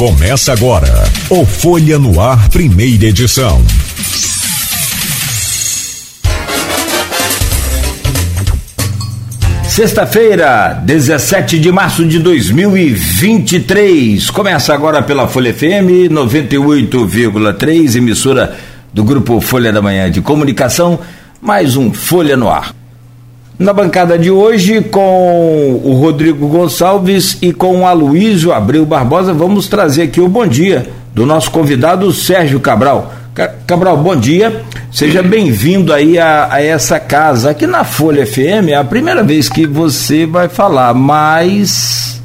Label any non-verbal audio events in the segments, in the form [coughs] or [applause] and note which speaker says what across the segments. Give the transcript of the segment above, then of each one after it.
Speaker 1: Começa agora o Folha no Ar, primeira edição.
Speaker 2: Sexta-feira, 17 de março de 2023. Começa agora pela Folha FM 98,3, emissora do grupo Folha da Manhã de Comunicação, mais um Folha no Ar. Na bancada de hoje, com o Rodrigo Gonçalves e com o Aloysio Abreu Barbosa, vamos trazer aqui o bom dia do nosso convidado Sérgio Cabral. Cabral, bom dia. Seja bem-vindo aí a, a, essa casa. Aqui na Folha FM é a primeira vez que você vai falar, mas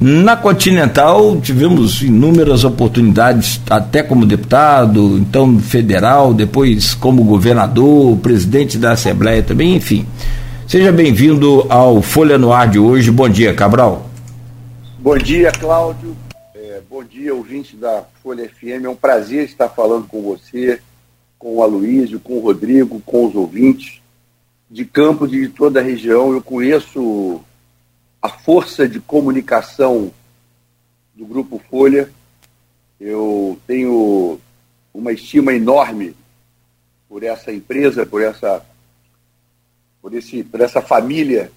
Speaker 2: na Continental tivemos inúmeras oportunidades, até como deputado, então federal, depois como governador, presidente da Assembleia também, enfim. Seja bem-vindo ao Folha no Ar de hoje. Bom dia, Cabral.
Speaker 3: Bom dia, Cláudio. É, bom dia, ouvinte da Folha FM. É um prazer estar falando com você, com o Aloísio, com o Rodrigo, com os ouvintes de Campos e de toda a região. Eu conheço a força de comunicação do Grupo Folha. Eu tenho uma estima enorme por essa empresa, por essa por, esse, por essa família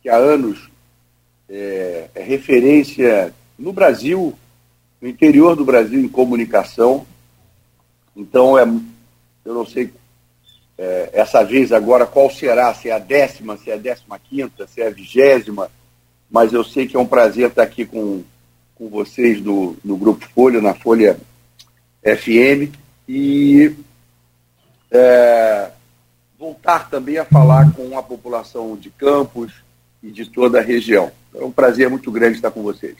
Speaker 3: que há anos é, é referência no Brasil, no interior do Brasil, em comunicação. Então, é, eu não sei é, essa vez agora qual será, se é a décima, se é a décima quinta, se é a vigésima, mas eu sei que é um prazer estar aqui com, com vocês do, no Grupo Folha, na Folha FM, e é, voltar também a falar com a população de Campos e de toda a região. É um prazer muito grande estar com vocês.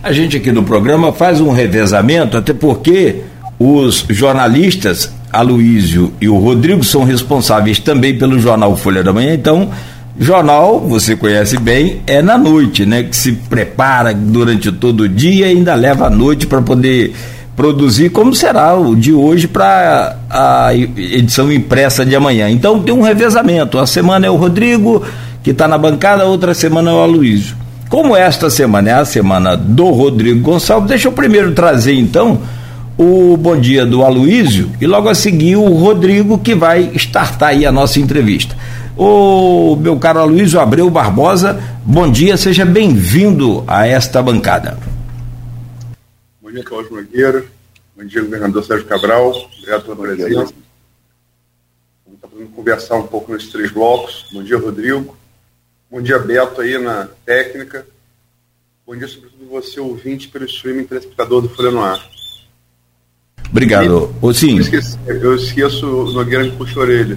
Speaker 2: A gente aqui no programa faz um revezamento, até porque os jornalistas, Aloísio e o Rodrigo, são responsáveis também pelo jornal Folha da Manhã, então. Jornal, você conhece bem, é na noite, né? Que se prepara durante todo o dia e ainda leva a noite para poder produzir, como será o de hoje para a edição impressa de amanhã. Então tem um revezamento. A semana é o Rodrigo, que está na bancada, outra semana é o Aloysio. Como esta semana é a semana do Rodrigo Gonçalves, deixa eu primeiro trazer então o bom dia do Aloysio e logo a seguir o Rodrigo que vai startar aí a nossa entrevista. O meu caro Aloysio Abreu Barbosa, bom dia, seja bem-vindo a esta bancada.
Speaker 4: Bom dia, Cláudio Nogueira. Bom dia, governador Sérgio Cabral. Obrigado pela presença. Vamos conversar um pouco nesses três blocos. Bom dia, Rodrigo. Bom dia, Beto, aí na técnica. Bom dia, sobretudo, você, ouvinte, pelo streaming telespectador do Folha no Ar.
Speaker 2: Obrigado.
Speaker 4: Ô, sim. Eu esqueço, eu esqueço o Nogueira me puxa a orelha.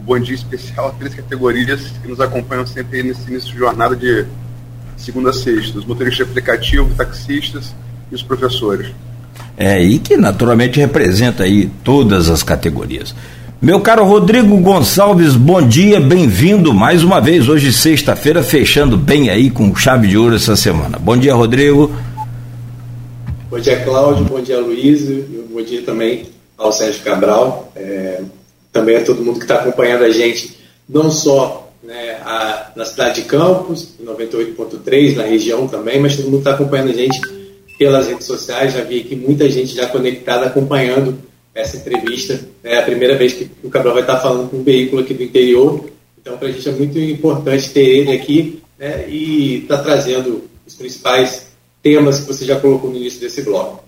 Speaker 4: bom dia especial a três categorias que nos acompanham sempre nesse início de jornada de segunda a sexta. Os motoristas de aplicativo, taxistas, e os professores.
Speaker 2: É, e que naturalmente representa aí todas as categorias. Meu caro Rodrigo Gonçalves, bom dia, bem-vindo mais uma vez, hoje sexta-feira, fechando bem aí com chave de ouro essa semana. Bom dia, Rodrigo.
Speaker 5: Bom dia, Cláudio, bom dia, Luiz, bom dia também ao Sérgio Cabral, é, também a todo mundo que está acompanhando a gente, não só né, a, na cidade de Campos, 98.3, na região também, mas todo mundo está acompanhando a gente pelas redes sociais, já vi aqui muita gente já conectada acompanhando essa entrevista. É a primeira vez que o Cabral vai estar falando com um veículo aqui do interior, então para a gente é muito importante ter ele aqui né, e estar tá trazendo os principais temas que você já colocou no início desse bloco.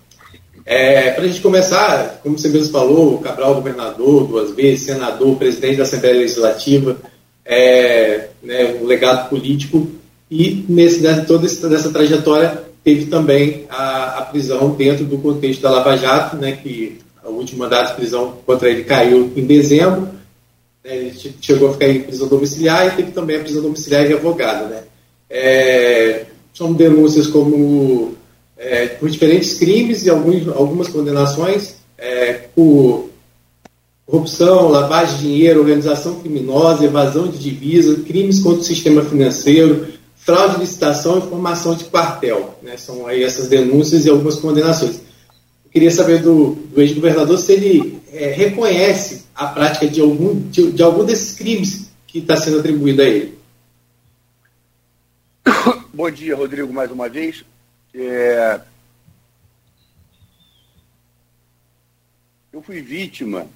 Speaker 5: É, para a gente começar, como você mesmo falou, o Cabral governador duas vezes, senador, presidente da Assembleia Legislativa, é, né, um legado político e nesse, toda essa trajetória teve também a, a, prisão dentro do contexto da Lava Jato, né, que o último mandato de prisão contra ele caiu em dezembro, né, ele chegou a ficar em prisão domiciliar e teve também a prisão domiciliar revogada. Né. É, são denúncias como é, por diferentes crimes e alguns, algumas condenações é, por corrupção, lavagem de dinheiro, organização criminosa, evasão de divisa, crimes contra o sistema financeiro, fraude de licitação e formação de quartel. Né? São aí essas denúncias e algumas condenações. Eu queria saber do, do ex-governador se ele é, reconhece a prática de algum, de, de algum desses crimes que está sendo atribuído a ele.
Speaker 3: Bom dia, Rodrigo, mais uma vez. É... Eu fui vítima,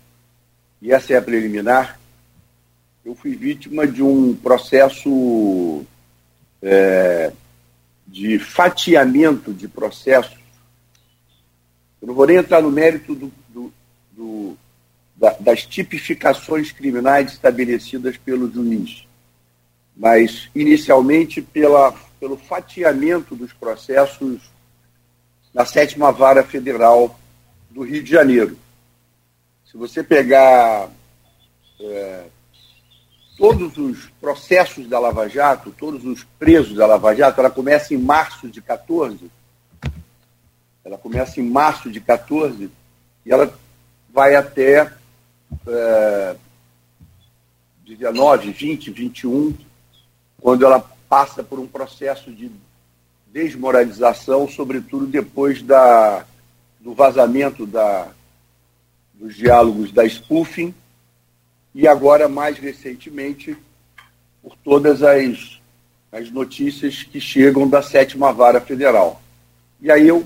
Speaker 3: e essa é a preliminar, eu fui vítima de um processo é, de fatiamento de processos. Eu não vou nem entrar no mérito do, do, do, da, das tipificações criminais estabelecidas pelo juiz, mas inicialmente pela, pelo fatiamento dos processos na sétima vara federal do Rio de Janeiro. Se você pegar é, todos os processos da Lava Jato, todos os presos da Lava Jato, ela começa em março de 14. Ela começa em março de 14 e ela vai até é, 19, 20, 21, quando ela passa por um processo de desmoralização, sobretudo depois da, do vazamento da, dos diálogos da spoofing e agora, mais recentemente, por todas as, as notícias que chegam da sétima vara federal. E aí eu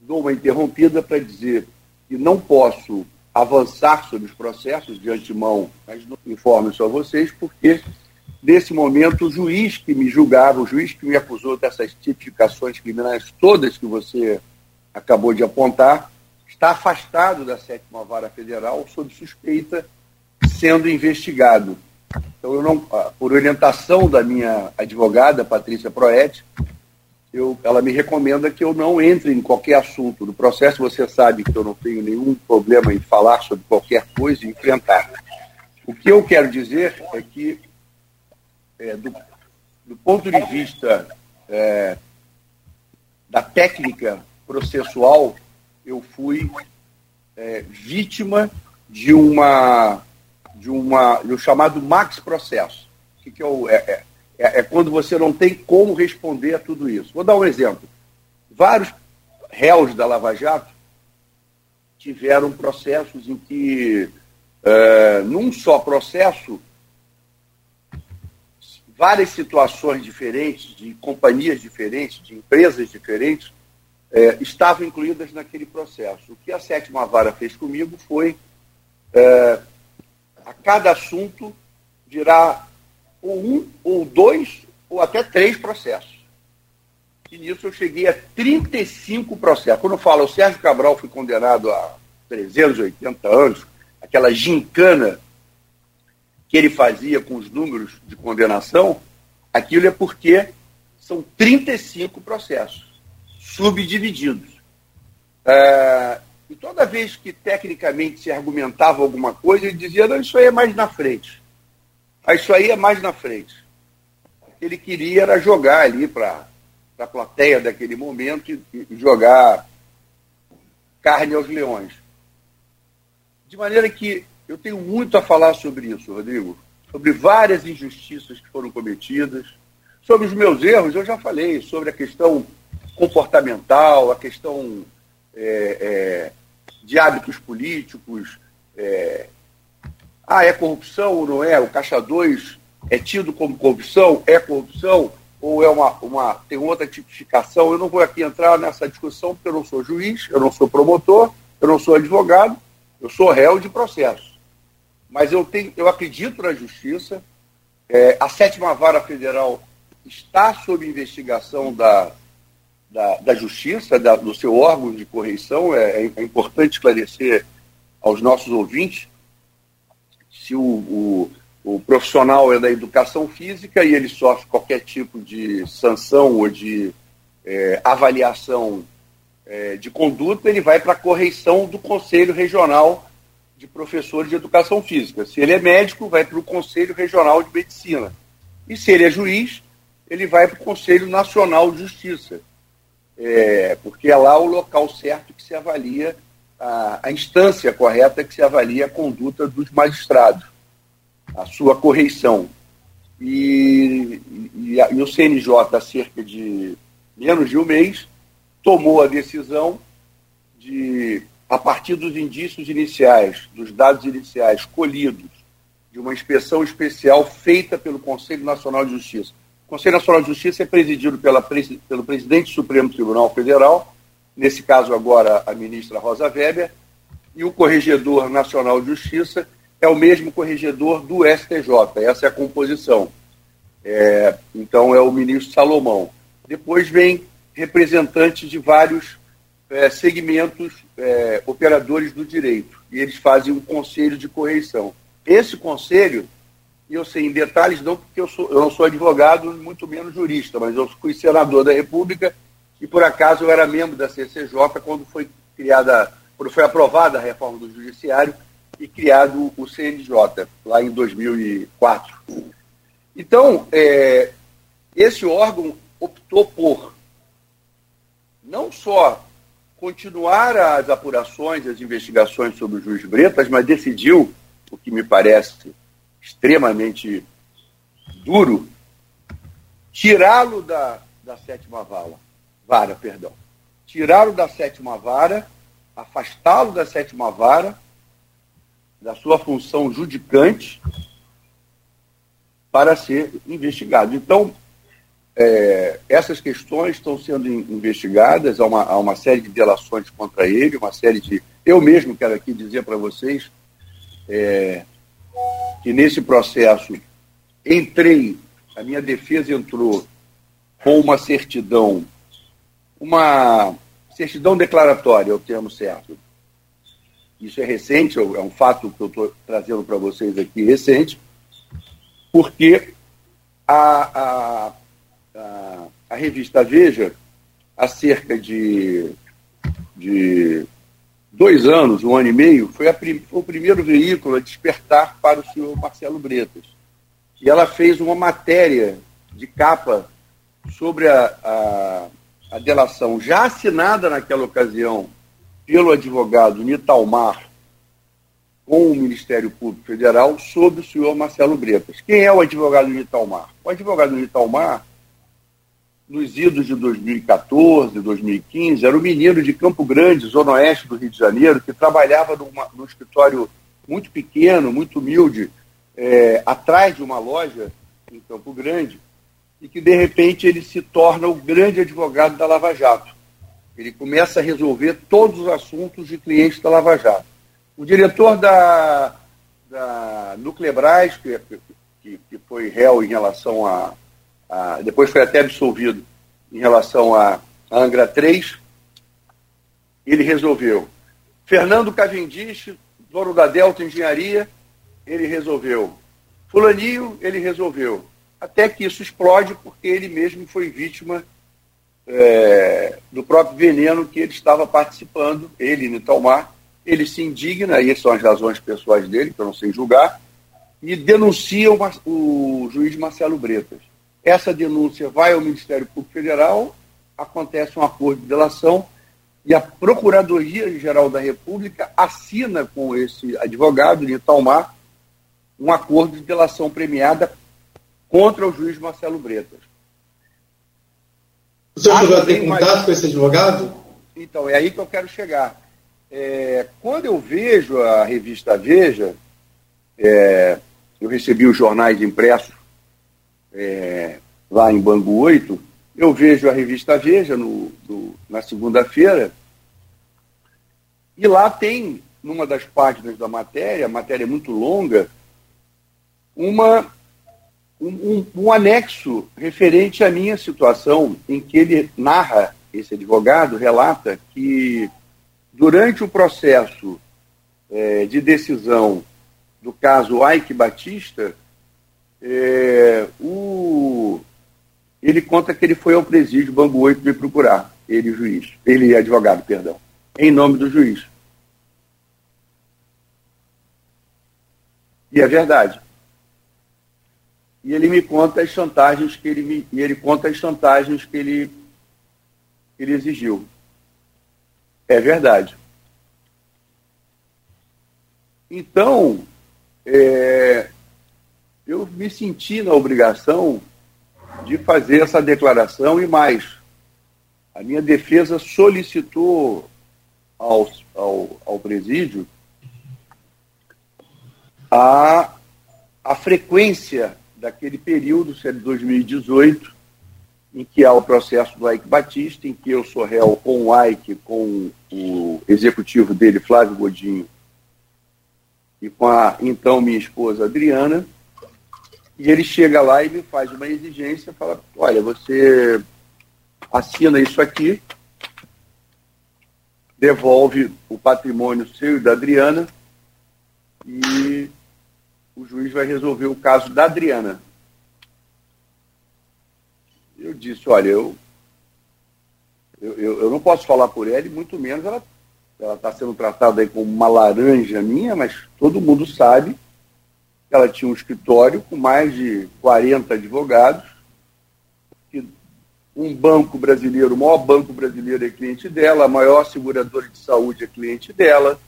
Speaker 3: dou uma interrompida para dizer que não posso avançar sobre os processos de antemão, mas informo só vocês, porque nesse momento o juiz que me julgava, o juiz que me acusou dessas tipificações criminais todas que você acabou de apontar, está afastado da sétima vara federal sob suspeita sendo investigado. Então, eu não, por orientação da minha advogada, Patrícia Proetti, eu, ela me recomenda que eu não entre em qualquer assunto do processo. Você sabe que eu não tenho nenhum problema em falar sobre qualquer coisa e enfrentar. O que eu quero dizer é que, é, do, do, ponto de vista é, da técnica processual, eu fui é, vítima de uma de uma do chamado max processo. Que, que é, o, é, é, é, é quando você não tem como responder a tudo isso. Vou dar um exemplo. Vários réus da Lava Jato tiveram processos em que, é, num só processo, várias situações diferentes, de companhias diferentes, de empresas diferentes, é, estavam incluídas naquele processo. O que a sétima vara fez comigo foi é, a cada assunto virá ou um, ou dois, ou até três processos. E nisso eu cheguei a 35 processos. Quando eu falo, o Sérgio Cabral foi condenado a 380 anos, aquela gincana que ele fazia com os números de condenação, aquilo é porque são 35 processos subdivididos. É, e toda vez que tecnicamente se argumentava alguma coisa, ele dizia, não, isso aí é mais na frente. Ah, isso aí é mais na frente. O que ele queria era jogar ali para a plateia daquele momento e, e jogar carne aos leões. De maneira que eu tenho muito a falar sobre isso, Rodrigo. Sobre várias injustiças que foram cometidas. Sobre os meus erros, eu já falei. Sobre a questão comportamental, a questão é, é, de hábitos políticos. É... Ah, é corrupção ou não é? O Caixa 2 é tido como corrupção? É corrupção? Ou é uma, uma, tem outra tipificação? Eu não vou aqui entrar nessa discussão porque eu não sou juiz, eu não sou promotor, eu não sou advogado, eu sou réu de processo. Mas eu, tenho, eu acredito na justiça. É, a sétima vara federal está sob investigação da, da, da justiça, da, do seu órgão de correição. É, é, importante esclarecer aos nossos ouvintes se o, o, o, profissional é da educação física e ele sofre qualquer tipo de sanção ou de é, avaliação é, de conduta, ele vai para a correição do Conselho Regional de Professores de Educação Física. Se ele é médico, vai para o Conselho Regional de Medicina. E se ele é juiz, ele vai para o Conselho Nacional de Justiça é, porque é lá o local certo que se avalia, a, a, instância correta que se avalia a conduta dos magistrados, a sua correição. E, e, e o CNJ, há cerca de menos de um mês, tomou a decisão de, a partir dos indícios iniciais, dos dados iniciais colhidos, de uma inspeção especial feita pelo Conselho Nacional de Justiça, Conselho Nacional de Justiça é presidido pela, pelo presidente do Supremo Tribunal Federal, nesse caso agora a ministra Rosa Weber, e o Corregedor Nacional de Justiça é o mesmo corregedor do STJ. Essa é a composição. É, então, é o ministro Salomão. Depois vem representantes de vários é, segmentos é, operadores do direito, e eles fazem um conselho de correição. Esse conselho, e eu sei em detalhes não porque eu, sou, eu não sou advogado, muito menos jurista, mas eu fui senador da República e por acaso eu era membro da CCJ quando foi criada, quando foi aprovada a reforma do judiciário e criado o CNJ, lá em 2004. Então, é, esse órgão optou por não só continuar as apurações, as investigações sobre o juiz Bretas, mas decidiu, o que me parece extremamente duro, tirá-lo da, da sétima vara, vara, perdão. Tirá-lo da sétima vara, afastá-lo da sétima vara da sua função judicante para ser investigado. Então, é, essas questões estão sendo investigadas, há uma, há uma série de delações contra ele, uma série de. Eu mesmo quero aqui dizer para vocês é, que nesse processo entrei, a minha defesa entrou com uma certidão, uma certidão declaratória, é o termo certo, isso é recente, é um fato que eu estou trazendo para vocês aqui recente, porque a, a, a, a, revista Veja, há cerca de, de dois anos, um ano e meio, foi, foi o primeiro veículo a despertar para o senhor Marcelo Bretas. E ela fez uma matéria de capa sobre a, a, a delação já assinada naquela ocasião pelo advogado Nitalmar com o Ministério Público Federal sobre o senhor Marcelo Bretas. Quem é o advogado Nitalmar? O advogado Nitalmar, nos idos de 2014, 2015, era um menino de Campo Grande, zona oeste do Rio de Janeiro, que trabalhava numa, num escritório muito pequeno, muito humilde, é, atrás de uma loja em Campo Grande, e que, de repente, ele se torna o grande advogado da Lava Jato. Ele começa a resolver todos os assuntos de clientes da Lava Jato. O diretor da, da Nuclebras, que, que, que foi réu em relação a, a, Depois foi até absolvido em relação a, a Angra 3, ele resolveu. Fernando Cavendish, dono da Delta Engenharia, ele resolveu. Fulaninho, ele resolveu. Até que isso explode, porque ele mesmo foi vítima é, do próprio veneno que ele estava participando, ele, Nitalmar, ele se indigna, e essas são as razões pessoais dele, que eu não sei julgar, e denuncia o, o juiz Marcelo Bretas. Essa denúncia vai ao Ministério Público Federal, acontece um acordo de delação, e a Procuradoria-Geral da República assina com esse advogado, Nitalmar, um acordo de delação premiada contra o juiz Marcelo Bretas.
Speaker 5: O senhor chegou a ter contato mais... com esse advogado?
Speaker 3: Então, é aí que eu quero chegar. É, quando eu vejo a revista Veja, é, eu recebi os jornais impressos é, lá em Bangu 8, eu vejo a revista Veja no, na segunda-feira, e lá tem, numa das páginas da matéria, a matéria é muito longa, uma um, um, um, anexo referente à minha situação, em que ele narra, esse advogado relata que durante o processo é, de decisão do caso Ike Batista, é, o, ele conta que ele foi ao presídio Bangu 8 me procurar, ele juiz, ele advogado, perdão, em nome do juiz. E é verdade. E ele me conta as chantagens que ele me, e ele conta as chantagens que ele, ele exigiu. É verdade. Então, é, eu me senti na obrigação de fazer essa declaração e mais. A minha defesa solicitou ao, ao, ao presídio a, a frequência daquele período, se é de 2018, em que há o processo do Ike Batista, em que eu sou réu com o Ike, com o executivo dele, Flávio Godinho, e com a então minha esposa Adriana. E ele chega lá e me faz uma exigência, fala, olha, você assina isso aqui, devolve o patrimônio seu e da Adriana e o juiz vai resolver o caso da Adriana. Eu disse, olha, eu, eu, eu não posso falar por ela, e muito menos ela está sendo tratada aí como uma laranja minha, mas todo mundo sabe ela tinha um escritório com mais de 40 advogados, um banco brasileiro, o maior banco brasileiro é cliente dela, a maior seguradora de saúde é cliente dela,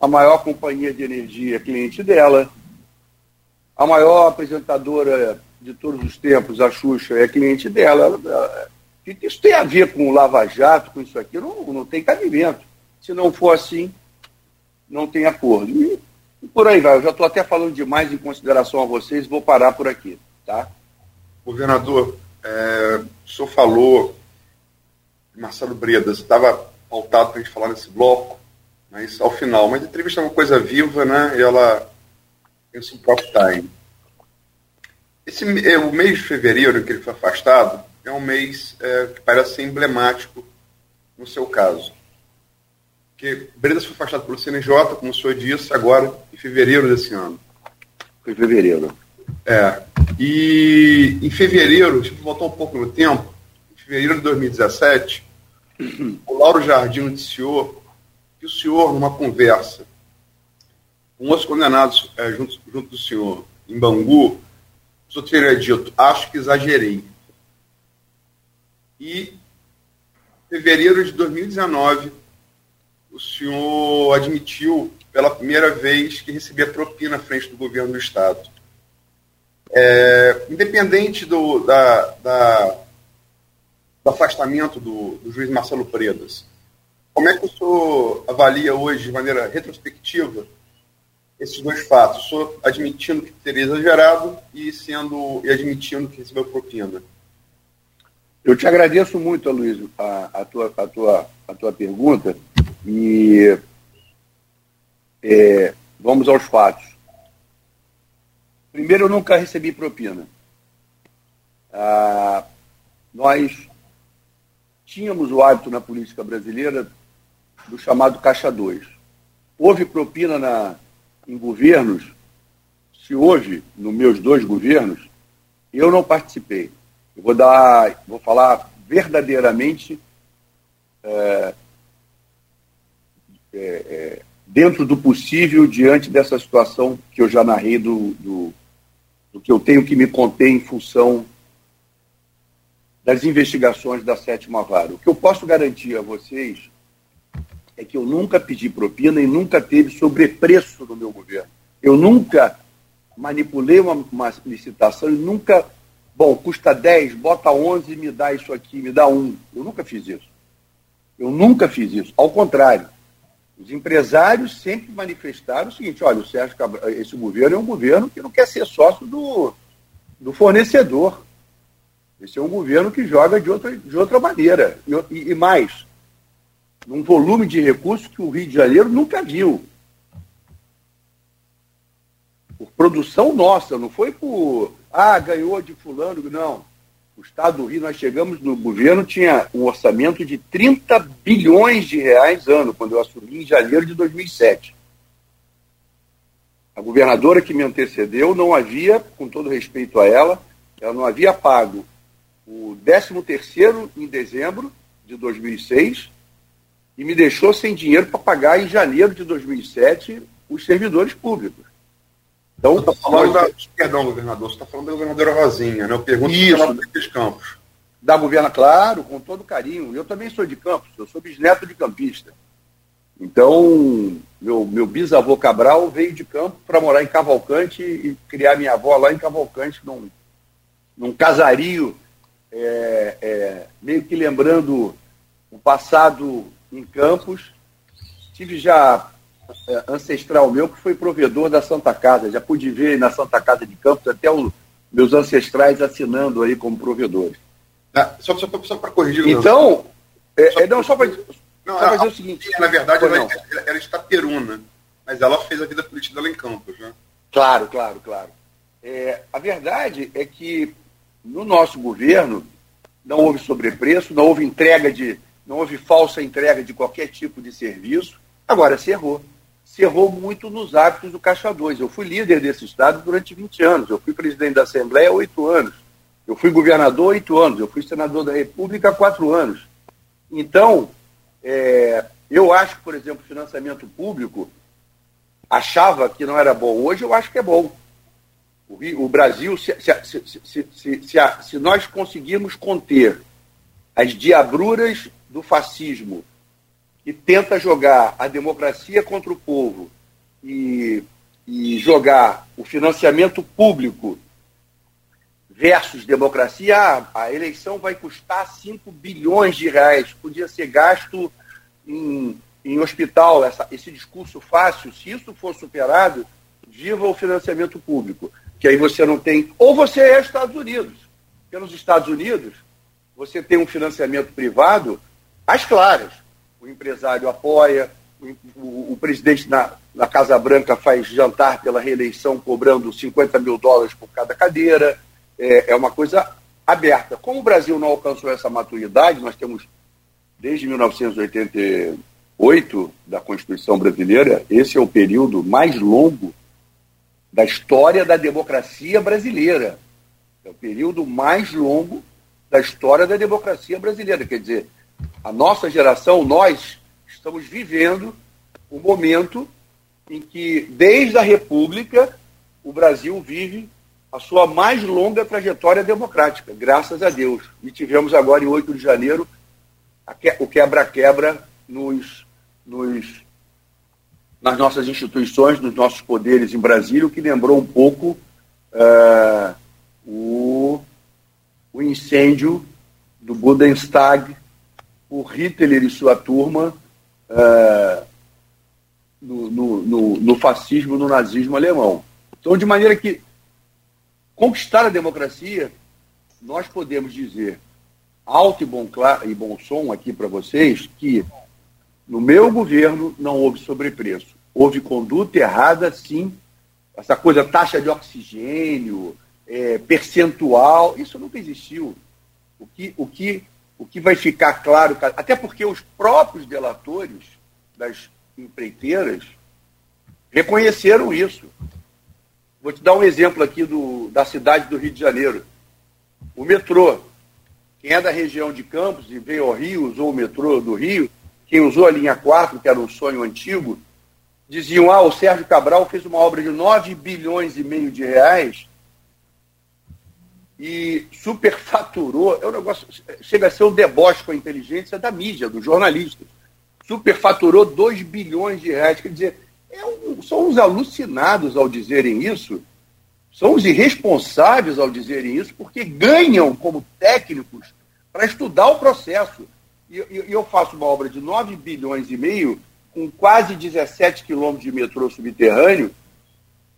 Speaker 3: a maior companhia de energia é cliente dela, a maior apresentadora de todos os tempos, a Xuxa, é cliente dela. Isso tem a ver com o Lava Jato, com isso aqui? Não, não tem cabimento. Se não for assim, não tem acordo. E, e por aí vai. Eu já estou até falando demais em consideração a vocês, vou parar por aqui. Tá?
Speaker 4: Governador, é, o senhor falou, Marcelo Bredas, estava pautado para a gente falar nesse bloco, mas ao final. Mas a entrevista é uma coisa viva, né? E ela tem seu próprio time. Esse, é, o mês de fevereiro em que ele foi afastado é um mês é, que parece ser emblemático no seu caso. Porque Bredas foi afastado pelo CNJ, como o senhor disse, agora em fevereiro desse ano.
Speaker 3: Foi em fevereiro.
Speaker 4: É. E em fevereiro, deixa eu voltar um pouco no tempo, em fevereiro de 2017, o Lauro Jardim noticiou que o senhor, numa conversa com outros condenados é, junto, junto do senhor em Bangu, o senhor teria dito, acho que exagerei. E em fevereiro de 2019, o senhor admitiu pela primeira vez que recebia propina à frente do governo do Estado. É, independente do, da, da, do afastamento do, do, juiz Marcelo Predas, como é que o senhor avalia hoje, de maneira retrospectiva, esses dois fatos, o senhor admitindo que teria exagerado e sendo e admitindo que recebeu propina.
Speaker 3: Eu te agradeço muito, Luiz, a, a, tua, a, tua, a tua pergunta e é, vamos aos fatos. Primeiro, eu nunca recebi propina. Ah, nós tínhamos o hábito na política brasileira do chamado Caixa 2. Houve propina na, em governos, se houve nos meus dois governos, eu não participei. Eu vou dar, vou falar verdadeiramente é, é, é, dentro do possível diante dessa situação que eu já narrei do, do, do que eu tenho que me conter em função das investigações da sétima vara. O que eu posso garantir a vocês é que eu nunca pedi propina e nunca teve sobrepreço no meu governo. Eu nunca manipulei uma, uma licitação e nunca, bom, custa 10, bota 11 e me dá isso aqui, me dá um. Eu nunca fiz isso. Eu nunca fiz isso. Ao contrário, os empresários sempre manifestaram o seguinte: olha, o Sérgio Cabral, esse governo é um governo que não quer ser sócio do, do fornecedor. Esse é um governo que joga de outra, de outra maneira. E, e mais, num volume de recursos que o Rio de Janeiro nunca viu. Por produção nossa, não foi por, ah, ganhou de fulano, não. O Estado do Rio, nós chegamos no governo, tinha um orçamento de 30 bilhões de reais ano, quando eu assumi em janeiro de 2007. A governadora que me antecedeu não havia, com todo respeito a ela, ela não havia pago o 13 terceiro em dezembro de 2006 e me deixou sem dinheiro para pagar em janeiro de 2007 os servidores públicos.
Speaker 4: Então, tá falando da, perdão, governador, você está falando da governadora Rosinha, né? Eu pergunto
Speaker 3: Isso, daqueles campos. Da governa, claro, com todo carinho. Eu também sou de Campos, eu sou bisneto de campista. Então, meu, meu bisavô Cabral veio de campo para morar em Cavalcante e criar minha avó lá em Cavalcante, num, num casario, é, é, meio que lembrando o passado em Campos. Tive já é, ancestral meu que foi provedor da Santa Casa. Já pude ver na Santa Casa de Campos até os meus ancestrais assinando aí como provedores.
Speaker 4: Ah, só só, só para corrigir.
Speaker 3: Então, é, é, não, só para dizer o seguinte.
Speaker 4: Na verdade, ela, ela, ela está peruna, mas ela fez a vida política dela em Campos, né?
Speaker 3: Claro, claro, claro. É, a verdade é que no nosso governo não houve sobrepreço, não houve entrega de, não houve falsa entrega de qualquer tipo de serviço. Agora se errou. Se errou muito nos hábitos do Caixa 2. Eu fui líder desse estado durante 20 anos. Eu fui presidente da Assembleia oito anos. Eu fui governador oito anos. Eu fui senador da República quatro anos. Então, é, eu acho que, por exemplo, financiamento público achava que não era bom. Hoje eu acho que é bom. O, o Brasil, se, se, se, se, nós conseguirmos conter as diabruras do fascismo que tenta jogar a democracia contra o povo e, e jogar o financiamento público versus democracia, a, eleição vai custar 5 bilhões de reais, podia ser gasto em, em hospital, essa, esse discurso fácil, se isso for superado, viva o financiamento público, que aí você não tem. Ou você é Estados Unidos. Nos Estados Unidos, você tem um financiamento privado às claras. O empresário apoia, o, o, o presidente na, na Casa Branca faz jantar pela reeleição cobrando 50 mil dólares por cada cadeira. É, é uma coisa aberta. Como o Brasil não alcançou essa maturidade, nós temos desde 1988 da Constituição brasileira, esse é o período mais longo da história da democracia brasileira. É o período mais longo da história da democracia brasileira. Quer dizer, a nossa geração, nós, estamos vivendo o um momento em que, desde a República, o Brasil vive a sua mais longa trajetória democrática, graças a Deus. E tivemos agora, em 8 de janeiro, o quebra-quebra nos, nos nas nossas instituições, nos nossos poderes em Brasília, o que lembrou um pouco uh, o, o incêndio do Budenstag, o Hitler e sua turma uh, no, no, no, no fascismo, no nazismo alemão. Então, de maneira que conquistar a democracia, nós podemos dizer alto e bom, e bom som aqui para vocês que no meu governo não houve sobrepreço. Houve conduta errada, sim. Essa coisa, taxa de oxigênio, é, percentual, isso nunca existiu. O que, o, que, o que vai ficar claro, até porque os próprios delatores das empreiteiras reconheceram isso. Vou te dar um exemplo aqui do, da cidade do Rio de Janeiro. O metrô. Quem é da região de Campos e veio ao Rio, usou o metrô do Rio, quem usou a linha 4, que era um sonho antigo, diziam, ah, o Sérgio Cabral fez uma obra de 9 bilhões e meio de reais e superfaturou, é um negócio, chega a ser um deboche com a inteligência da mídia, dos jornalistas. Superfaturou 2 bilhões de reais. Quer dizer, é um, são os alucinados ao dizerem isso, são os irresponsáveis ao dizerem isso, porque ganham como técnicos para estudar o processo e, eu faço uma obra de 9 bilhões e meio, com quase 17 quilômetros de metrô subterrâneo,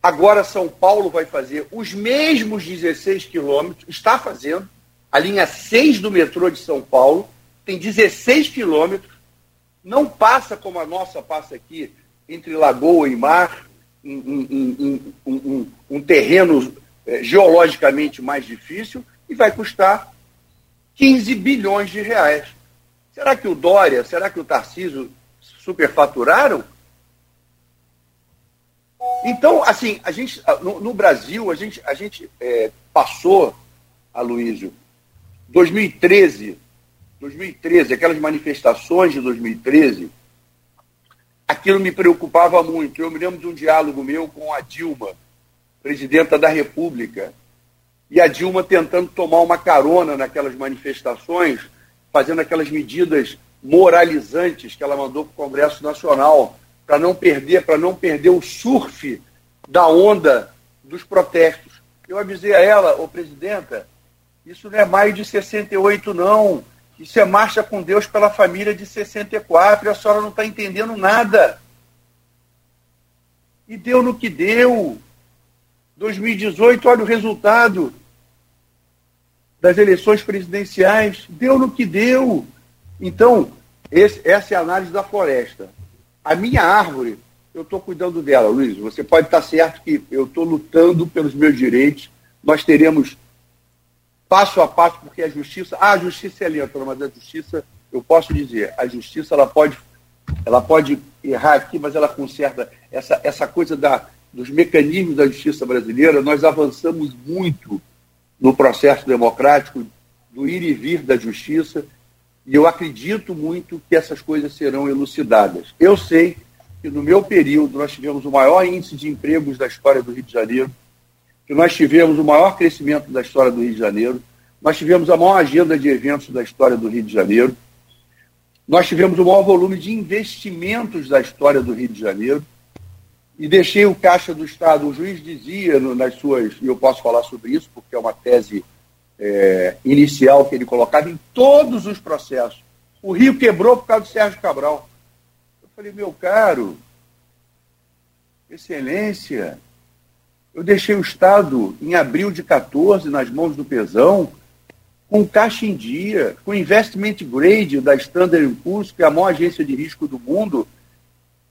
Speaker 3: agora São Paulo vai fazer os mesmos 16 quilômetros, está fazendo, a linha 6 do metrô de São Paulo tem 16 quilômetros, não passa como a nossa passa aqui, entre lagoa e mar, um, um, um, um terreno é, geologicamente mais difícil, e vai custar 15 bilhões de reais. Será que o Dória, será que o Tarcísio superfaturaram? Então, assim, a gente, no, no Brasil, a gente, a gente é, passou, Aloysio, 2013, 2013, aquelas manifestações de 2013, aquilo me preocupava muito. Eu me lembro de um diálogo meu com a Dilma, presidenta da República, e a Dilma tentando tomar uma carona naquelas manifestações fazendo aquelas medidas moralizantes que ela mandou para o Congresso Nacional para não perder, para não perder o surf da onda dos protestos. Eu avisei a ela, ô presidenta, isso não é maio de 68, não. Isso é marcha com Deus pela família de 64, e a senhora não está entendendo nada. E deu no que deu. 2018, olha o resultado. das eleições presidenciais. Deu no que deu. Então, esse, essa é a análise da floresta. A minha árvore, eu estou cuidando dela, Luiz. Você pode estar certo que eu estou lutando pelos meus direitos. Nós teremos passo a passo, porque a justiça. Ah, a justiça é lenta, mas a justiça, eu posso dizer, a justiça ela pode, ela pode errar aqui, mas ela conserta essa, essa coisa da, dos mecanismos da justiça brasileira. Nós avançamos muito no processo democrático do ir e vir da justiça, e eu acredito muito que essas coisas serão elucidadas. Eu sei que no meu período nós tivemos o maior índice de empregos da história do Rio de Janeiro, que nós tivemos o maior crescimento da história do Rio de Janeiro, nós tivemos a maior agenda de eventos da história do Rio de Janeiro, nós tivemos o maior volume de investimentos da história do Rio de Janeiro, e deixei o Caixa do Estado, o juiz dizia nas suas, e eu posso falar sobre isso, porque é uma tese é, inicial que ele colocava em todos os processos. O Rio quebrou por causa do Sérgio Cabral. Eu falei, meu caro, excelência, eu deixei o Estado em abril de 14 nas mãos do Pezão, com caixa em dia, com investment grade da Standard Poor's, que é a maior agência de risco do mundo,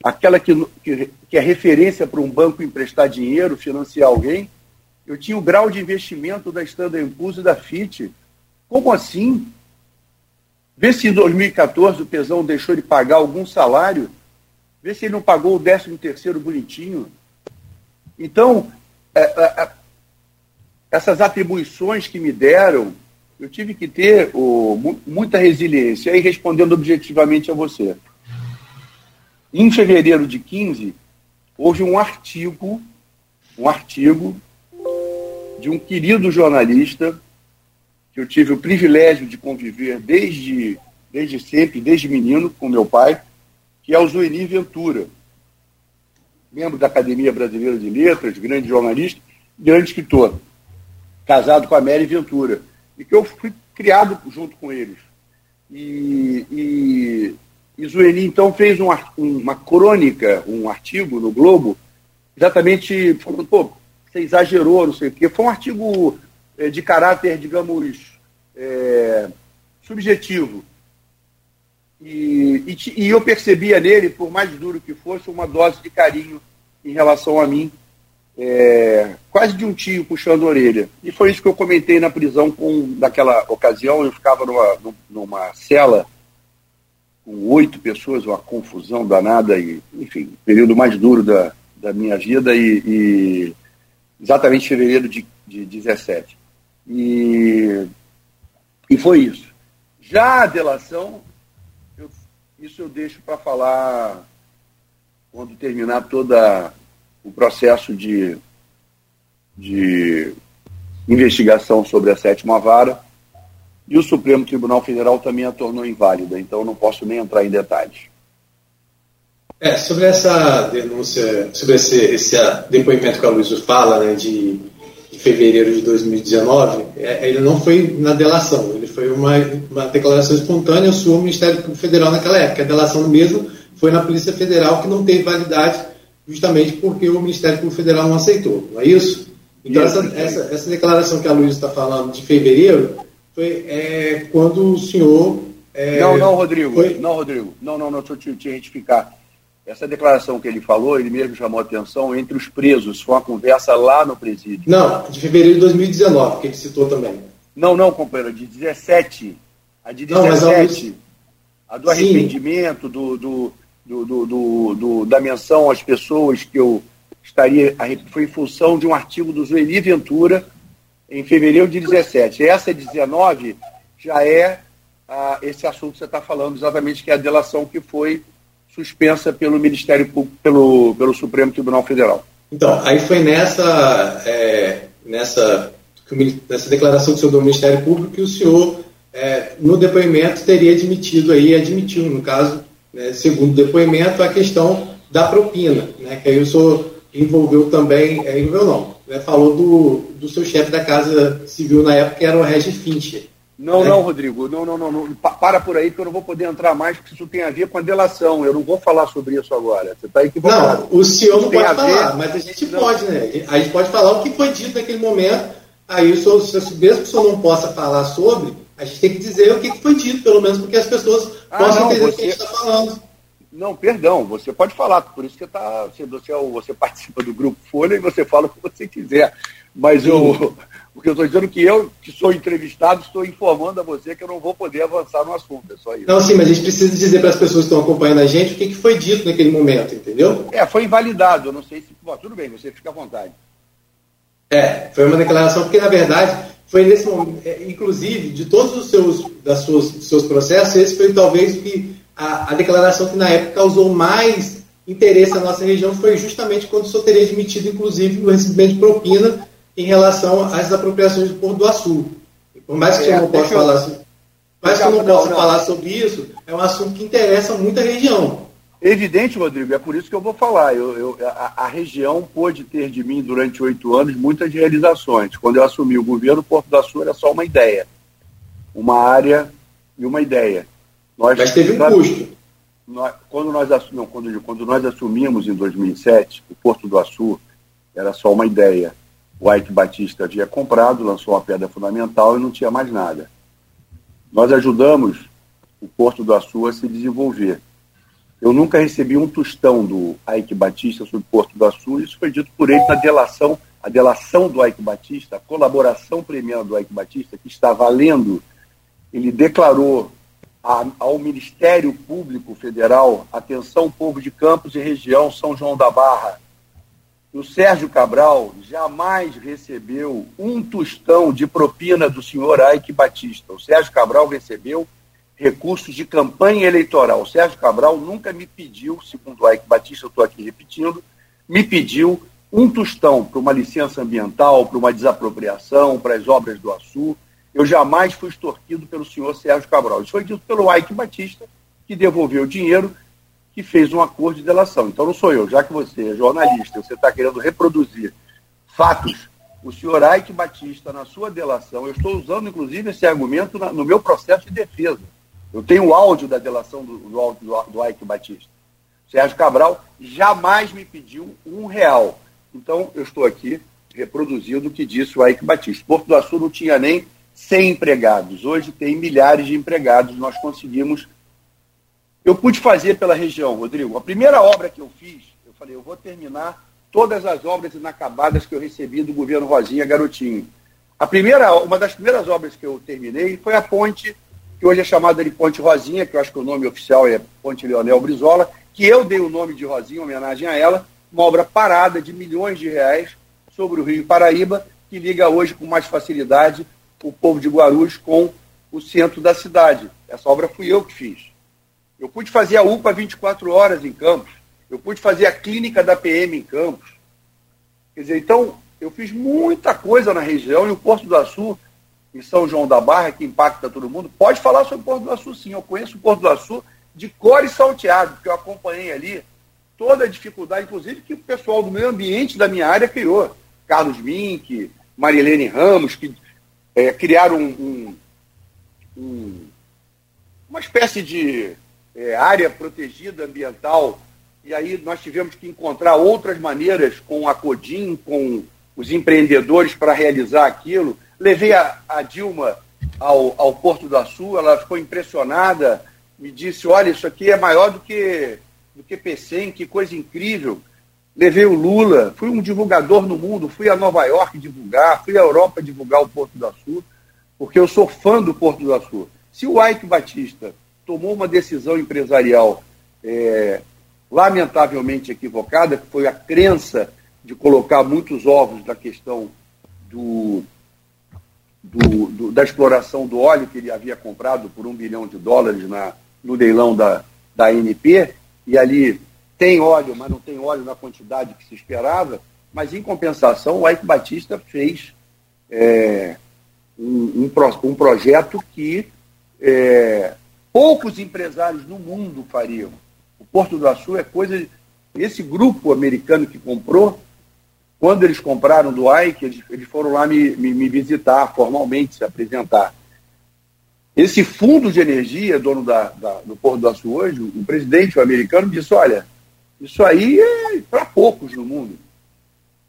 Speaker 3: aquela que, que, que é referência para um banco emprestar dinheiro, financiar alguém, eu tinha o grau de investimento da Standard Poor's e da FIT. Como assim? Vê se em 2014 o Pesão deixou de pagar algum salário, vê se ele não pagou o 13 terceiro bonitinho. Então, é, é, é, essas atribuições que me deram, eu tive que ter muita resiliência. E respondendo objetivamente a você, em fevereiro de 15, houve um artigo, um artigo de um querido jornalista que eu tive o privilégio de conviver desde, desde sempre, desde menino, com meu pai, que é o Zueni Ventura, membro da Academia Brasileira de Letras, grande jornalista, grande escritor, casado com a Mary Ventura, e que eu fui criado junto com eles. E, e e Zueni, então, fez um, uma crônica, um artigo no Globo, exatamente falando, pô, você exagerou, não sei o quê. Foi um artigo é, de caráter, digamos, é, subjetivo. E, e, e, eu percebia nele, por mais duro que fosse, uma dose de carinho em relação a mim, é, quase de um tio puxando a orelha. E foi isso que eu comentei na prisão com, naquela ocasião. Eu ficava numa, numa cela com oito pessoas, uma confusão danada, e, enfim, período mais duro da, da minha vida, e, e exatamente fevereiro de, de 17. E, e foi isso. Já a delação, eu, isso eu deixo para falar quando terminar todo o processo de, de investigação sobre a sétima vara e o Supremo Tribunal Federal também a tornou inválida, então eu não posso nem entrar em detalhes.
Speaker 5: É, sobre essa denúncia, sobre esse, esse depoimento que a Luísa fala, né, de, de, fevereiro de 2019, é, ele não foi na delação, ele foi uma, uma declaração espontânea sua ao Ministério Público Federal naquela época. A delação mesmo foi na Polícia Federal, que não teve validade justamente porque o Ministério Público Federal não aceitou, não é isso? Então, essa, essa, essa declaração que a Luísa está falando de fevereiro foi é, quando o senhor. É,
Speaker 3: não, não, Rodrigo. Foi... Não, Rodrigo. Não, não, não, deixa eu te, te retificar. Essa declaração que ele falou, ele mesmo chamou atenção entre os presos. Foi uma conversa lá no presídio.
Speaker 5: Não, de fevereiro de 2019, que ele citou também.
Speaker 3: Não, não, companheiro, de 17. A de 17. Não, a, a do arrependimento, do, do, do, do, do, da menção às pessoas que eu estaria. Foi em função de um artigo do Zueli Ventura em fevereiro de 17. Essa 19 já é ah, esse assunto que você está falando, exatamente, que é a delação que foi suspensa pelo Ministério Público, pelo, pelo Supremo Tribunal Federal.
Speaker 5: Então, aí foi nessa, é, nessa, nessa declaração do senhor do Ministério Público que o senhor, é, no depoimento, teria admitido aí, admitiu, no caso, né, segundo o depoimento, a questão da propina, né, que aí o senhor envolveu também, é, envolveu não, né, falou do, do seu chefe da Casa Civil na época, que era o Regis Fincher.
Speaker 3: Não, não, Rodrigo, não, não, não, não, para por aí que eu não vou poder entrar mais, porque isso tem a ver com a delação. Eu não vou falar sobre isso agora. Você está equivocado.
Speaker 5: Não, o senhor não pode falar, ver... mas a gente não. pode, né? A gente pode falar o que foi dito naquele momento aí o senhor, mesmo que o senhor não possa falar sobre, a gente tem que dizer o que foi dito, pelo menos, porque as pessoas ah, possam não, entender você... o que a gente está falando.
Speaker 3: Não, perdão, você pode falar, por isso que tá, você, você, é você [laughs] participa do Grupo Folha e você fala o que você quiser. Mas eu, o que eu estou dizendo que eu, que sou entrevistado, estou informando a você que eu não vou poder avançar no assunto, é só isso.
Speaker 5: Não, sim, mas a gente precisa dizer para as pessoas que estão acompanhando a gente o que, que foi dito naquele momento, entendeu?
Speaker 3: É, foi invalidado, eu não sei se... Bom, tudo bem, você fica à vontade.
Speaker 5: É, foi uma declaração, porque na verdade foi nesse momento, é, inclusive, de todos os seus, das suas, seus processos, esse foi talvez que a, a, declaração que na época causou mais interesse na nossa região foi justamente quando o senhor teria admitido, inclusive, o recebimento de propina em relação às apropriações do Porto do Açul. Por mais que é, eu não possa falar, sobre, mais que eu não possa falar sobre isso, é um assunto que interessa muita região.
Speaker 3: Evidente, Rodrigo, é por isso que eu vou falar. Eu, eu a, a, região pôde ter de mim durante oito anos muitas realizações. Quando eu assumi o governo, o Porto da Sul era só uma ideia. Uma área e uma ideia.
Speaker 5: Nós, Mas teve um custo.
Speaker 3: Nós, quando, nós, não, quando, quando nós assumimos em 2007, o Porto do Açu era só uma ideia. O Ike Batista havia comprado, lançou uma pedra fundamental e não tinha mais nada. Nós ajudamos o Porto do Açu a se desenvolver. Eu nunca recebi um tostão do Ike Batista sobre Porto do Açu, isso foi dito por ele na delação, a delação do Ike Batista, a colaboração premiada do Ike Batista, que está valendo, ele declarou a, ao Ministério Público Federal, atenção povo de Campos e região São João da Barra, o Sérgio Cabral jamais recebeu um tostão de propina do senhor Ike Batista. O Sérgio Cabral recebeu recursos de campanha eleitoral. O Sérgio Cabral nunca me pediu, segundo o Ike Batista, eu estou aqui repetindo, me pediu um tostão para uma licença ambiental, para uma desapropriação, para as obras do Açu. Eu jamais fui extorquido pelo senhor Sérgio Cabral. Isso foi dito pelo Ike Batista, que devolveu o dinheiro, que fez um acordo de delação. Então não sou eu, já que você é jornalista, você está querendo reproduzir fatos. O senhor Ike Batista, na sua delação, eu estou usando inclusive esse argumento no meu processo de defesa eu tenho o áudio da delação do, do, do, do Ike Batista. Sérgio Cabral jamais me pediu um real. Então, eu estou aqui reproduzindo o que disse o Ike Batista. Porto do Açu não tinha nem 100 empregados. Hoje tem milhares de empregados. Nós conseguimos. Eu pude fazer pela região, Rodrigo. A primeira obra que eu fiz, eu falei, eu vou terminar todas as obras inacabadas que eu recebi do governo Rosinha Garotinho. A primeira, uma das primeiras obras que eu terminei foi a ponte que hoje é chamada de Ponte Rosinha, que eu acho que o nome oficial é Ponte Leonel Brizola, que eu dei o nome de Rosinha em homenagem a ela, uma obra parada de milhões de reais sobre o Rio Paraíba, que liga hoje com mais facilidade o povo de Guarulhos com o centro da cidade. Essa obra fui eu que fiz. Eu pude fazer a UPA 24 horas em Campos. Eu pude fazer a clínica da PM em Campos. Quer dizer, então, eu fiz muita coisa na região e o Porto do Açu em São João da Barra, que impacta todo mundo, pode falar sobre o Porto do Açu, sim. Eu conheço o Porto do Açu de cor e salteado, porque eu acompanhei ali toda a dificuldade, inclusive, que o pessoal do meio ambiente da minha área criou. Carlos Mink, Marilene Ramos, que é, criaram um, um, um, uma espécie de é, área protegida ambiental, e aí nós tivemos que encontrar outras maneiras com a Codim, com os empreendedores para realizar aquilo. Levei a, a Dilma ao, ao Porto do Açu, ela ficou impressionada, me disse, olha, isso aqui é maior do que, do que PCM, que coisa incrível. Levei o Lula, fui um divulgador no mundo, fui a Nova York divulgar, fui à Europa divulgar o Porto do Açu, porque eu sou fã do Porto do Açu. Se o Ike Batista tomou uma decisão empresarial é, lamentavelmente equivocada, que foi a crença de colocar muitos ovos na questão do, do, do, da exploração do óleo que ele havia comprado por um bilhão de dólares na, no leilão da, da ANP, e ali tem óleo, mas não tem óleo na quantidade que se esperava, mas em compensação o Ike Batista fez é, um, um, um, projeto que é, poucos empresários no mundo fariam. O Porto do Açu é coisa. Esse grupo americano que comprou quando eles compraram do Ike, eles, eles foram lá me, me, me, visitar formalmente, se apresentar. Esse fundo de energia, dono da, da, do Porto do Açu hoje, o presidente o americano disse, olha, isso aí é para poucos no mundo.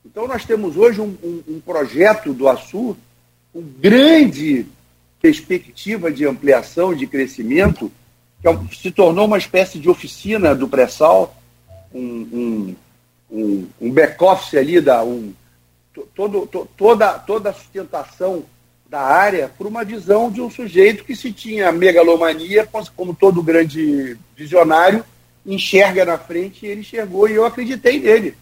Speaker 3: Então nós temos hoje um, um, um projeto do Açu com grande perspectiva de ampliação, de crescimento, que é se tornou uma espécie de oficina do pré-sal, um, um, um, um back-office ali, da, um, todo, to, toda, toda a sustentação da área por uma visão de um sujeito que se tinha megalomania, como todo grande visionário, enxerga na frente ele enxergou e eu acreditei nele.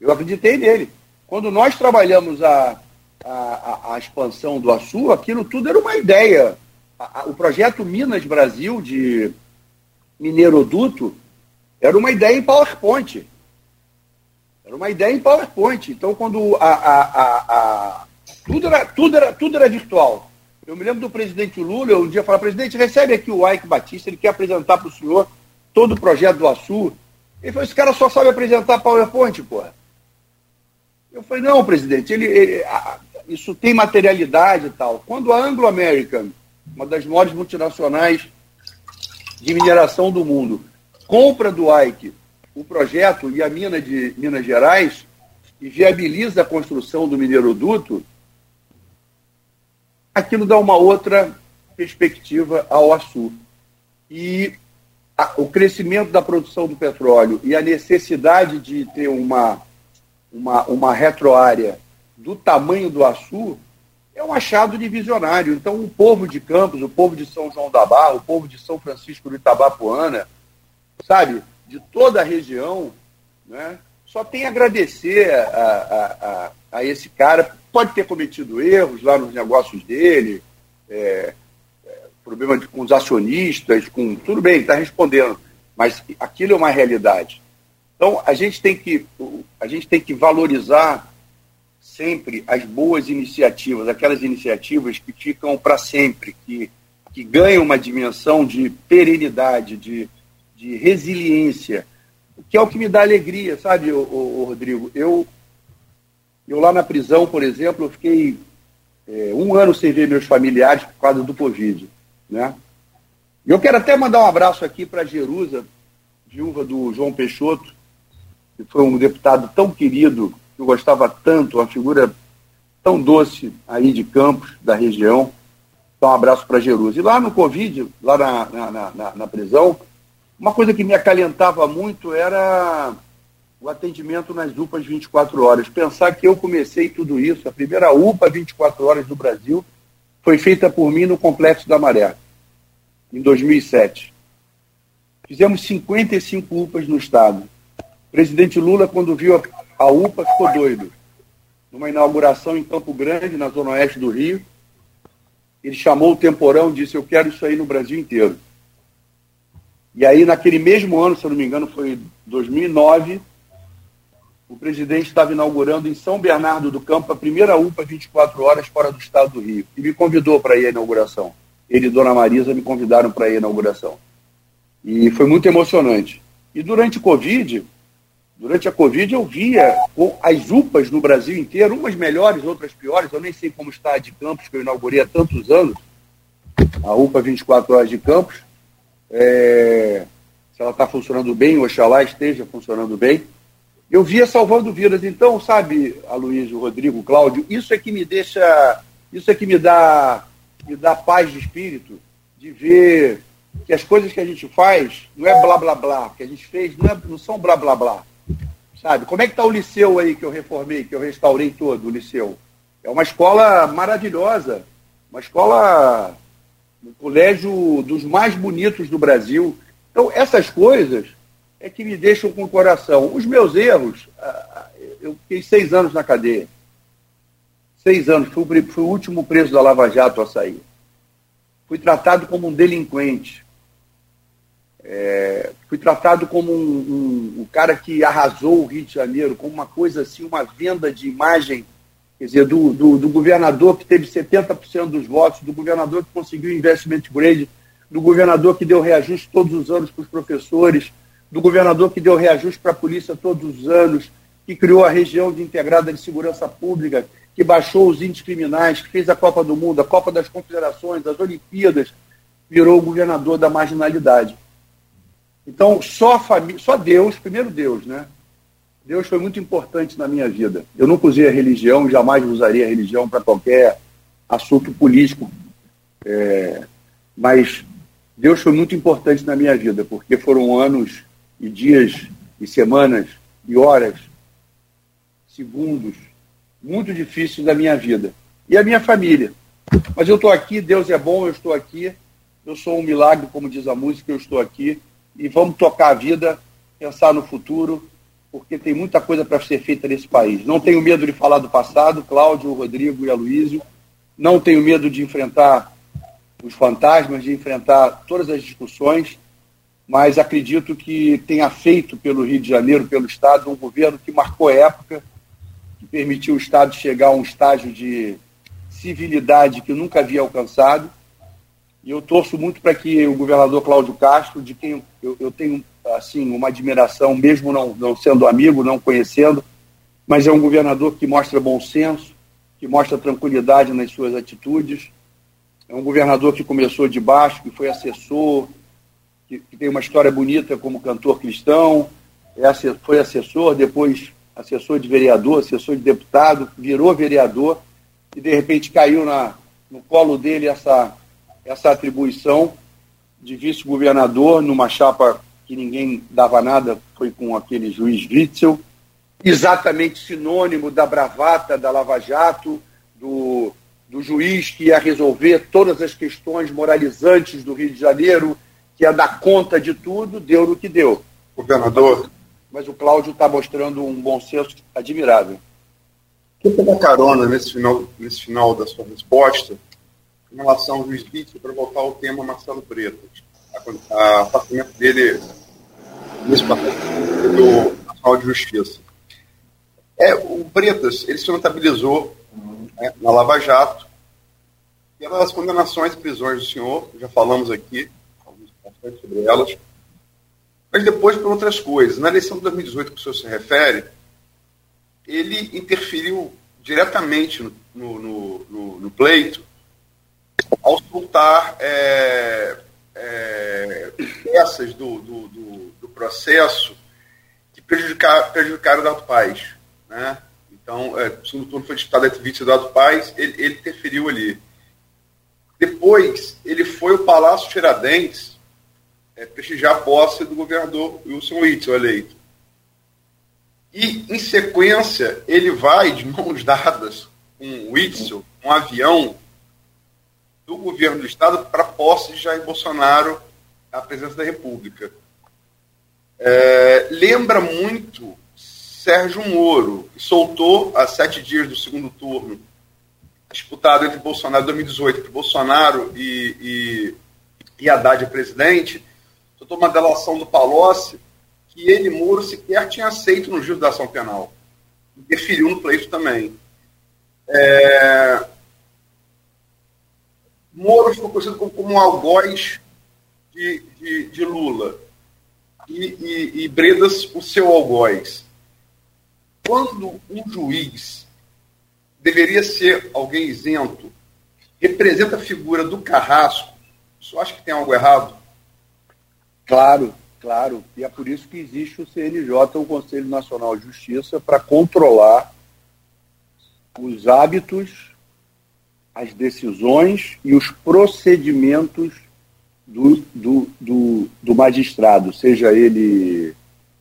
Speaker 3: Eu acreditei nele. Quando nós trabalhamos a, a, a expansão do Açu, aquilo tudo era uma ideia. o projeto Minas Brasil de Mineiroduto era uma ideia em PowerPoint. Era uma ideia em PowerPoint. Então, quando a, a, a, a, tudo, era, tudo, era, tudo era virtual. Eu me lembro do presidente Lula, eu um dia falei, presidente, recebe aqui o Ike Batista, ele quer apresentar para o senhor todo o projeto do Açu. Ele falou, esse cara só sabe apresentar PowerPoint, porra. Eu falei, não, presidente, ele, ele isso tem materialidade e tal. Quando a Anglo American, uma das maiores multinacionais de mineração do mundo, compra do Ike o projeto e a mina de Minas Gerais e viabiliza a construção do mineroduto, aquilo dá uma outra perspectiva ao Açu. E a, o crescimento da produção do petróleo e a necessidade de ter uma uma, uma retroárea do tamanho do Açu, é um achado de visionário. Então, o povo de Campos, o povo de São João da Barra, o povo de São Francisco do Itabapuana, sabe, de toda a região, né, só tem a agradecer a, a, a, a esse cara. Pode ter cometido erros lá nos negócios dele, é, é, problema de, com os acionistas, com tudo bem, está respondendo, mas aquilo é uma realidade. Então, a gente tem que, a gente tem que valorizar sempre as boas iniciativas, aquelas iniciativas que ficam para sempre, que, que ganham uma dimensão de perenidade, de, de resiliência, que é o que me dá alegria, sabe, o, Rodrigo? Eu, eu lá na prisão, por exemplo, eu fiquei é, um ano sem ver meus familiares por causa do Covid, né? Eu quero até mandar um abraço aqui para a Jerusa, viúva do João Peixoto, que foi um deputado tão querido, que eu gostava tanto, uma figura tão doce aí de Campos, da região. Então, um abraço para Jerusa. E lá no Covid, lá na, na, na, na prisão, uma coisa que me acalentava muito era o atendimento nas UPAs 24 horas. Pensar que eu comecei tudo isso, a primeira UPA 24 horas do Brasil foi feita por mim no Complexo da Maré, em 2007. Fizemos 55 UPAs no estado presidente Lula, quando viu a, UPA, ficou doido. Numa inauguração em Campo Grande, na zona oeste do Rio, ele chamou o temporão e disse: Eu quero isso aí no Brasil inteiro. E aí, naquele mesmo ano, se eu não me engano, foi 2009, o presidente estava inaugurando em São Bernardo do Campo a primeira UPA 24 horas fora do estado do Rio. E me convidou para ir à inauguração. Ele e Dona Marisa me convidaram para ir à inauguração. E foi muito emocionante. E durante o Covid, Durante a Covid eu via as UPAs no Brasil inteiro, umas melhores, outras piores. Eu nem sei como está a de Campos, que eu inaugurei há tantos anos, a UPA 24 horas de Campos. É, se ela está funcionando bem, oxalá esteja funcionando bem. Eu via salvando vidas. Então, sabe, Aloysio, Rodrigo, Cláudio, isso é que me deixa, isso é que me dá, me dá paz de espírito, de ver que as coisas que a gente faz não é blá blá blá, que a gente fez não, é, não são blá blá blá Sabe? Como é que está o liceu aí que eu reformei, que eu restaurei todo, o liceu? É uma escola maravilhosa, uma escola, um colégio dos mais bonitos do Brasil. Então, essas coisas é que me deixam com o coração. Os meus erros, ah, eu fiquei seis anos na cadeia. Seis anos, fui, fui o último preso da Lava Jato a sair. Fui tratado como um delinquente. É, fui tratado como um, um, um, cara que arrasou o Rio de Janeiro, como uma coisa assim, uma venda de imagem, quer dizer, do, do, do governador que teve 70% dos votos, do governador que conseguiu investment grade, do governador que deu reajuste todos os anos para os professores, do governador que deu reajuste para a polícia todos os anos, que criou a região de integrada de segurança pública, que baixou os índices criminais, que fez a Copa do Mundo, a Copa das Confederações, as Olimpíadas, virou o governador da marginalidade. Então, só, família, só Deus, primeiro Deus, né? Deus foi muito importante na minha vida. Eu nunca usei a religião, jamais usaria a religião para qualquer assunto político. É, mas Deus foi muito importante na minha vida, porque foram anos e dias e semanas e horas, segundos, muito difíceis da minha vida. E a minha família. Mas eu estou aqui, Deus é bom, eu estou aqui. Eu sou um milagre, como diz a música, eu estou aqui. E vamos tocar a vida, pensar no futuro, porque tem muita coisa para ser feita nesse país. Não tenho medo de falar do passado, Cláudio, Rodrigo e Aloísio. Não tenho medo de enfrentar os fantasmas, de enfrentar todas as discussões, mas acredito que tenha feito pelo Rio de Janeiro, pelo Estado, um governo que marcou época, que permitiu o Estado chegar a um estágio de civilidade que nunca havia alcançado. E eu torço muito para que o governador Cláudio Castro, de quem eu, eu tenho assim uma admiração, mesmo não, não sendo amigo, não conhecendo, mas é um governador que mostra bom senso, que mostra tranquilidade nas suas atitudes. É um governador que começou de baixo, que foi assessor, que, que tem uma história bonita como cantor cristão, é, foi assessor, depois assessor de vereador, assessor de deputado, virou vereador e de repente caiu na, no colo dele essa, essa atribuição de vice-governador numa chapa que ninguém dava nada, foi com aquele juiz Witzel, exatamente sinônimo da bravata da Lava Jato, do, do juiz que ia resolver todas as questões moralizantes do Rio de Janeiro, que ia dar conta de tudo, deu no que deu.
Speaker 4: Governador.
Speaker 3: Mas, o Cláudio está mostrando um bom senso admirável.
Speaker 4: Quer pegar carona nesse final, nesse final da sua resposta em relação ao juiz Witzel para voltar ao tema Marcelo Preto a afastamento dele nesse do Nacional de Justiça. É, o Bretas, ele se notabilizou né, na Lava Jato pelas condenações e prisões do senhor, já falamos aqui, bastante sobre elas, mas depois por outras coisas. Na eleição de 2018 que o senhor se refere, ele interferiu diretamente no, no, no, no pleito ao soltar é, é, peças do, do, do, do, processo que prejudicaram, prejudicaram o Eduardo Paes. Né? Então, é, o segundo turno foi disputado entre Vítor e Eduardo Paes, ele, ele interferiu ali. Depois, ele foi ao Palácio Tiradentes é, prestigiar a posse do governador Wilson Witzel, eleito. E, em sequência, ele vai de mãos dadas com o Witzel, um avião do governo do Estado para posse de Jair Bolsonaro à presidência da República. É, lembra muito Sérgio Moro, que soltou há sete dias do segundo turno, disputado entre Bolsonaro em 2018, entre Bolsonaro e, e, e Haddad presidente, soltou uma delação do Palocci que ele, Moro, sequer tinha aceito no juízo da ação penal. Interferiu no pleito também. É, Moro ficou conhecido como, como um algoz de, de, de Lula. E, e, e, Bredas, o seu algoz. Quando um juiz deveria ser alguém isento, representa a figura do carrasco, você acha que tem algo errado?
Speaker 3: Claro, claro. E é por isso que existe o CNJ, o Conselho Nacional de Justiça, para controlar os hábitos as decisões e os procedimentos do, do, do, do, magistrado, seja ele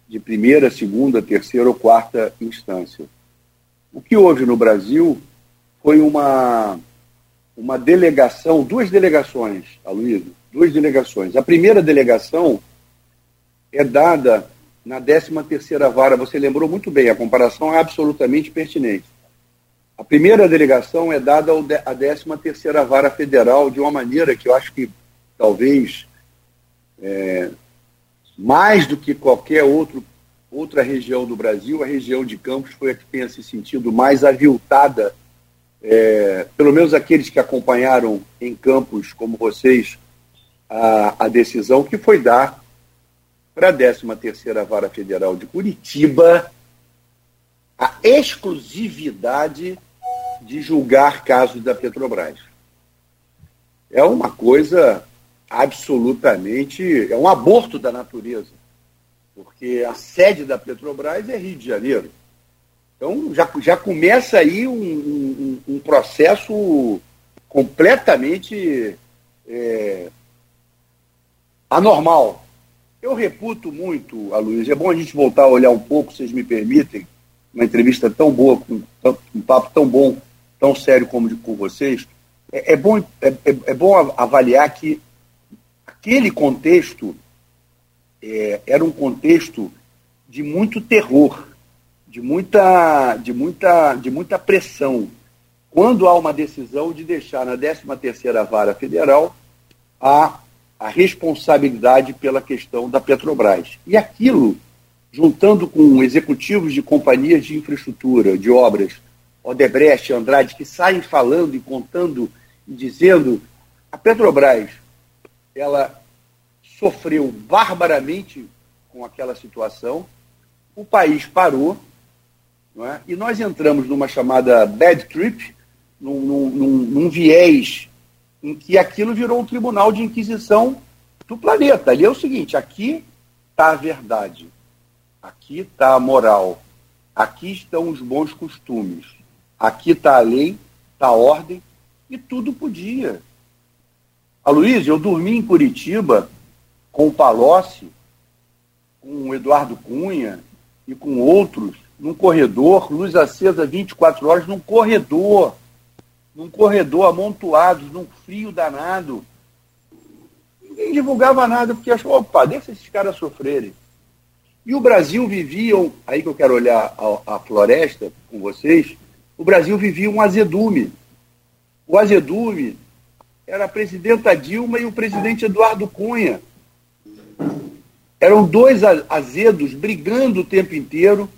Speaker 3: de primeira, segunda, terceira ou quarta instância. O que houve no Brasil foi uma, uma delegação, duas delegações, Aloysio, duas delegações. A primeira delegação é dada na 13ª vara, você lembrou muito bem, a comparação é absolutamente pertinente. A primeira delegação é dada à 13ª Vara Federal de uma maneira que eu acho que talvez é, mais do que qualquer outro, outra região do Brasil, a região de Campos foi a que tenha se sentido mais aviltada, é, pelo menos aqueles que acompanharam em Campos, como vocês, a, a decisão que foi dar para a 13ª Vara Federal de Curitiba a exclusividade de julgar casos da Petrobras. É uma coisa absolutamente. É um aborto da natureza, porque a sede da Petrobras é Rio de Janeiro. Então já, já começa aí um, um, um processo completamente é, anormal. Eu reputo muito, Aloysio, é bom a gente voltar a olhar um pouco, vocês me permitem, uma entrevista tão boa, com um papo tão bom, tão sério como de com vocês. É, é bom, é, é, é, bom avaliar que aquele contexto é, era um contexto de muito terror, de muita, de muita, de muita pressão. Quando há uma decisão de deixar na 13ª Vara Federal a, a responsabilidade pela questão da Petrobras. E aquilo, juntando com executivos de companhias de infraestrutura, de obras, Odebrecht, Andrade, que saem falando e contando e dizendo a Petrobras, ela sofreu barbaramente com aquela situação, o país parou, é? E nós entramos numa chamada bad trip, num, num, num, viés em que aquilo virou um tribunal de inquisição do planeta. Ali é o seguinte: aqui está a verdade, aqui está a moral, aqui estão os bons costumes, aqui está a lei, está a ordem, e tudo podia. A Luiz, eu dormi em Curitiba com o Palocci, com o Eduardo Cunha e com outros num corredor, luz acesa 24 horas, num corredor, num corredor amontoados, num frio danado. Ninguém divulgava nada, porque achou, opa, deixa esses caras sofrerem. E o Brasil vivia, aí que eu quero olhar a, a floresta com vocês, o Brasil vivia um azedume. O azedume era a presidenta Dilma e o presidente Eduardo Cunha. Eram dois azedos brigando o tempo inteiro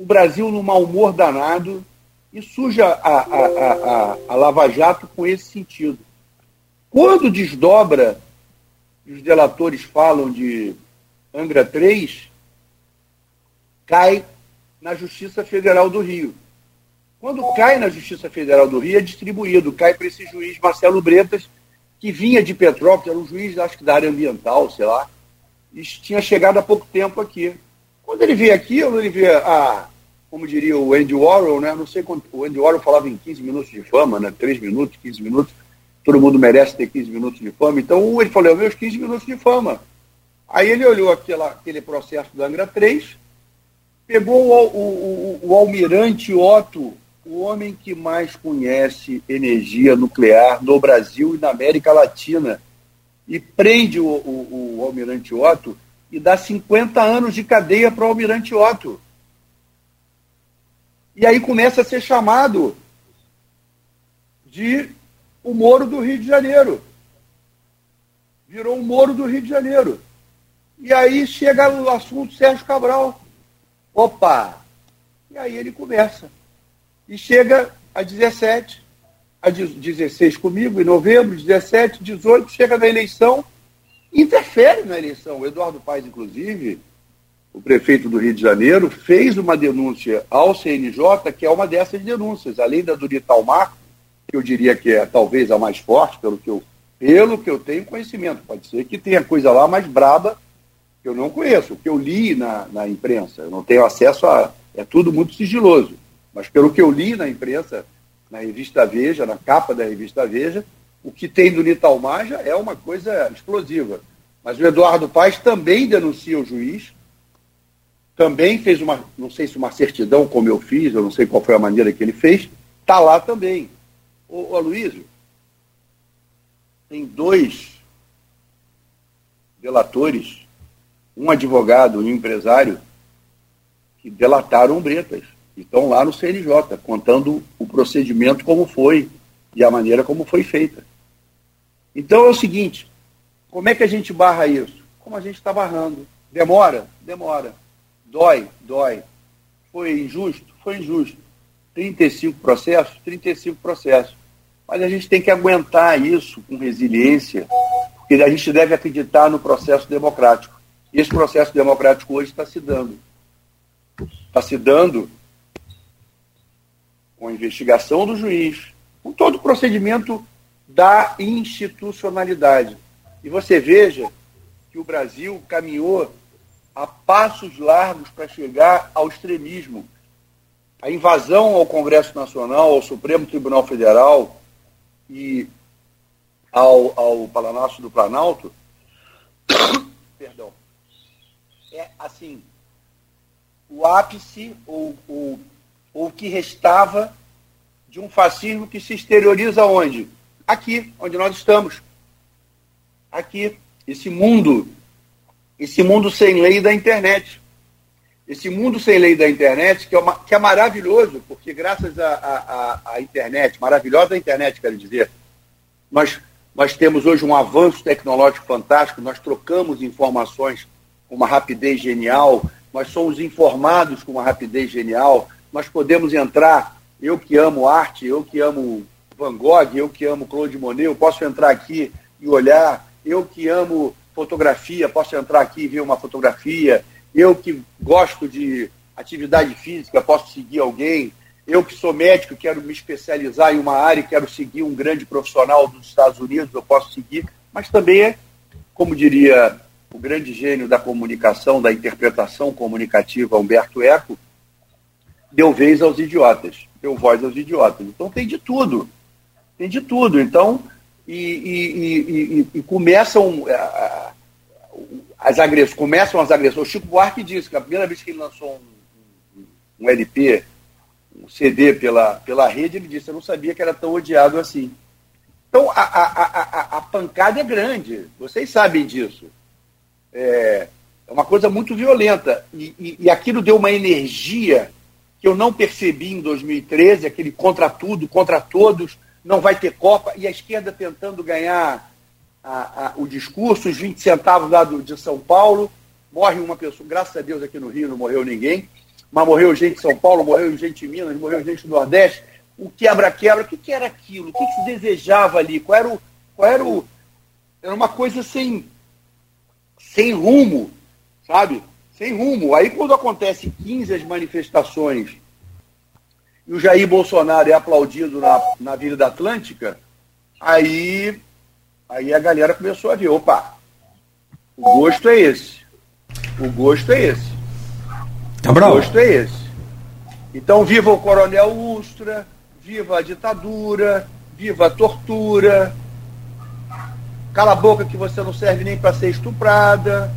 Speaker 3: o Brasil no mau humor danado e suja a, a, a, a, Lava Jato com esse sentido. Quando desdobra, os delatores falam de Angra 3, cai na Justiça Federal do Rio. Quando cai na Justiça Federal do Rio, é distribuído, cai para esse juiz Marcelo Bretas, que vinha de Petrópolis, era um juiz, acho que da área ambiental, sei lá, e tinha chegado há pouco tempo aqui. Quando ele vê aquilo, ele vê, ah, como diria o Andy Warhol, né? Não sei quanto. O Andy Warhol falava em 15 minutos de fama, né? 3 minutos, 15 minutos. Todo mundo merece ter 15 minutos de fama. Então ele falou, meus 15 minutos de fama. Aí ele olhou aquela, aquele processo do Angra 3, pegou o, o, o, almirante Otto, o homem que mais conhece energia nuclear no Brasil e na América Latina, e prende o, o, o almirante Otto e dá 50 anos de cadeia para o almirante Otto. E aí começa a ser chamado de o Moro do Rio de Janeiro. Virou o Moro do Rio de Janeiro. E aí chega o assunto Sérgio Cabral. Opa! E aí ele começa. E chega a 17, a 16 comigo, em novembro, 17, 18, chega na eleição interfere na eleição. O Eduardo Paes, inclusive, o prefeito do Rio de Janeiro, fez uma denúncia ao CNJ, que é uma dessas denúncias, além da do Italmar, que eu diria que é talvez a mais forte, pelo que eu, pelo que eu tenho conhecimento. Pode ser que tenha coisa lá mais braba que eu não conheço, que eu li na, na imprensa. Eu não tenho acesso a. É tudo muito sigiloso. Mas pelo que eu li na imprensa, na revista Veja, na capa da revista Veja, o que tem do Nitalmar já é uma coisa explosiva. Mas o Eduardo Paes também denuncia o juiz, também fez uma, não sei se uma certidão como eu fiz, eu não sei qual foi a maneira que ele fez, está lá também. Ô, ô Aloysio, tem dois delatores, um advogado e um empresário, que delataram Bretas. Estão lá no CNJ, contando o procedimento como foi e a maneira como foi feita. Então é o seguinte, como é que a gente barra isso? Como a gente está barrando. Demora? Demora. Dói? Dói. Foi injusto? Foi injusto. 35 processos? 35 processos. Mas a gente tem que aguentar isso com resiliência, porque a gente deve acreditar no processo democrático. Esse processo democrático hoje está se dando. Está se dando com a investigação do juiz, com todo o procedimento da institucionalidade. E você veja que o Brasil caminhou a passos largos para chegar ao extremismo. A invasão ao Congresso Nacional, ao Supremo Tribunal Federal, e ao, ao Palácio do Planalto, [coughs] perdão, é assim, o ápice ou o que restava de um fascismo que se exterioriza onde? Aqui, onde nós estamos. Aqui, esse mundo, esse mundo sem lei da internet. Esse mundo sem lei da internet, que é, uma, que é maravilhoso, porque graças à internet, maravilhosa internet, quero dizer, nós, nós temos hoje um avanço tecnológico fantástico, nós trocamos informações com uma rapidez genial, nós somos informados com uma rapidez genial, nós podemos entrar, eu que amo arte, eu que amo Van Gogh, eu que amo Claude Monet, eu posso entrar aqui e olhar, eu que amo fotografia, posso entrar aqui e ver uma fotografia, eu que gosto de atividade física, posso seguir alguém, eu que sou médico, quero me especializar em uma área quero seguir um grande profissional dos Estados Unidos, eu posso seguir, mas também é, como diria o grande gênio da comunicação, da interpretação comunicativa, Humberto Eco, deu vez aos idiotas, deu voz aos idiotas. Então tem de tudo, tem de tudo. Então, e, e, e, e começam as agressões, começam as agressões. O Chico Buarque disse que a primeira vez que ele lançou um, um LP, um CD pela, pela rede, ele disse, eu não sabia que era tão odiado assim. Então, a, a, a, a pancada é grande, vocês sabem disso é, é uma coisa muito violenta. E, e, e, aquilo deu uma energia que eu não percebi em 2013, aquele contra tudo, contra todos, não vai ter Copa, e a esquerda tentando ganhar a, a, o discurso, os 20 centavos lá do, de São Paulo, morre uma pessoa, graças a Deus aqui no Rio não morreu ninguém, mas morreu gente de São Paulo, morreu gente de Minas, morreu gente do Nordeste, o quebra-quebra, o que, que, era aquilo? O que, que se desejava ali? Qual era o. Qual era, o, era uma coisa sem, sem rumo, sabe? Sem rumo. Aí quando acontece 15 as manifestações e o Jair Bolsonaro é aplaudido na, na Avenida Atlântica, aí, aí a galera começou a ver, opa, o gosto é esse. O gosto é esse.
Speaker 2: Cabral.
Speaker 3: O gosto é esse. Então, viva o Coronel Ustra, viva a ditadura, viva a tortura, Cala a boca que você não serve nem para ser estuprada.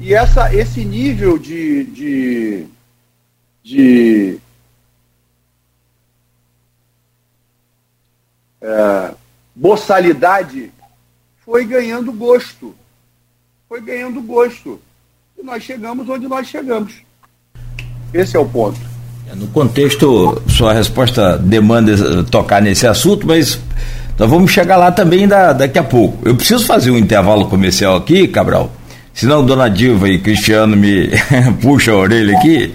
Speaker 3: E essa, esse nível de, de, de é, boçalidade foi ganhando gosto. Foi ganhando gosto. E nós chegamos onde nós chegamos. Esse é o ponto.
Speaker 2: No contexto, sua resposta demanda tocar nesse assunto, mas nós vamos chegar lá também da, daqui a pouco. Eu preciso fazer um intervalo comercial aqui, Cabral. Senão Dona Diva e Cristiano me [laughs] puxa a orelha aqui.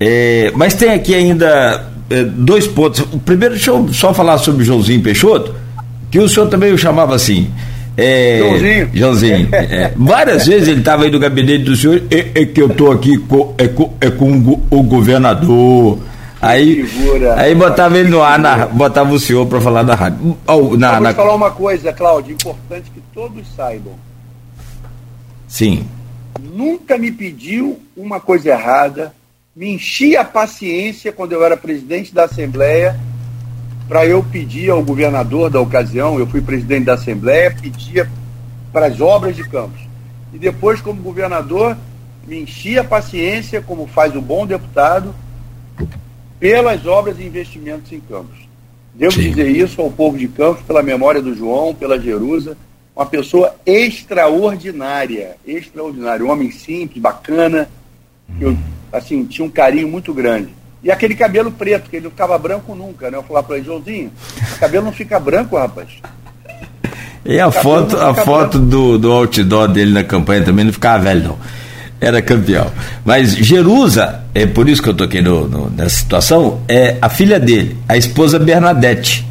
Speaker 2: É, mas tem aqui ainda é, dois pontos. O primeiro, deixa eu só falar sobre o Joãozinho Peixoto, que o senhor também o chamava assim. É, Joãozinho. Joãozinho. É, várias [laughs] vezes ele estava aí no gabinete do senhor, é, é que eu estou aqui com, é, com, é com o governador Aí, figura, aí botava ele no ar, na, botava o senhor para falar da rádio.
Speaker 3: Oh, na, Vamos na... falar uma coisa, Cláudio, importante que todos saibam.
Speaker 2: Sim.
Speaker 3: Nunca me pediu uma coisa errada, me enchia a paciência quando eu era presidente da Assembleia para eu pedir ao governador da ocasião, eu fui presidente da Assembleia, pedia para as obras de campos. E depois, como governador, me enchia a paciência, como faz o bom deputado, pelas obras e investimentos em Campos. Devo Sim. dizer isso ao povo de Campos, pela memória do João, pela Jerusa, uma pessoa extraordinária, extraordinária, um homem simples, bacana, que eu, assim, tinha um carinho muito grande. E aquele cabelo preto, que ele não ficava branco nunca, né? Eu falava para ele, Joãozinho, o cabelo não fica branco, rapaz.
Speaker 2: E a foto, a foto do, do outdoor dele na campanha também não ficava velho, não era campeão. Mas Jerusa, é por isso que eu aqui no, no, nessa situação, é a filha dele, a esposa Bernadette.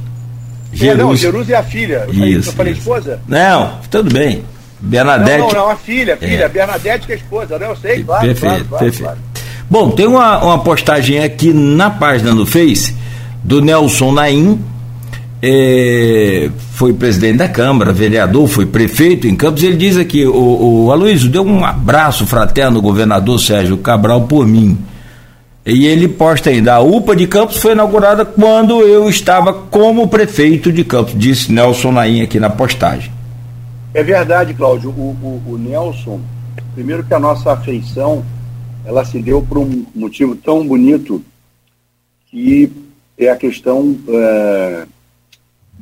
Speaker 3: Jerusa. É, não, Jerusa é a filha. Eu isso, eu falei esposa?
Speaker 2: Não, tudo bem. Bernadette. Não,
Speaker 3: não, não a filha, filha. É. Bernadette que é esposa, né? Eu sei, claro. Perfeito, claro, claro, perfeito. Claro.
Speaker 2: Bom, tem uma, uma postagem aqui na página do Face do Nelson Naim, é, foi presidente da Câmara, vereador, foi prefeito em Campos. Ele diz aqui: o, o Aloysio deu um abraço fraterno ao governador Sérgio Cabral por mim. E ele posta ainda: a UPA de Campos foi inaugurada quando eu estava como prefeito de Campos, disse Nelson Naim aqui na postagem.
Speaker 3: É verdade, Cláudio. O, o, o Nelson, primeiro que a nossa afeição ela se deu por um motivo tão bonito que é a questão é,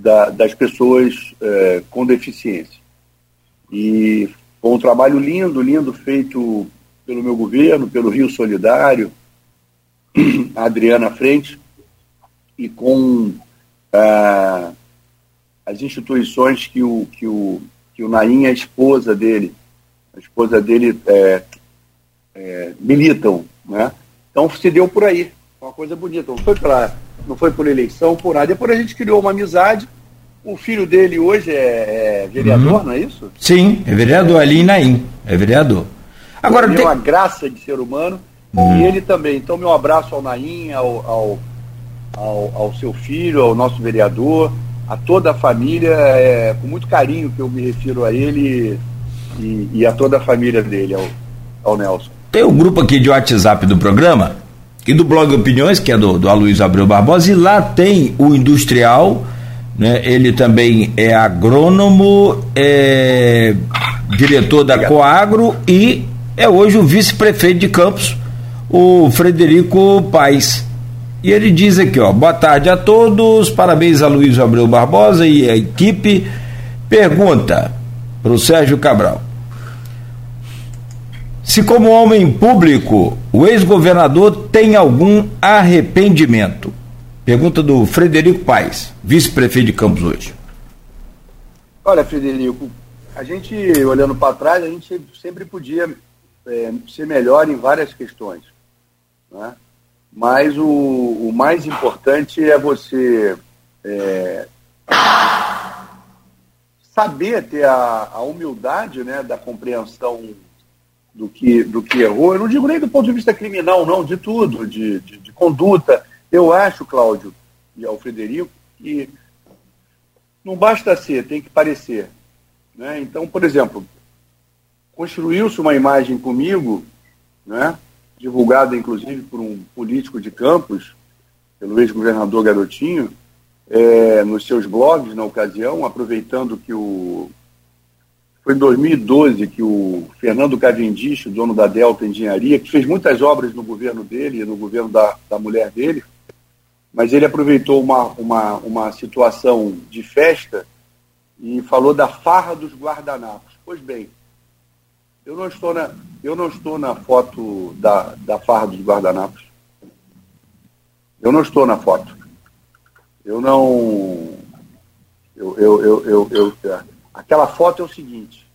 Speaker 3: da, das pessoas é, com deficiência. E foi um trabalho lindo, lindo, feito pelo meu governo, pelo Rio Solidário, [clears throat] a Adriana Frente, e com ah, as instituições que o, que, o, que o Naim, a esposa dele, a esposa dele é, é, militam. Né? Então se deu por aí, uma coisa bonita. Não foi, pra, não foi por eleição, por nada. Depois a gente criou uma amizade. O filho dele hoje é, é vereador, uhum. não é isso?
Speaker 2: Sim, é vereador ali em Naim, é vereador.
Speaker 3: Agora ele tem... é uma graça de ser humano uhum. e ele também. Então meu abraço ao Naim, ao, ao, ao, ao seu filho, ao nosso vereador, a toda a família, é, com muito carinho que eu me refiro a ele e, e a toda a família dele, ao, ao Nelson.
Speaker 2: Tem um grupo aqui de WhatsApp do programa e do blog Opiniões, que é do, do Aloysio Abreu Barbosa, e lá tem o industrial, né? ele também é agrônomo, é diretor da Coagro e é hoje o vice-prefeito de Campos, o Frederico Paes. E ele diz aqui, ó, boa tarde a todos, parabéns a Luiz Abreu Barbosa e a equipe. Pergunta para o Sérgio Cabral. Se, como homem público, o ex-governador tem algum arrependimento? Pergunta do Frederico Paes, vice-prefeito de Campos hoje.
Speaker 3: Olha, Frederico, a gente, olhando para trás, a gente sempre podia é, ser melhor em várias questões. Né? Mas o, o mais importante é você é, saber ter a, a humildade né, da compreensão do que, do que errou. Eu não digo nem do ponto de vista criminal, não, de tudo, de, de, de conduta. Eu acho, Cláudio e ao Frederico, que não basta ser, tem que parecer. Né? Então, por exemplo, construiu-se uma imagem comigo, né? divulgada inclusive por um político de Campos, pelo ex-governador Garotinho, é, nos seus blogs na ocasião, aproveitando que o foi em 2012 que o Fernando Cavendish, dono da Delta Engenharia, que fez muitas obras no governo dele e no governo da, da mulher dele, mas ele aproveitou uma, uma, uma situação de festa e falou da farra dos guardanapos. Pois bem, eu não estou na, eu não estou na foto da, da farra dos guardanapos. Eu não estou na foto. Eu não. Eu, eu, eu, eu, eu, Aquela foto é o seguinte: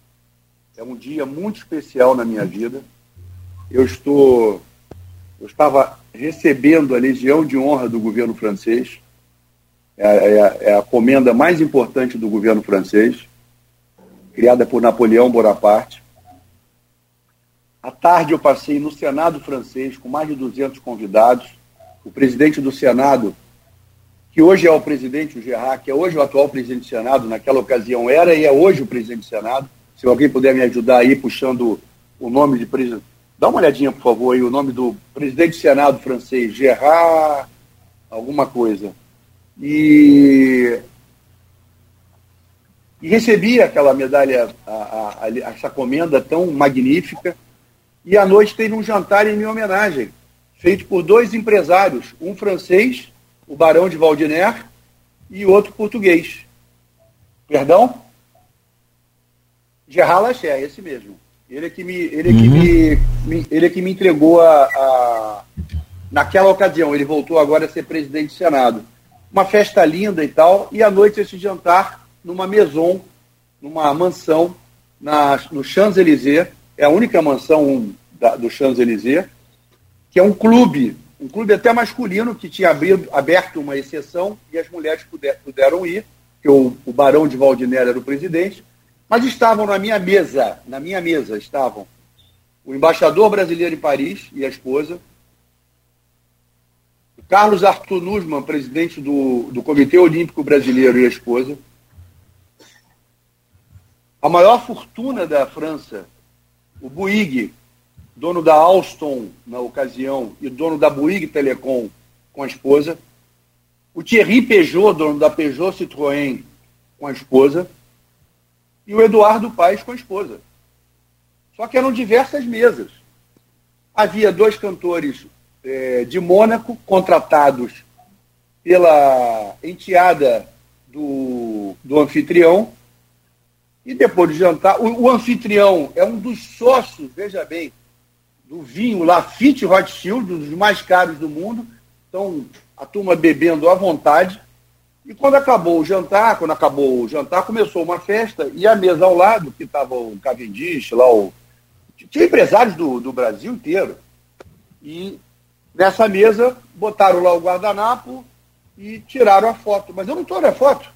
Speaker 3: é um dia muito especial na minha vida. Eu estou, eu estava recebendo a Legião de Honra do governo francês. É, é, é a comenda mais importante do governo francês, criada por Napoleão Bonaparte. À tarde eu passei no Senado francês com mais de 200 convidados. O presidente do Senado que hoje é o presidente, o Gerard, que é hoje o atual presidente do Senado, naquela ocasião era e é hoje o presidente do Senado. Se alguém puder me ajudar aí, puxando o nome de presidente. Dá uma olhadinha, por favor, aí, o nome do presidente do Senado francês, Gerard, alguma coisa. E, e recebi aquela medalha, a, a, a, essa comenda tão magnífica. E à noite teve um jantar em minha homenagem, feito por dois empresários, um francês o Barão de Valdiner e outro português. Perdão? Gerard Lacher, esse mesmo. Ele é que me, ele é que uhum. me, ele é que me entregou a, a, naquela ocasião. Ele voltou agora a ser presidente do Senado. Uma festa linda e tal, e à noite esse jantar numa maison, numa mansão na, no Champs-Élysées, é a única mansão da, do Champs-Élysées, que é um clube um clube até masculino que tinha abrido, aberto uma exceção e as mulheres puder, puderam ir, que o, o Barão de Valdinera era o presidente, mas estavam na minha mesa, na minha mesa estavam o embaixador brasileiro em Paris e a esposa, o Carlos Arthur Nussmann, presidente do, do Comitê Olímpico Brasileiro e a esposa, a maior fortuna da França, o Bouygues, dono da Alstom na ocasião e dono da Bouygues Telecom com a esposa. O Thierry Peugeot, dono da Peugeot Citroën com a esposa. E o Eduardo Paes com a esposa. Só que eram diversas mesas. Havia dois cantores é, de Mônaco contratados pela enteada do, do anfitrião. E depois de jantar, o, o anfitrião é um dos sócios, veja bem, do vinho Lafitte Rothschild, um dos mais caros do mundo. Então, a turma bebendo à vontade. E quando acabou o jantar, quando acabou o jantar, começou uma festa e a mesa ao lado, que estava o Cavendish, lá o. Tinha empresários do, do Brasil inteiro. E nessa mesa botaram lá o guardanapo e tiraram a foto. Mas eu não estou na foto.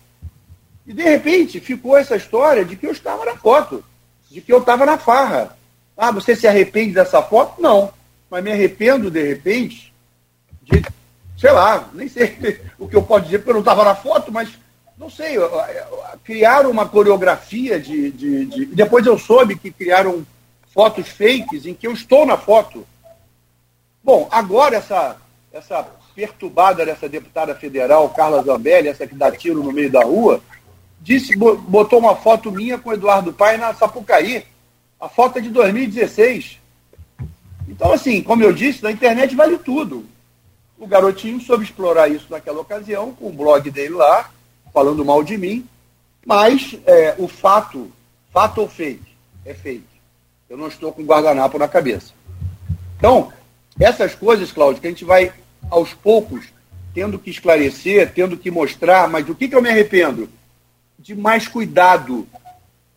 Speaker 3: E de repente ficou essa história de que eu estava na foto, de que eu estava na farra. Ah, você se arrepende dessa foto? Não. Mas me arrependo, de repente, de, sei lá, nem sei [laughs] o que eu posso dizer, porque eu não estava na foto, mas não sei, criaram uma coreografia de, de, de. Depois eu soube que criaram fotos fakes em que eu estou na foto. Bom, agora essa, essa perturbada dessa deputada federal, Carla Zambelli, essa que dá tiro no meio da rua, disse, botou uma foto minha com Eduardo Pai na Sapucaí. A foto é de 2016. Então, assim, como eu disse, na internet vale tudo. O garotinho soube explorar isso naquela ocasião, com o blog dele lá, falando mal de mim. Mas é, o fato, fato ou fake, é fake. Eu não estou com guardanapo na cabeça. Então, essas coisas, Cláudio, que a gente vai aos poucos tendo que esclarecer, tendo que mostrar, mas o que, que eu me arrependo? De mais cuidado,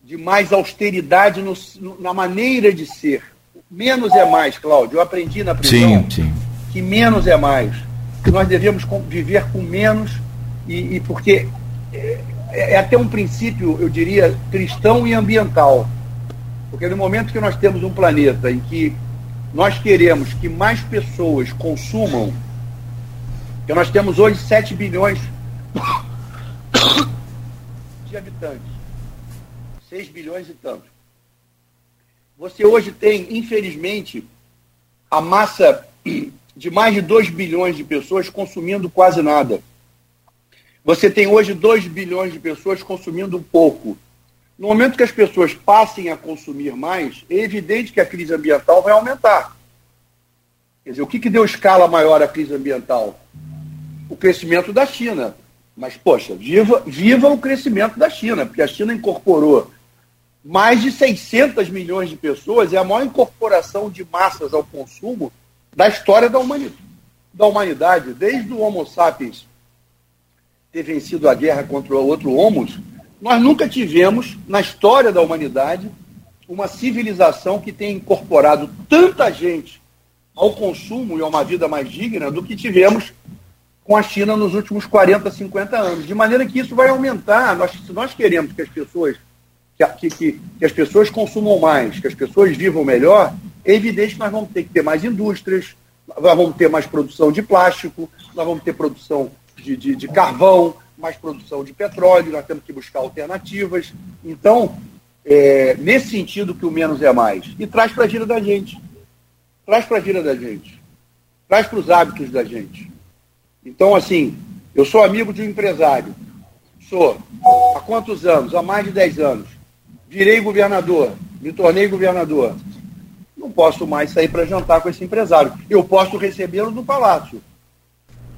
Speaker 3: de mais austeridade no, na maneira de ser. Menos é mais, Cláudio. Eu aprendi na prisão
Speaker 2: sim, sim.
Speaker 3: que menos é mais. Que nós devemos viver com menos, e, e porque é, é, até um princípio, eu diria, cristão e ambiental. Porque no momento que nós temos um planeta em que nós queremos que mais pessoas consumam, que nós temos hoje 7 bilhões [coughs] de habitantes, 6 bilhões e tanto. Você hoje tem, infelizmente, a massa de mais de 2 bilhões de pessoas consumindo quase nada. Você tem hoje 2 bilhões de pessoas consumindo pouco. No momento que as pessoas passem a consumir mais, é evidente que a crise ambiental vai aumentar. Quer dizer, o que, que deu escala maior à crise ambiental? O crescimento da China. Mas, poxa, viva, viva o crescimento da China, porque a China incorporou mais de 600 milhões de pessoas, é a maior incorporação de massas ao consumo da história da humanidade, da humanidade desde o Homo sapiens ter vencido a guerra contra o outro Homo, nós nunca tivemos, na história da humanidade, uma civilização que tenha incorporado tanta gente ao consumo e a uma vida mais digna do que tivemos com a China nos últimos 40, 50 anos. De maneira que isso vai aumentar. Nós, se nós queremos que as pessoas que, que, que, as pessoas consumam mais, que as pessoas vivam melhor, é evidente que nós vamos ter que ter mais indústrias, nós vamos ter mais produção de plástico, nós vamos ter produção de, de, de carvão, mais produção de petróleo, nós temos que buscar alternativas. Então, é, nesse sentido que o menos é mais. E traz para a vida da gente. Traz para a vida da gente. Traz para os hábitos da gente. Então, assim, eu sou amigo de um empresário. Sou. Há quantos anos? Há mais de 10 anos. Virei governador. Me tornei governador. Não posso mais sair para jantar com esse empresário. Eu posso recebê-lo no palácio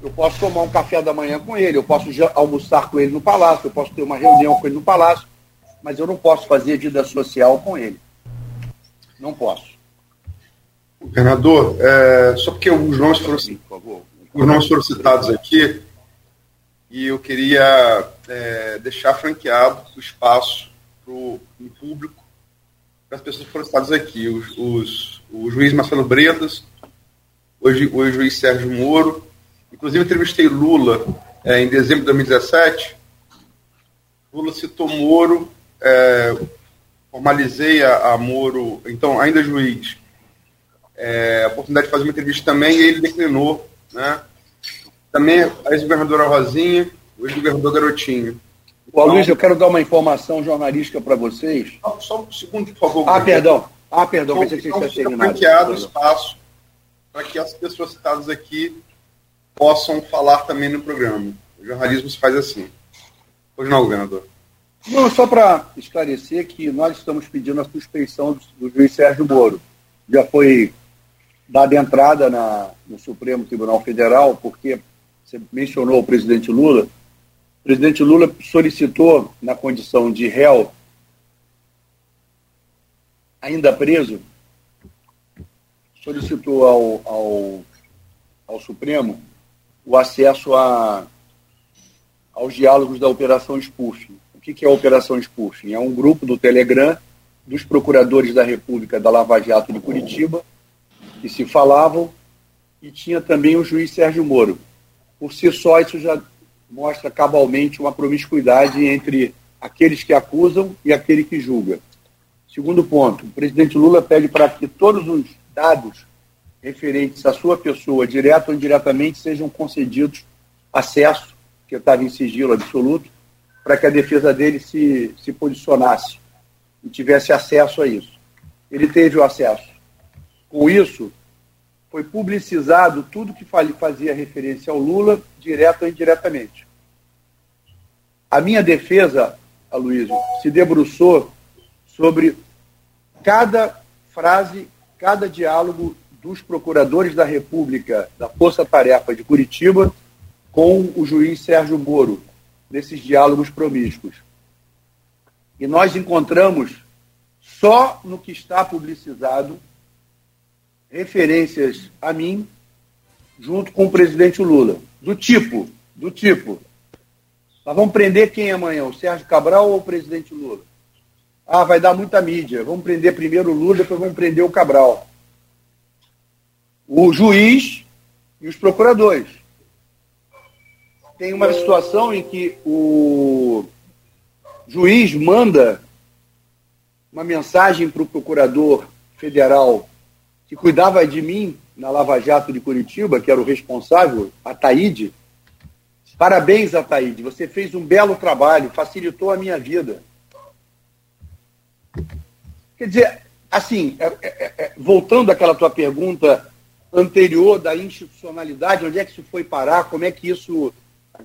Speaker 3: eu posso tomar um café da manhã com ele, eu posso almoçar com ele no palácio, eu posso ter uma reunião com ele no palácio, mas eu não posso fazer vida social com ele. Não posso.
Speaker 4: Governador, é, só porque os nomes foram, os nomes foram citados aqui, e eu queria é, deixar franqueado o espaço o público, para as pessoas que foram citadas aqui. Os, os, o juiz Marcelo Bretas, hoje o juiz Sérgio Moro, Inclusive, entrevistei Lula é, em dezembro de 2017. Lula citou Moro, é, formalizei a, a, Moro, então, ainda juiz, é, a oportunidade de fazer uma entrevista também, e ele declinou. Né? Também a ex-governadora Rosinha, o ex-governador Garotinho.
Speaker 3: Ô, Luiz, eu quero dar uma informação jornalística para vocês.
Speaker 4: Só, só um segundo, por favor.
Speaker 3: Ah, perdão.
Speaker 4: Ah, perdão, então, que então fica franqueado espaço para que as pessoas citadas aqui possam falar também no programa. O jornalismo se faz assim. Pois não, governador?
Speaker 3: Não, só para esclarecer que nós estamos pedindo a suspeição do, do juiz Sérgio Moro. Já foi dada entrada na, no Supremo Tribunal Federal, porque você mencionou o presidente Lula. O presidente Lula solicitou, na condição de réu, ainda preso, solicitou ao, ao, ao Supremo o acesso a, aos diálogos da Operação Spoofing. O que, que é a Operação Spoofing? É um grupo do Telegram dos procuradores da República da Lava Jato de Curitiba que se falavam e tinha também o juiz Sérgio Moro. Por si só, isso já mostra cabalmente uma promiscuidade entre aqueles que acusam e aquele que julga. Segundo ponto, o presidente Lula pede para que todos os dados referentes à sua pessoa, direto ou indiretamente, sejam concedidos acesso, que estava em sigilo absoluto, para que a defesa dele se, se posicionasse e tivesse acesso a isso. Ele teve o acesso. Com isso, foi publicizado tudo que fazia referência ao Lula, direto ou indiretamente. A minha defesa, Aloysio, se debruçou sobre cada frase, cada diálogo dos procuradores da República da Força Tarefa de Curitiba com o juiz Sérgio Moro, nesses diálogos promíscuos. E nós encontramos só no que está publicizado referências a mim junto com o presidente Lula. Do tipo, do tipo, nós vamos prender quem amanhã? O Sérgio Cabral ou o presidente Lula? Ah, vai dar muita mídia. Vamos prender primeiro o Lula, depois vamos prender o Cabral. O juiz e os procuradores. Tem uma situação em que o juiz manda uma mensagem para o procurador federal que cuidava de mim na Lava Jato de Curitiba, que era o responsável, Ataíde. Parabéns, Ataíde. Você fez um belo trabalho, facilitou a minha vida. Quer dizer, assim, é, é, é, é voltando àquela tua pergunta anterior da institucionalidade, onde é que isso foi parar, como é que isso,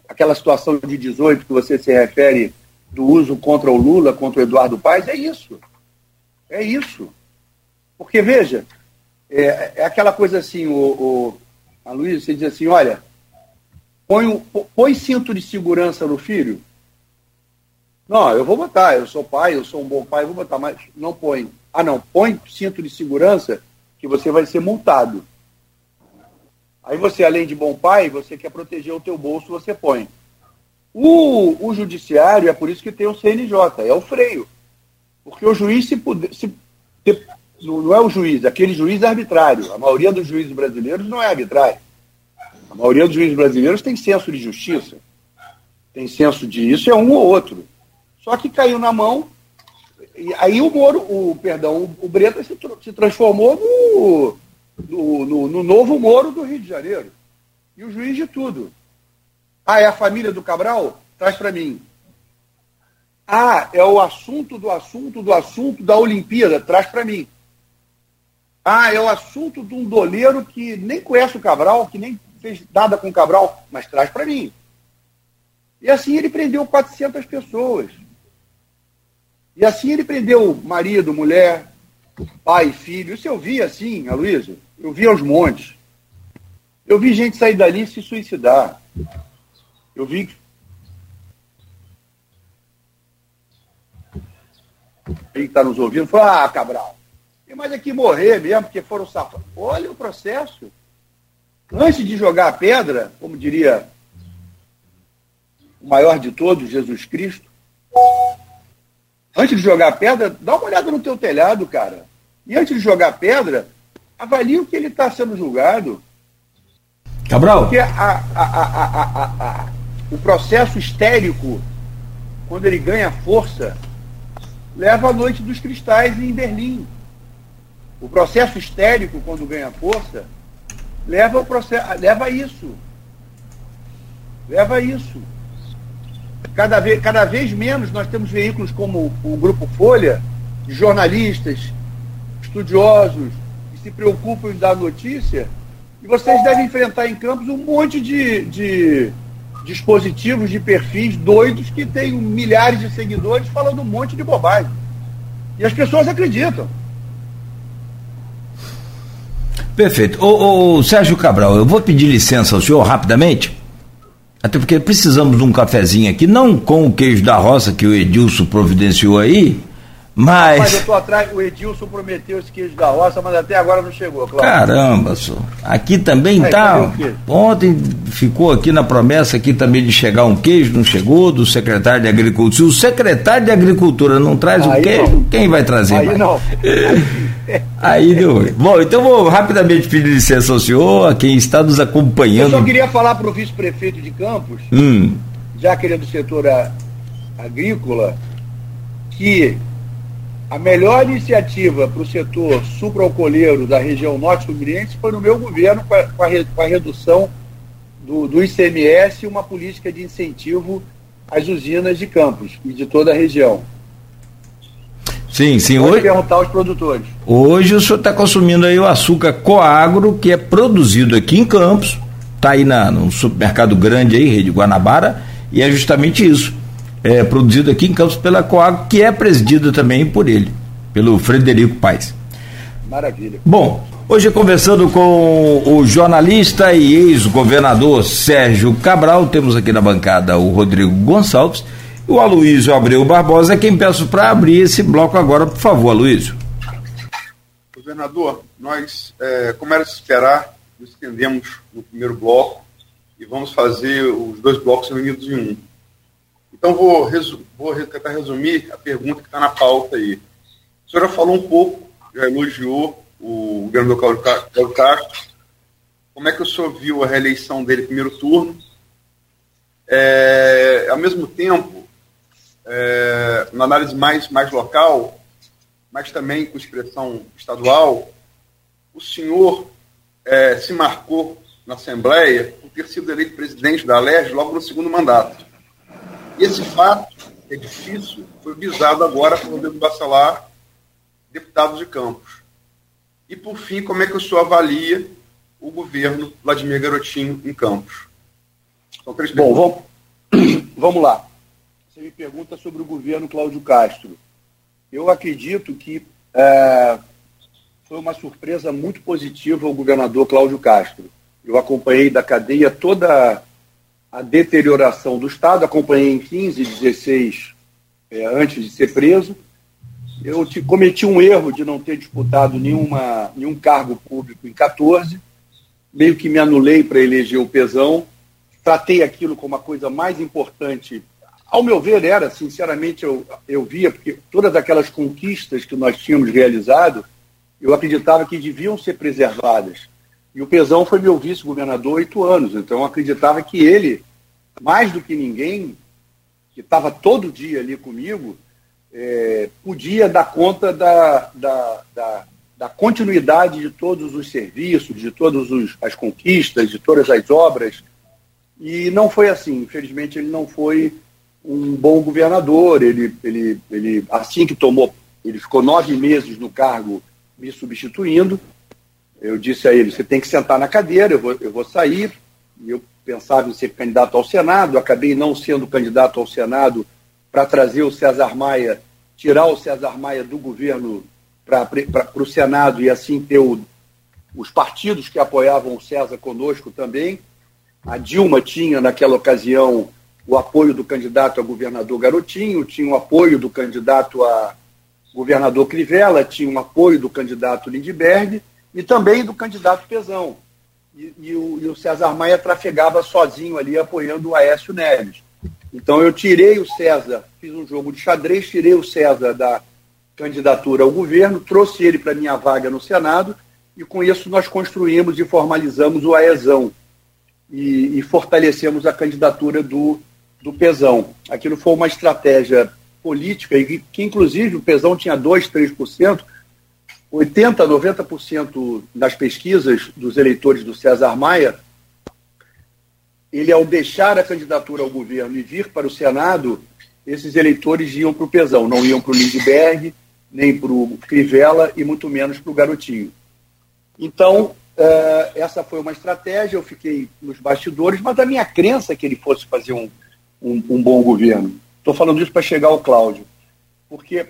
Speaker 3: aquela situação de 18 que você se refere do uso contra o Lula, contra o Eduardo Paes, é isso. É isso. Porque, veja, é, é aquela coisa assim, o, o, a Luísa, você diz assim, olha, põe, põe cinto de segurança no filho. Não, eu vou botar, eu sou pai, eu sou um bom pai, eu vou botar, mas não põe. Ah, não, põe cinto de segurança que você vai ser multado. Aí você, além de bom pai, você quer proteger o teu bolso, você põe. O, o judiciário, é por isso que tem o CNJ, é o freio. Porque o juiz, se puder, se, não é o juiz, aquele juiz é arbitrário. A maioria dos juízes brasileiros não é arbitrário. A maioria dos juízes brasileiros tem senso de justiça. Tem senso de isso, é um ou outro. Só que caiu na mão, e aí o Moro, o, perdão, o Breta se, se transformou no, no, no, no novo Moro do Rio de Janeiro. E o juiz de tudo. Ah, é a família do Cabral? Traz para mim. Ah, é o assunto do assunto do assunto da Olimpíada? Traz para mim. Ah, é o assunto de um doleiro que nem conhece o Cabral, que nem fez nada com o Cabral, mas traz para mim. E assim ele prendeu 400 pessoas. E assim ele prendeu marido, mulher, pai, filho. Isso eu vi assim, Aloysio. Eu vi aos montes. Eu vi gente sair dali e se suicidar. Eu vi. Quem está nos ouvindo falou: Ah, Cabral, tem mais aqui morrer mesmo, porque foram safados. Olha o processo. Antes de jogar a pedra, como diria o maior de todos, Jesus Cristo, antes de jogar a pedra, dá uma olhada no teu telhado, cara. E antes de jogar a pedra, avalie o que ele está sendo julgado.
Speaker 2: Cabral?
Speaker 3: Porque a, a, a, o processo histérico, quando ele ganha força, leva a noite dos cristais em Berlim. O processo histérico, quando ganha força, leva, o processo, leva a isso. Leva a isso. Cada vez, cada vez menos nós temos veículos como o Grupo Folha, de jornalistas estudiosos que se preocupam em dar notícia, e vocês devem enfrentar em campos um monte de, de dispositivos, de perfis doidos que têm milhares de seguidores falando um monte de bobagem. E as pessoas acreditam.
Speaker 2: Perfeito. Ô, ô, Sérgio Cabral, eu vou pedir licença ao senhor rapidamente, até porque precisamos de um cafezinho aqui, não com o queijo da roça que o Edilson providenciou aí, mas. Mas
Speaker 3: eu tô atrás, o Edilson prometeu esse queijo da roça, mas até agora não chegou,
Speaker 2: claro. Caramba, só. Aqui também tá. Ontem ficou aqui na promessa aqui também de chegar um queijo, não chegou, do secretário de Agricultura. Se o secretário de Agricultura não traz Aí o queijo, não. quem vai trazer? Aí mais? não. [laughs] [laughs] Aí deu. Bom, então vou rapidamente pedir licença ao senhor, a quem está nos acompanhando. Eu
Speaker 3: só queria falar para o vice-prefeito de Campos,
Speaker 2: hum.
Speaker 3: já que ele é do setor agrícola, que a melhor iniciativa para o setor sucroalcooleiro da região norte fluminense foi no meu governo, com a, com a, com a redução do, do ICMS e uma política de incentivo às usinas de Campos e de toda a região.
Speaker 2: Sim, sim.
Speaker 3: Pode hoje, perguntar aos produtores.
Speaker 2: Hoje o senhor está consumindo aí o açúcar coagro, que é produzido aqui em Campos, está aí na, num supermercado grande aí, Rede Guanabara, e é justamente isso é, produzido aqui em Campos pela Coag, que é presidida também por ele, pelo Frederico Paes.
Speaker 3: Maravilha.
Speaker 2: Bom, hoje conversando com o jornalista e ex-governador Sérgio Cabral, temos aqui na bancada o Rodrigo Gonçalves o Aloysio Abreu Barbosa, é quem peço para abrir esse bloco agora, por favor, Aloysio.
Speaker 4: Governador, nós, é, como era de esperar, nos estendemos no primeiro bloco e vamos fazer os dois blocos unidos em um. Então, vou, vou tentar resumir a pergunta que está na pauta aí. A senhora falou um pouco, já elogiou o governador Cláudio Castro. Como é que o senhor viu a reeleição dele no primeiro turno? É, ao mesmo tempo, é, uma análise mais, mais local, mas também com expressão estadual, o senhor é, se marcou na Assembleia por ter sido eleito presidente da Alerj logo no segundo mandato. Esse fato, é difícil, foi visado agora pelo Rodrigo Bacelar, deputado de Campos. E, por fim, como é que o senhor avalia o governo Vladimir Garotinho em Campos?
Speaker 3: São três Bom, vamos, [clears throat] vamos lá. Me pergunta sobre o governo Cláudio Castro. Eu acredito que é, foi uma surpresa muito positiva o governador Cláudio Castro. Eu acompanhei da cadeia toda a deterioração do Estado, acompanhei em 15, 16 é, antes de ser preso. Eu te, cometi um erro de não ter disputado nenhuma, nenhum cargo público em 14, meio que me anulei para eleger o Pezão, tratei aquilo como a coisa mais importante. Ao meu ver, era, sinceramente, eu, eu via, porque todas aquelas conquistas que nós tínhamos realizado, eu acreditava que deviam ser preservadas. E o Pezão foi meu vice-governador oito anos, então eu acreditava que ele, mais do que ninguém, que estava todo dia ali comigo, é, podia dar conta da, da, da, da, continuidade de todos os serviços, de todas as conquistas, de todas as obras. E não foi assim. Infelizmente, ele não foi um bom governador. Ele, ele, ele assim que tomou, ele ficou nove meses no cargo me substituindo. Eu disse a ele: você tem que sentar na cadeira, eu vou, eu vou sair. E eu pensava em ser candidato ao Senado, acabei não sendo candidato ao Senado para trazer o César Maia, tirar o César Maia do governo para o Senado e assim ter o, os partidos que apoiavam o César conosco também. A Dilma tinha, naquela ocasião, o apoio do candidato a governador Garotinho, tinha o apoio do candidato a governador Crivella, tinha o apoio do candidato Lindbergh, e também do candidato Pezão. E, e, o, e, o, César Maia trafegava sozinho ali, apoiando o Aécio Neves. Então eu tirei o César, fiz um jogo de xadrez, tirei o César da candidatura ao governo, trouxe ele para minha vaga no Senado, e com isso nós construímos e formalizamos o AESão. E, e fortalecemos a candidatura do, do Pezão. Aquilo foi uma estratégia política, que, que inclusive o Pezão tinha 2%, 3%, 80%, 90% das pesquisas dos eleitores do César Maia, ele, ao deixar a candidatura ao governo e vir para o Senado, esses eleitores iam para o Pesão, não iam para o Lindbergh, nem para o Crivella e muito menos para o Garotinho. Então, uh, essa foi uma estratégia, eu fiquei nos bastidores, mas a minha crença é que ele fosse fazer um, um, um bom governo. Estou falando isso para chegar ao Cláudio, porque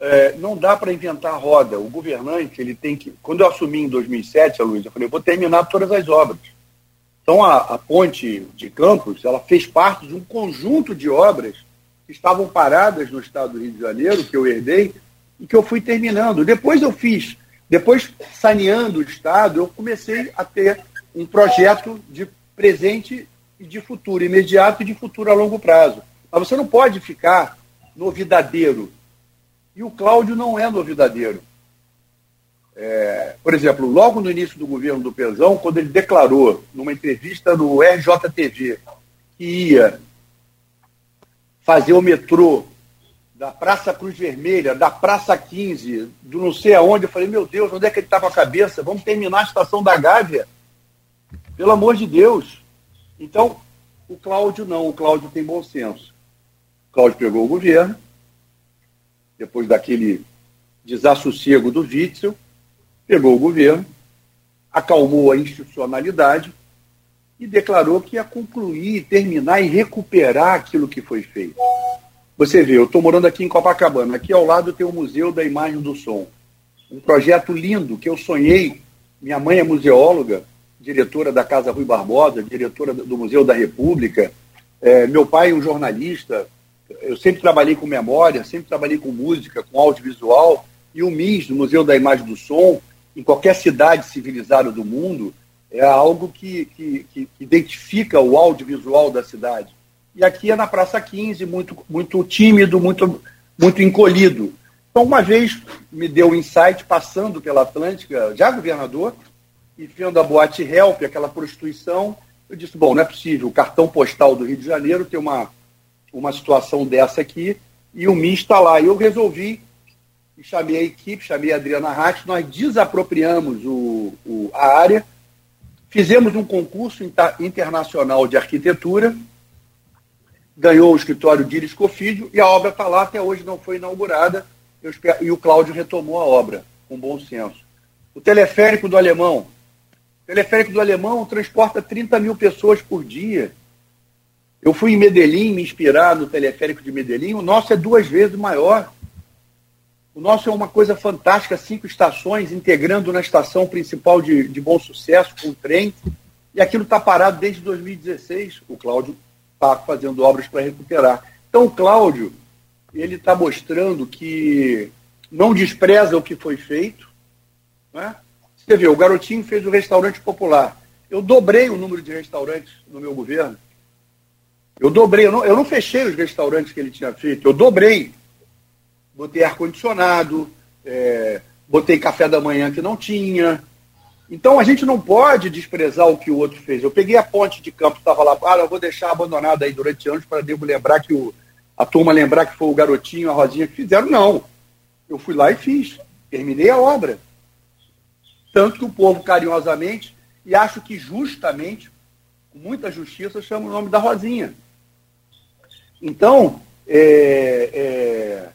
Speaker 3: é, não dá para inventar roda. O governante, ele tem que. Quando eu assumi em 2007, a Luiz, eu falei, eu vou terminar todas as obras. Então, a, a, ponte de Campos, ela fez parte de um conjunto de obras que estavam paradas no estado do Rio de Janeiro, que eu herdei, e que eu fui terminando. Depois eu fiz, depois, saneando o estado, eu comecei a ter um projeto de presente de futuro imediato e de futuro a longo prazo. Mas você não pode ficar novidadeiro. E o Cláudio não é novidadeiro. É, por exemplo, logo no início do governo do Pezão, quando ele declarou numa entrevista no RJTV que ia fazer o metrô da Praça Cruz Vermelha, da Praça 15, do não sei aonde, eu falei, meu Deus, onde é que ele está com a cabeça? Vamos terminar a estação da Gávea? Pelo amor de Deus. Então, o Cláudio não, o Cláudio tem bom senso. O Cláudio pegou o governo, depois daquele desassossego do Witzel, pegou o governo, acalmou a institucionalidade e declarou que ia concluir, terminar e recuperar aquilo que foi feito. Você vê, eu estou morando aqui em Copacabana, aqui ao lado tem o Museu da Imagem do Som. Um projeto lindo que eu sonhei. Minha mãe é museóloga, diretora da Casa Rui Barbosa, diretora do Museu da República. É, meu pai é um jornalista. Eu sempre trabalhei com memória, sempre trabalhei com música, com audiovisual. E o MIS, do Museu da Imagem do Som, em qualquer cidade civilizada do mundo, é algo que, que, que identifica o audiovisual da cidade. E aqui é na Praça 15, muito, muito tímido, muito, muito encolhido. Então, uma vez me deu um insight, passando pela Atlântica, já governador, e vendo a boate Help, aquela prostituição, eu disse, bom, não é possível, o cartão postal do Rio de Janeiro tem uma, uma situação dessa aqui, e o MIS está lá. E eu resolvi chamei a equipe, chamei a Adriana Hatt, nós desapropriamos o, o, a área, fizemos um concurso inter, internacional de arquitetura, ganhou o escritório Díris Cofídio e a obra está lá, até hoje não foi inaugurada, espero, e o Cláudio retomou a obra, com bom senso. O teleférico do Alemão. O teleférico do Alemão transporta 30 mil pessoas por dia. Eu fui em Medellín me inspirar no teleférico de Medellín, o nosso é duas vezes maior. O nosso é uma coisa fantástica, cinco estações, integrando na estação principal de, de bom sucesso, com trem. E aquilo está parado desde 2016. O Cláudio está fazendo obras para recuperar. Então, o Cláudio, ele está mostrando que não despreza o que foi feito. Né? Você vê, o Garotinho fez o restaurante popular. Eu dobrei o número de restaurantes no meu governo. Eu dobrei, eu não, eu não fechei os restaurantes que ele tinha feito, eu dobrei botei ar-condicionado, é, botei café da manhã que não tinha. Então a gente não pode desprezar o que o outro fez. Eu peguei a ponte de campo, estava lá, ah, eu vou deixar abandonada aí durante anos para devo lembrar que o, a turma lembrar que foi o garotinho, a Rosinha que fizeram. Não. Eu fui lá e fiz. Terminei a obra. Tanto que o povo carinhosamente, e acho que justamente, com muita justiça, chama o nome da Rosinha. Então, é, é,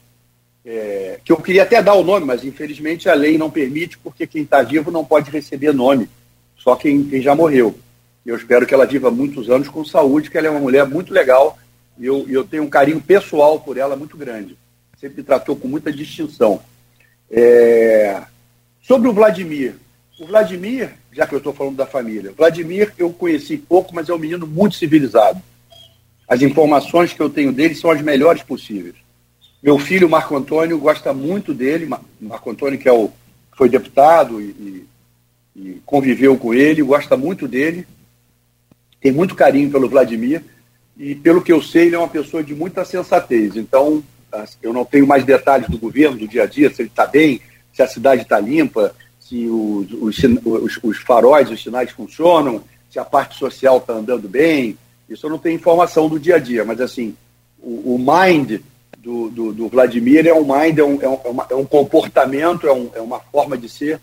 Speaker 3: é, que eu queria até dar o nome, mas infelizmente a lei não permite, porque quem está vivo não pode receber nome, só quem, quem já morreu. Eu espero que ela viva muitos anos com saúde, que ela é uma mulher muito legal e eu, eu tenho um carinho pessoal por ela muito grande. Sempre me tratou com muita distinção. É... Sobre o Vladimir. O Vladimir, já que eu estou falando da família, Vladimir eu conheci pouco, mas é um menino muito civilizado. As informações que eu tenho dele são as melhores possíveis. Meu filho, Marco Antônio, gosta muito dele. Marco Antônio, que é o, foi deputado e, e conviveu com ele, gosta muito dele. Tem muito carinho pelo Vladimir. E, pelo que eu sei, ele é uma pessoa de muita sensatez. Então, eu não tenho mais detalhes do governo, do dia a dia, se ele está bem, se a cidade está limpa, se os, os, os, os, faróis, os sinais funcionam, se a parte social está andando bem. Isso eu não tenho informação do dia a dia, mas assim, o, o mind do, do, do Vladimir é um mind, é um, é é, é um comportamento, é, um, é, uma forma de ser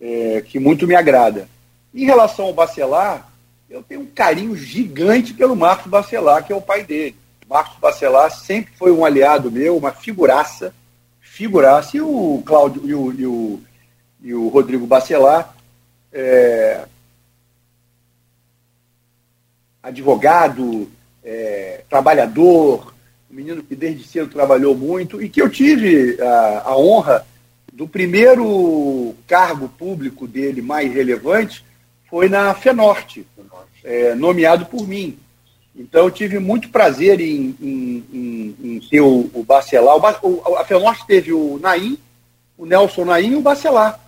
Speaker 3: é, que muito me agrada. Em relação ao Bacelar, eu tenho um carinho gigante pelo Marcos Bacelar, que é o pai dele. Marcos Bacelar sempre foi um aliado meu, uma figuraça, figurasse o Cláudio e o, e o, e o Rodrigo Bacelar, é, advogado, é, trabalhador, um menino que desde cedo trabalhou muito e que eu tive a, a honra do primeiro cargo público dele mais relevante foi na FENORTE, é, nomeado por mim. Então eu tive muito prazer em, em, em, em ter o, o Bacelar. O, a FENORTE teve o Naim, o Nelson Naim e o Bacelar.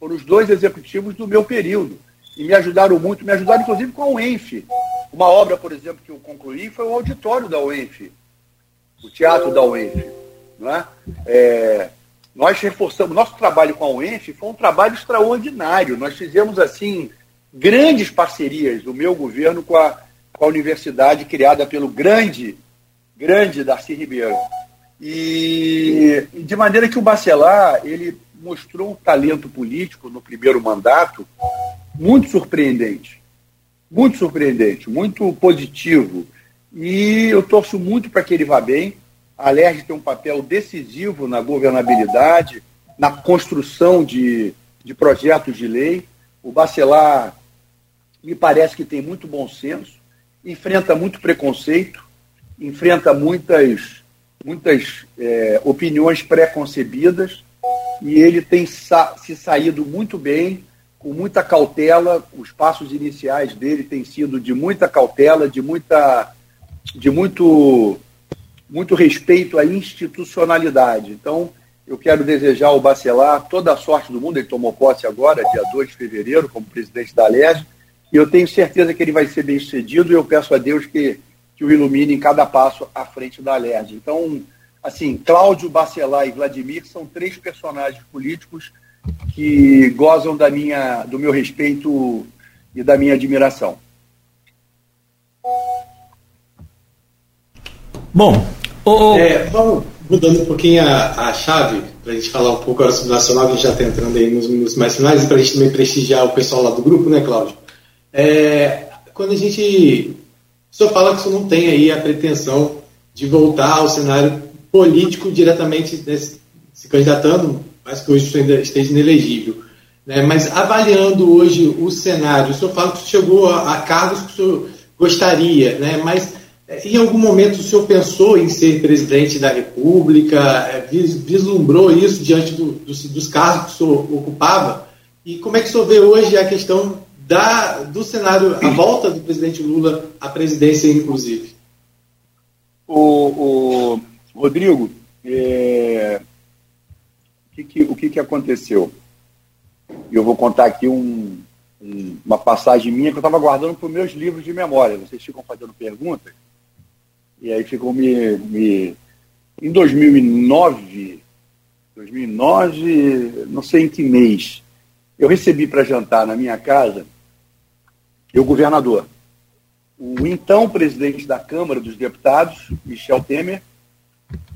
Speaker 3: Foram os dois executivos do meu período. E me ajudaram muito, me ajudaram inclusive com a UENF. Uma obra, por exemplo, que eu concluí foi o auditório da UENF, o teatro da UENF. Não é? é nós reforçamos, nosso trabalho com a UENF foi um trabalho extraordinário. Nós fizemos, assim, grandes parcerias do meu governo com a, com a universidade criada pelo grande, grande Darcy Ribeiro. E de maneira que o Bacelar, ele mostrou um talento político no primeiro mandato muito surpreendente. Muito surpreendente, muito positivo. E eu torço muito para que ele vá bem. A LERJ tem um papel decisivo na governabilidade, na construção de, de projetos de lei. O Bacelar me parece que tem muito bom senso, enfrenta muito preconceito, enfrenta muitas, muitas é, opiniões pré-concebidas e ele tem sa se saído muito bem, com muita cautela. Os passos iniciais dele têm sido de muita cautela, de muita, de muito, muito respeito à institucionalidade. Então, eu quero desejar ao Bacelar toda a sorte do mundo. Ele tomou posse agora, dia 2 de fevereiro, como presidente da LERJ, e eu tenho certeza que ele vai ser bem sucedido. E eu peço a Deus que, que o ilumine em cada passo à frente da LERJ. Então, assim, Cláudio, Bacelar e Vladimir são três personagens políticos que gozam da minha, do meu respeito e da minha admiração.
Speaker 5: Bom, é, vamos mudando um pouquinho a, a chave para a gente falar um pouco agora sobre o Nacional, que a gente já está entrando aí nos minutos mais finais, e para a gente também prestigiar o pessoal lá do grupo, né, Cláudio? É, quando a gente. O senhor fala que o senhor não tem aí a pretensão de voltar ao cenário político diretamente se candidatando, mas que hoje ainda esteja inelegível. Né? Mas avaliando hoje o cenário, o senhor fala que chegou a, a cargos que o senhor gostaria, né? mas é, em algum momento o senhor pensou em ser presidente da República, é, vislumbrou isso diante do, dos, dos cargos que o senhor ocupava? E como é que o senhor vê hoje a questão da, do cenário, a volta do presidente Lula à presidência, inclusive?
Speaker 3: O, o, Rodrigo, é, o, que, que, o que, que aconteceu? Eu vou contar aqui um, um, uma passagem minha que eu estava guardando para os meus livros de memória. Vocês ficam fazendo perguntas e aí ficam me, me... Em 2009, 2009, não sei em que mês, eu recebi para jantar na minha casa o governador, o então presidente da Câmara dos Deputados, Michel Temer,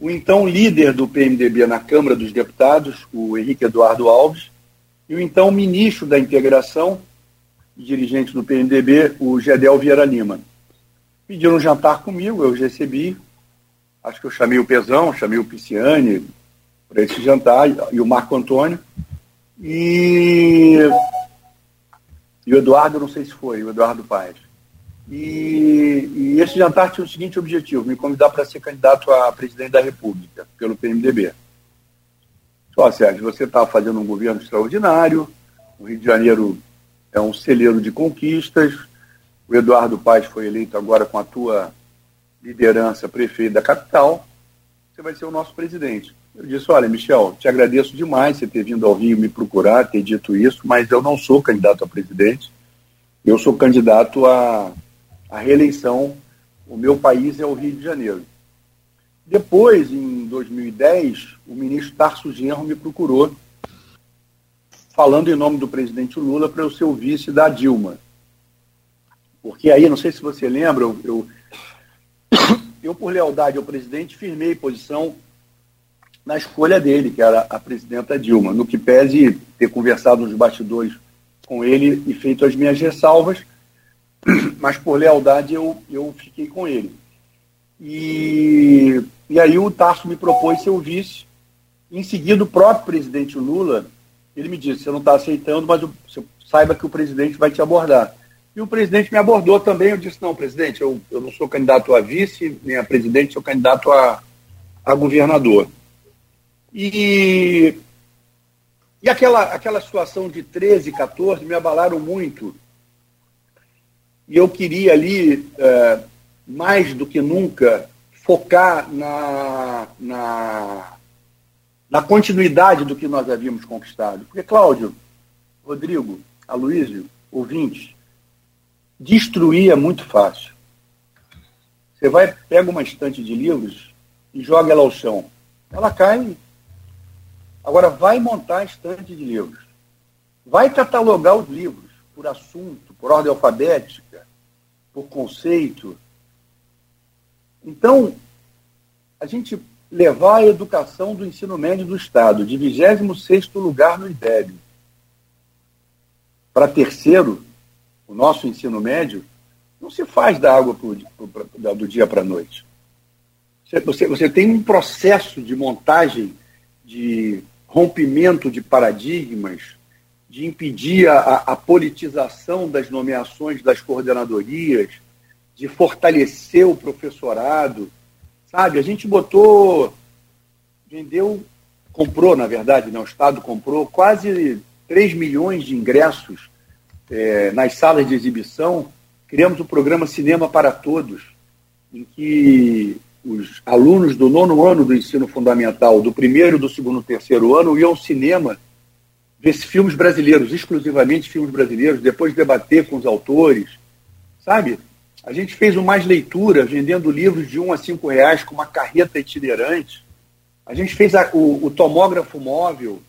Speaker 3: o então líder do PMDB na Câmara dos Deputados, o Henrique Eduardo Alves, e o então ministro da Integração dirigente do PMDB, o Gedel Vieira Lima. Pediram um jantar comigo, eu recebi, acho que eu chamei o Pezão, chamei o Pisciani para esse jantar, e o Marco Antônio, e, e o Eduardo, não sei se foi, o Eduardo Paes. E, e, esse jantar tinha o seguinte objetivo: me convidar para ser candidato a presidente da República, pelo PMDB. Só, Sérgio, você está fazendo um governo extraordinário, o Rio de Janeiro é um celeiro de conquistas, o Eduardo Paes foi eleito agora com a tua liderança prefeito da capital, você vai ser o nosso presidente. Eu disse, olha, Michel, te agradeço demais você ter vindo ao Rio me procurar, ter dito isso, mas eu não sou candidato a presidente, eu sou candidato a a reeleição, o meu país é o Rio de Janeiro. Depois, em 2010, o ministro Tarso Genro me procurou, falando em nome do presidente Lula para eu ser o vice da Dilma. Porque aí, não sei se você lembra, eu, [coughs] eu, por lealdade ao presidente, firmei posição na escolha dele, que era a presidenta Dilma, no que pese ter conversado nos bastidores com ele e feito as minhas ressalvas, [clears throat] mas por lealdade eu, eu fiquei com ele. E, e aí o Tarso me propôs ser o vice, Em seguida, o próprio presidente Lula, ele me disse, você não está aceitando, mas saiba que o presidente vai te abordar. E o presidente me abordou também, eu disse, não, presidente, eu, eu não sou candidato a vice, nem a presidente, sou candidato a, a governador. E, e aquela, aquela situação de 13, 14 me abalaram muito. E eu queria ali, é, mais do que nunca, focar na, na, na continuidade do que nós havíamos conquistado. Porque, Cláudio, Rodrigo, Aloysio, ouvintes, destruir é muito fácil. Você vai, pega uma estante de livros e joga ela ao chão. Ela cai. Agora, vai montar a estante de livros. Vai catalogar os livros por assunto, por ordem alfabética, por conceito. Então, a gente levar a educação do ensino médio do Estado de 26º lugar no IDEB para terceiro, o nosso ensino médio, não se faz da água pro, pro, do dia para a noite. Você, você tem um processo de montagem, de rompimento de paradigmas, de impedir a, a politização das nomeações das coordenadorias, de fortalecer o professorado. Sabe, a gente botou, vendeu, comprou, na verdade, né, o Estado comprou quase 3 milhões de ingressos é, nas salas de exibição. Criamos o programa Cinema para Todos, em que os alunos do nono ano do ensino fundamental, do primeiro, do segundo e terceiro ano, iam ao cinema ver filmes brasileiros, exclusivamente filmes brasileiros, depois debater com os autores, sabe? A gente fez o Mais Leitura, vendendo livros de um a cinco reais com uma carreta itinerante. A gente fez a, o, o, tomógrafo móvel,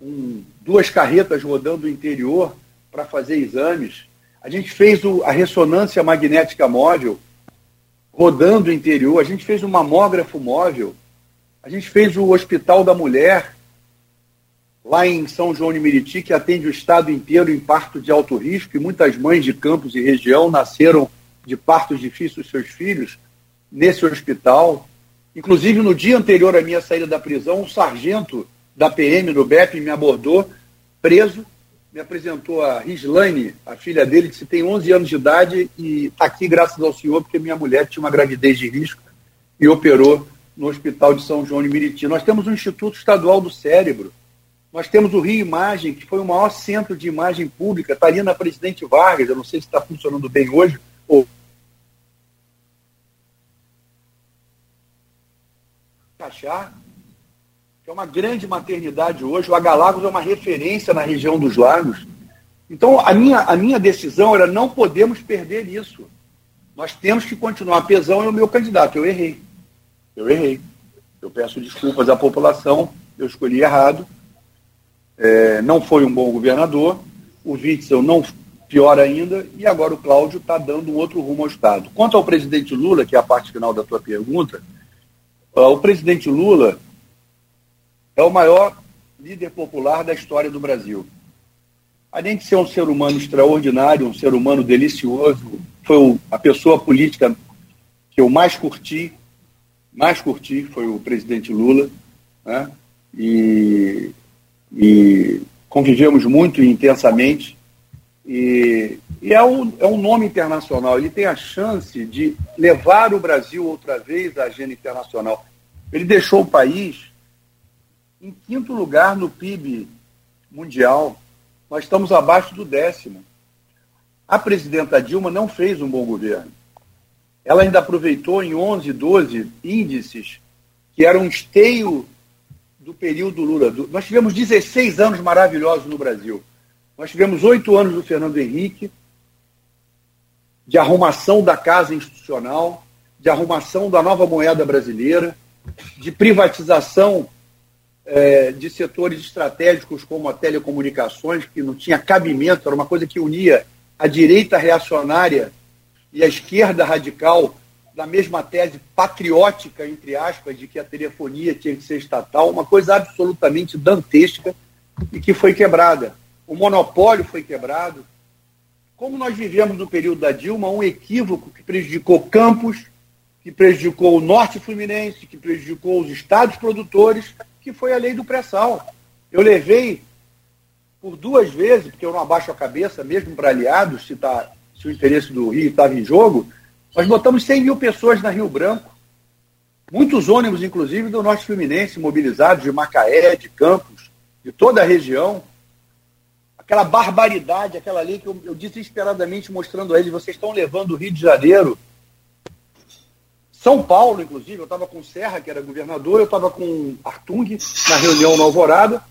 Speaker 3: com duas carretas rodando o interior para fazer exames. A gente fez o, a ressonância magnética móvel, rodando o interior. A gente fez o mamógrafo móvel. A gente fez o Hospital da Mulher, lá em São João de Meriti, que atende o estado inteiro em parto de alto risco, e muitas mães de campos e região nasceram de partos difíceis seus filhos nesse hospital. Inclusive, no dia anterior à minha saída da prisão, um sargento da PM no BEP me abordou, preso, me apresentou a Rislaine, a filha dele, que tem 11 anos de idade e está aqui graças ao senhor, porque minha mulher tinha uma gravidez de risco e operou no Hospital de São João de Meriti. Nós temos o Instituto Estadual do Cérebro, nós temos o Rio Imagem, que foi o maior centro de imagem pública, está ali na Presidente Vargas, eu não sei se está funcionando bem hoje, ou achar, que é uma grande maternidade hoje. O Agalagos é uma referência na região dos lagos. Então, a minha, a minha decisão era não podemos perder isso. Nós temos que continuar. Pesão é o meu candidato. Eu errei. Eu errei. Eu peço desculpas à população. Eu escolhi errado. É, não foi um bom governador. O Witzel não pior ainda. E agora o Cláudio está dando um outro rumo ao Estado. Quanto ao presidente Lula, que é a parte final da tua pergunta, o presidente Lula é o maior líder popular da história do Brasil. Além de ser um ser humano extraordinário, um ser humano delicioso, foi a pessoa política que eu mais curti, mais curti, foi o presidente Lula. Né? E, e convivemos muito intensamente. E, e é, um, é um nome internacional. Ele tem a chance de levar o Brasil outra vez à agenda internacional. Ele deixou o país em quinto lugar no PIB mundial. Nós estamos abaixo do décimo. A presidenta Dilma não fez um bom governo. Ela ainda aproveitou em 11, 12 índices que eram esteio do período Lula. Nós tivemos 16 anos maravilhosos no Brasil. Nós tivemos oito anos do Fernando Henrique, de arrumação da casa institucional, de arrumação da nova moeda brasileira, de privatização é, de setores estratégicos como a telecomunicações, que não tinha cabimento, era uma coisa que unia a direita reacionária e a esquerda radical na mesma tese patriótica, entre aspas, de que a telefonia tinha que ser estatal, uma coisa absolutamente dantesca e que foi quebrada. O monopólio foi quebrado. Como nós vivemos no período da Dilma, um equívoco que prejudicou Campos, que prejudicou o Norte Fluminense, que prejudicou os estados produtores, que que foi a lei do pré-sal. Eu levei por duas vezes, porque eu não abaixo a cabeça, mesmo para aliados, se, tá, se o interesse do Rio estava em jogo, nós botamos 100 mil pessoas na Rio Branco. Muitos ônibus, inclusive, do Norte Fluminense, mobilizados de Macaé, de Campos, de toda a região. Aquela barbaridade, aquela lei que eu, eu desesperadamente mostrando a eles, vocês estão levando o Rio de Janeiro. São Paulo, inclusive, eu estava com Serra, que era governador, eu estava com Artung na reunião na Alvorada,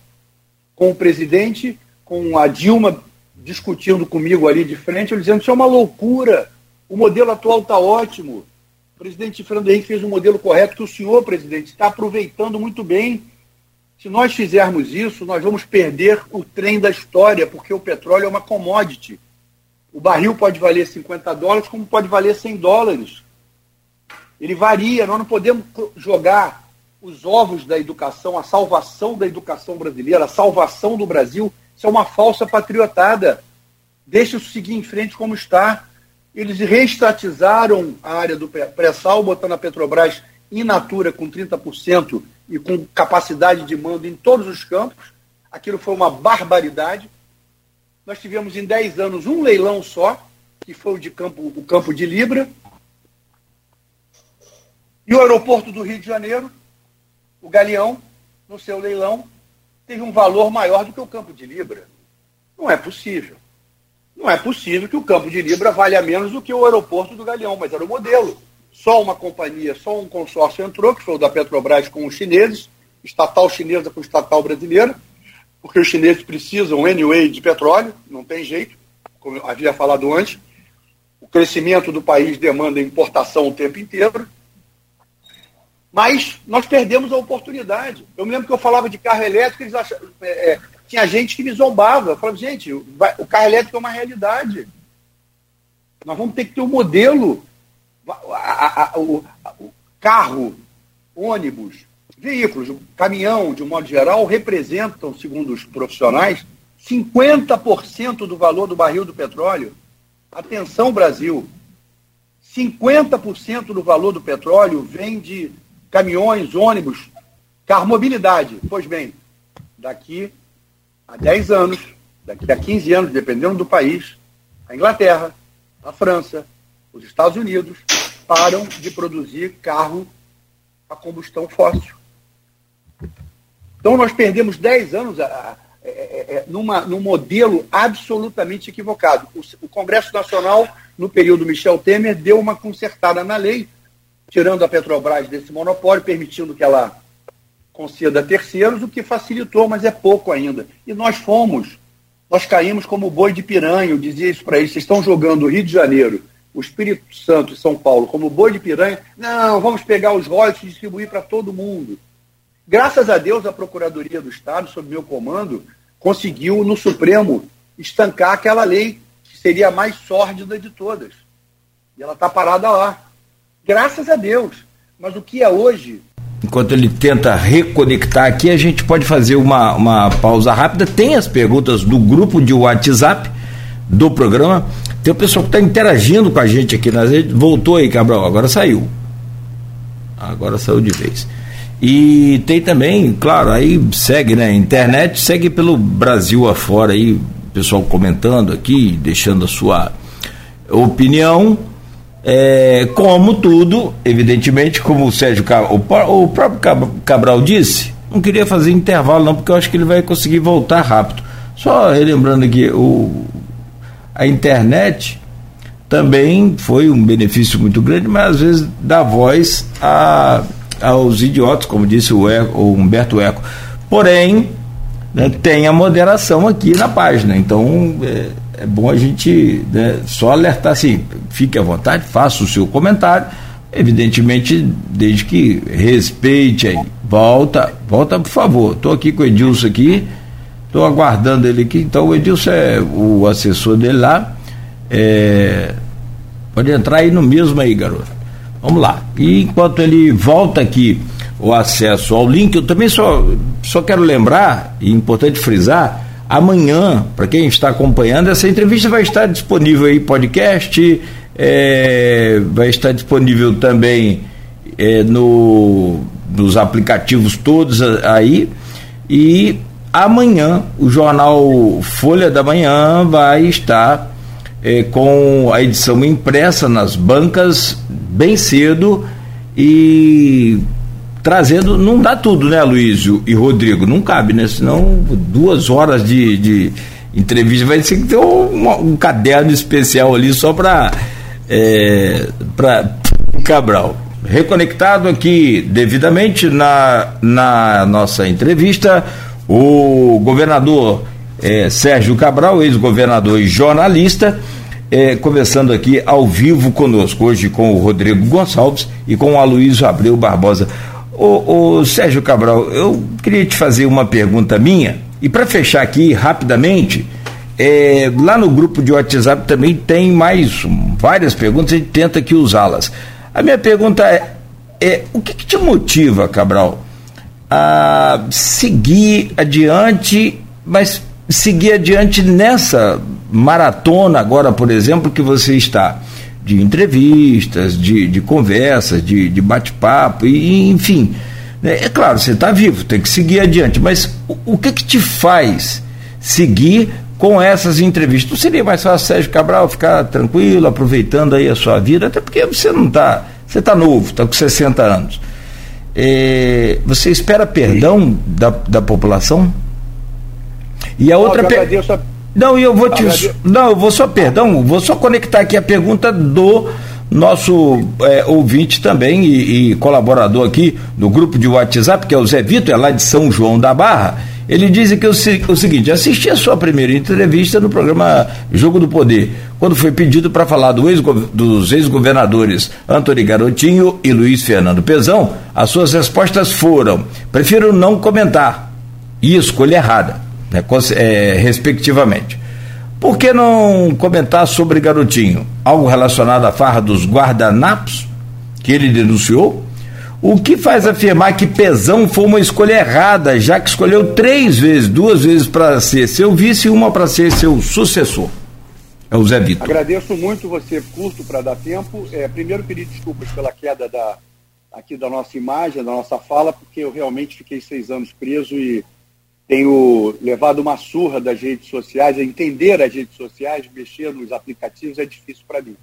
Speaker 3: com o presidente, com a Dilma discutindo comigo ali de frente, eu dizendo, isso é uma loucura, o modelo atual está ótimo. O presidente Fernando Henrique fez um modelo correto que o senhor, presidente, está aproveitando muito bem. Se nós fizermos isso, nós vamos perder o trem da história, porque o petróleo é uma commodity. O barril pode valer 50 dólares, como pode valer 100 dólares. Ele varia, nós não podemos jogar os ovos da educação, a salvação da educação brasileira, a salvação do Brasil. Isso é uma falsa patriotada. Deixa isso seguir em frente como está. Eles reestatizaram a área do pré-sal, botando a Petrobras in natura com 30% e com capacidade de mando em todos os campos. Aquilo foi uma barbaridade. Nós tivemos em 10 anos um leilão só, que foi o, de campo, o campo de Libra. E o aeroporto do Rio de Janeiro, o Galeão, no seu leilão, teve um valor maior do que o campo de Libra. Não é possível. Não é possível que o campo de Libra valha menos do que o aeroporto do Galeão, mas era o modelo. Só uma companhia, só um consórcio entrou, que foi o da Petrobras com os chineses, estatal chinesa com estatal brasileira, porque os chineses precisam, anyway, de petróleo, não tem jeito, como eu havia falado antes. O crescimento do país demanda importação o tempo inteiro. Mas nós perdemos a oportunidade. Eu me lembro que eu falava de carro elétrico, eles achavam, é, é tinha gente que me zombava. Eu falava, gente, o carro elétrico é uma realidade. Nós vamos ter que ter um modelo. A, o carro, ônibus, veículos, caminhão, de um modo geral, representam, segundo os profissionais, 50% do valor do barril do petróleo. Atenção, Brasil. 50% do valor do petróleo vem de caminhões, ônibus, carro mobilidade. Pois bem, daqui há 10 anos, daqui a 15 anos, dependendo do país, a Inglaterra, a França, os Estados Unidos param de produzir carro a combustão fóssil. Então nós perdemos 10 anos a, a, a, é, é, é, numa, num modelo absolutamente equivocado. O, o, Congresso Nacional, no período Michel Temer, deu uma consertada na lei, tirando a Petrobras desse monopólio, permitindo que ela conceda terceiros, o que facilitou, mas é pouco ainda. E nós fomos, nós caímos como boi de piranha, eu dizia isso para eles, vocês estão jogando o Rio de Janeiro, o Espírito Santo e São Paulo como boi de piranha, não, vamos pegar os royalties e distribuir para todo mundo. Graças a Deus, a Procuradoria do Estado, sob meu comando, conseguiu no Supremo estancar aquela lei que seria a mais sórdida de todas. E ela está parada lá. Graças a Deus. Mas o que é hoje
Speaker 2: enquanto ele tenta reconectar aqui, a gente pode fazer uma, uma pausa rápida. Tem as perguntas do grupo de WhatsApp do programa. Tem o pessoal que está interagindo com a gente aqui nas redes. Voltou aí, Cabral, agora saiu. Agora saiu de vez. E tem também, claro, aí segue, né? Internet, segue pelo Brasil afora aí, pessoal comentando aqui, deixando a sua opinião. É, como tudo, evidentemente, como o Sérgio o, o próprio Cabral disse, não queria fazer intervalo não, porque eu acho que ele vai conseguir voltar rápido. Só relembrando aqui, o, a internet também foi um benefício muito grande, mas às vezes dá voz a, aos idiotas, como disse o, Eco, o Humberto Eco. Porém, né, tem a moderação aqui na página, então é, é bom a gente né, só alertar assim, fique à vontade, faça o seu comentário, evidentemente, desde que respeite aí. Volta, volta por favor. Estou aqui com o Edilson aqui, estou aguardando ele aqui, então o Edilson é o assessor dele lá. É, pode entrar aí no mesmo aí, garoto. Vamos lá. E enquanto ele volta aqui o acesso ao link, eu também só, só quero lembrar, e é importante frisar, Amanhã, para quem está acompanhando, essa entrevista vai estar disponível aí podcast, é, vai estar disponível também é, no nos aplicativos todos aí. E amanhã o jornal Folha da Manhã vai estar é, com a edição impressa nas bancas bem cedo e trazendo, não dá tudo, né, Luísio e Rodrigo? Não cabe, né? Senão duas horas de, de entrevista vai ter que ter um, um caderno especial ali só para é, para Cabral. Reconectado aqui devidamente na, na nossa entrevista, o governador é, Sérgio Cabral, ex-governador e jornalista, é, conversando aqui ao vivo conosco, hoje com o Rodrigo Gonçalves e com o Aloysio Abreu Barbosa. Ô, Sérgio Cabral, eu queria te fazer uma pergunta minha, e para fechar aqui rapidamente, é, lá no grupo de WhatsApp também tem mais várias perguntas, a gente tenta aqui usá-las. A minha pergunta é, é o que, que te motiva, Cabral, a seguir adiante, mas seguir adiante nessa maratona agora, por exemplo, que você está de entrevistas, de, de conversas, de, de bate-papo, e enfim. Né? É claro, você está vivo, tem que seguir adiante, mas o, o, que que te faz seguir com essas entrevistas? Não seria mais fácil, Sérgio Cabral, ficar tranquilo, aproveitando aí a sua vida, até porque você não está, você está novo, está com 60 anos. É, você espera perdão da, da população? E a outra pergunta. Não, e eu vou te. Não, eu vou só, perdão, vou só conectar aqui a pergunta do nosso é, ouvinte também e, e, colaborador aqui no grupo de WhatsApp, que é o Zé Vitor, é lá de São João da Barra. Ele diz que o, o seguinte: assisti a sua primeira entrevista no programa Jogo do Poder, quando foi pedido para falar do ex dos ex-governadores Antônio Garotinho e Luiz Fernando Pezão. As suas respostas foram: prefiro não comentar. E escolha errada né, é, respectivamente. Por que não comentar sobre Garotinho? Algo relacionado à farra dos guardanapos que ele denunciou? O que faz afirmar que Pezão foi uma escolha errada, já que escolheu três vezes, duas vezes para ser seu vice e uma para ser seu sucessor? É o Zé Vitor.
Speaker 3: Agradeço muito você, curto para dar tempo. É, primeiro, pedir desculpas pela queda da, aqui da nossa imagem, da nossa fala, porque eu realmente fiquei seis anos preso e tenho levado uma surra das redes sociais, entender as redes sociais, mexer nos aplicativos é difícil para mim.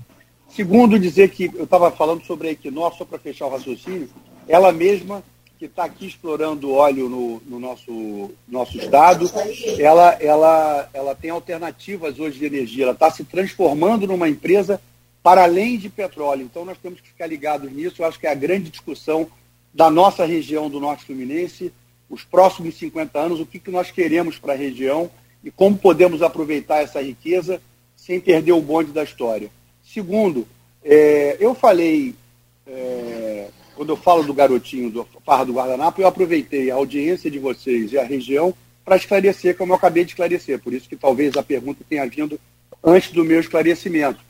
Speaker 3: Segundo, dizer que eu estava falando sobre a Equinor, só para fechar o raciocínio, ela mesma que está aqui explorando óleo no, no, nosso, nosso estado, ela, ela, ela tem alternativas hoje de energia, ela está se transformando numa empresa para além de petróleo. Então nós temos que ficar ligados nisso, eu acho que é a grande discussão da nossa região do Norte Fluminense, os próximos 50 anos, o que, que nós queremos para a região e como podemos aproveitar essa riqueza sem perder o bonde da história. Segundo, é, eu falei, é, quando eu falo do garotinho do Farra do Guardanapo, eu aproveitei a audiência de vocês e a região para esclarecer, como eu acabei de esclarecer. Por isso que talvez a pergunta tenha vindo antes do meu esclarecimento.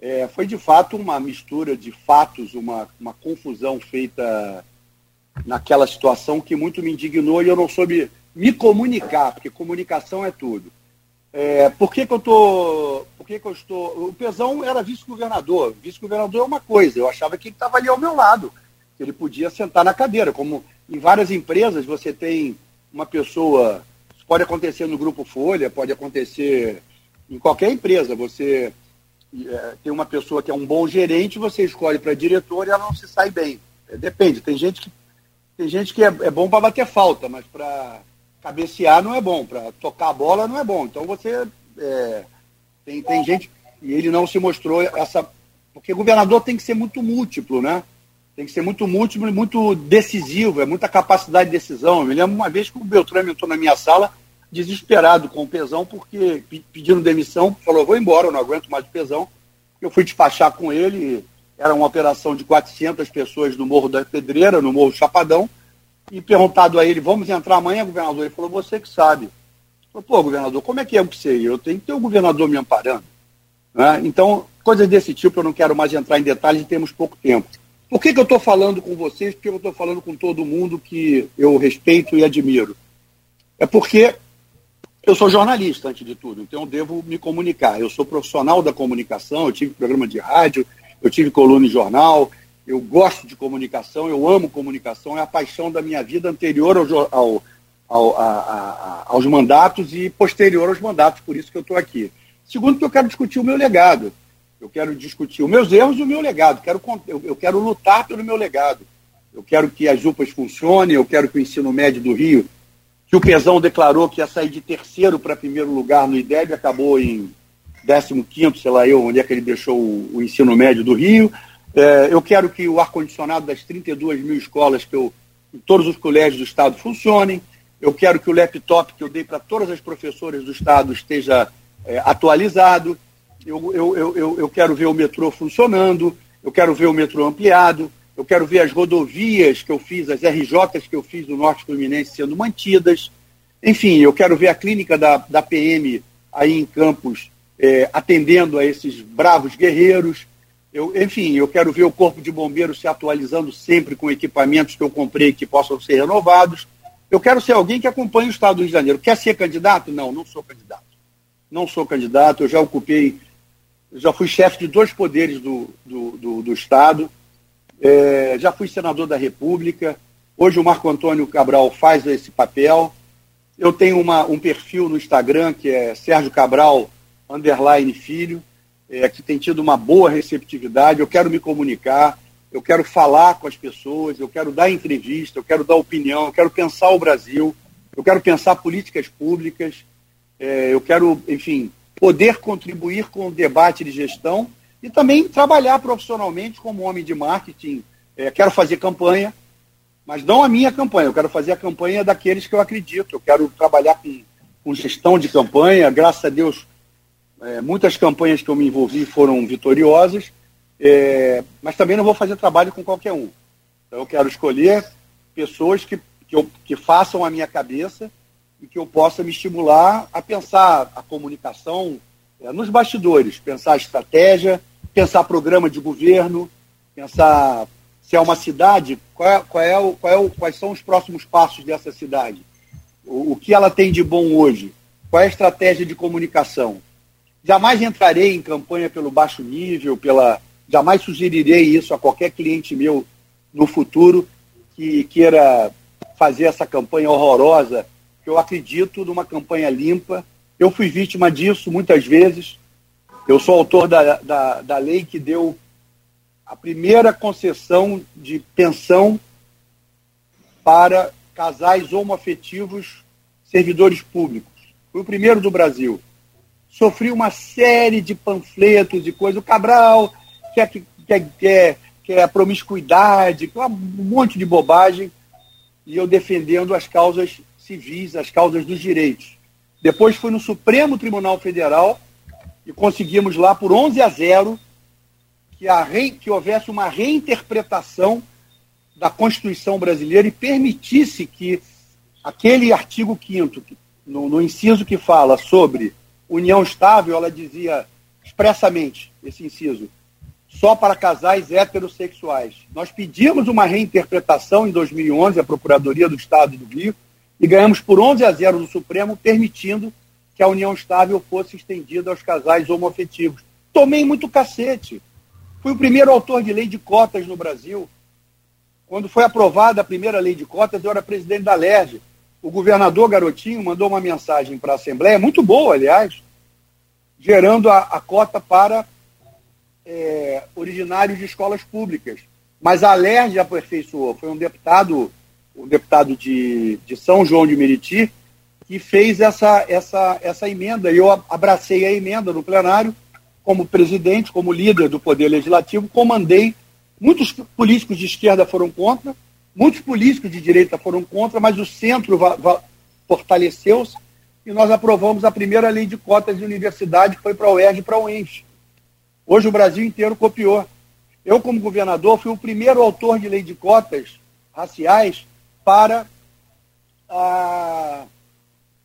Speaker 3: É, foi de fato uma mistura de fatos, uma, uma confusão feita naquela situação que muito me indignou e eu não soube me comunicar, porque comunicação é tudo. É, por que, que eu tô. Por que, que eu estou. O Pezão era vice-governador. Vice-governador é uma coisa, eu achava que ele estava ali ao meu lado, que ele podia sentar na cadeira. Como em várias empresas você tem uma pessoa. Isso pode acontecer no Grupo Folha, pode acontecer em qualquer empresa. Você é, tem uma pessoa que é um bom gerente, você escolhe para diretor e ela não se sai bem. É, depende, tem gente que tem gente que é, é bom para bater falta, mas para cabecear não é bom, para tocar a bola não é bom. Então você é, tem, tem gente e ele não se mostrou essa porque governador tem que ser muito múltiplo, né? Tem que ser muito múltiplo e muito decisivo, é muita capacidade de decisão. Eu me lembro uma vez que o Beltrame entrou na minha sala desesperado com o pesão, porque pedindo demissão, falou, vou embora, eu não aguento mais o pesão. Eu fui despachar com ele, era uma operação de 400 pessoas no Morro da Pedreira, no Morro Chapadão, e perguntado a ele, vamos entrar amanhã, governador? Ele falou, você que sabe. Falei, pô, governador, como é que é que sei? Eu tenho que ter o governador me amparando. Né? Então, coisas desse tipo, eu não quero mais entrar em detalhes, temos pouco tempo. Por que, que eu estou falando com vocês? Porque eu estou falando com todo mundo que eu respeito e admiro. É porque eu sou jornalista, antes de tudo, então eu devo me comunicar. Eu sou profissional da comunicação, eu tive programa de rádio, eu tive coluna em jornal, eu gosto de comunicação, eu amo comunicação, é a paixão da minha vida anterior ao, ao, ao, a, a, aos mandatos e posterior aos mandatos, por isso que eu estou aqui. Segundo, que eu quero discutir o meu legado. Eu quero discutir os meus erros e o meu legado. Quero, eu, eu quero lutar pelo meu legado. Eu quero que as UPAs funcionem, eu quero que o ensino médio do Rio, que o Pezão declarou que ia sair de terceiro para primeiro lugar no IDEB, acabou em 15 sei lá eu, onde é que ele deixou o, o ensino médio do Rio. É, eu quero que o ar-condicionado das 32 mil escolas que eu, em todos os colégios do Estado funcionem. Eu quero que o laptop que eu dei para todas as professoras do Estado esteja é, atualizado. Eu, eu, eu, eu quero ver o metrô funcionando. Eu quero ver o metrô ampliado. Eu quero ver as rodovias que eu fiz, as RJs que eu fiz do Norte Fluminense sendo mantidas. Enfim, eu quero ver a clínica da, da PM aí em Campos é, atendendo a esses bravos guerreiros. Eu, enfim, eu quero ver o Corpo de Bombeiros se atualizando sempre com equipamentos que eu comprei que possam ser renovados. Eu quero ser alguém que acompanhe o Estado do Rio de Janeiro. Quer ser candidato? Não, não sou candidato. Não sou candidato, eu já ocupei, já fui chefe de dois poderes do, do, do, do Estado, é, já fui senador da República. Hoje o Marco Antônio Cabral faz esse papel. Eu tenho uma, um perfil no Instagram que é Sérgio Cabral underline filho, é, que tem tido uma boa receptividade. Eu quero me comunicar, eu quero falar com as pessoas, eu quero dar entrevista, eu quero dar opinião, eu quero pensar o Brasil, eu quero pensar políticas públicas, é, eu quero, enfim, poder contribuir com o debate de gestão e também trabalhar profissionalmente como homem de marketing. É, quero fazer campanha, mas não a minha campanha, eu quero fazer a campanha daqueles que eu acredito. Eu quero trabalhar com, com gestão de campanha. Graças a Deus, é, muitas campanhas que eu me envolvi foram vitoriosas, é, mas também não vou fazer trabalho com qualquer um. Então eu quero escolher pessoas que, que, eu, que façam a minha cabeça e que eu possa me estimular a pensar a comunicação é, nos bastidores, pensar a estratégia, pensar programa de governo, pensar se é uma cidade, qual é, qual é o, qual é quais são os próximos passos dessa cidade, o, o que ela tem de bom hoje, qual é a estratégia de comunicação. Jamais entrarei em campanha pelo baixo nível, pela jamais sugerirei isso a qualquer cliente meu no futuro que queira fazer essa campanha horrorosa, que eu acredito numa campanha limpa. Eu fui vítima disso muitas vezes. Eu sou autor da, da, da lei que deu a primeira concessão de pensão para casais homoafetivos servidores públicos. Fui o primeiro do Brasil sofri uma série de panfletos e coisas. O Cabral quer, quer, quer, quer promiscuidade, um monte de bobagem, e eu defendendo as causas civis, as causas dos direitos. Depois fui no Supremo Tribunal Federal e conseguimos lá por 11 a 0 que, a rei, que houvesse uma reinterpretação da Constituição brasileira e permitisse que aquele artigo 5 no, no inciso que fala sobre união estável, ela dizia expressamente esse inciso, só para casais heterossexuais. Nós pedimos uma reinterpretação em 2011 à Procuradoria do Estado do Rio e ganhamos por 11 a 0 no Supremo, permitindo que a união estável fosse estendida aos casais homoafetivos. Tomei muito cacete. Fui o primeiro autor de lei de cotas no Brasil. Quando foi aprovada a primeira lei de cotas, eu era presidente da LERJ o governador Garotinho mandou uma mensagem para a Assembleia, muito boa, aliás, gerando a, a cota para é, originários de escolas públicas. Mas a LERJ aperfeiçoou. Foi um deputado, um deputado de, de São João de Meriti, que fez essa, essa, essa emenda. E eu abracei a emenda no plenário, como presidente, como líder do Poder Legislativo, comandei. Muitos políticos de esquerda foram contra, Muitos políticos de direita foram contra, mas o centro fortaleceu-se e nós aprovamos a primeira lei de cotas de universidade, que foi para a UERJ e para a UENF. Hoje o Brasil inteiro copiou. Eu, como governador, fui o primeiro autor de lei de cotas raciais para a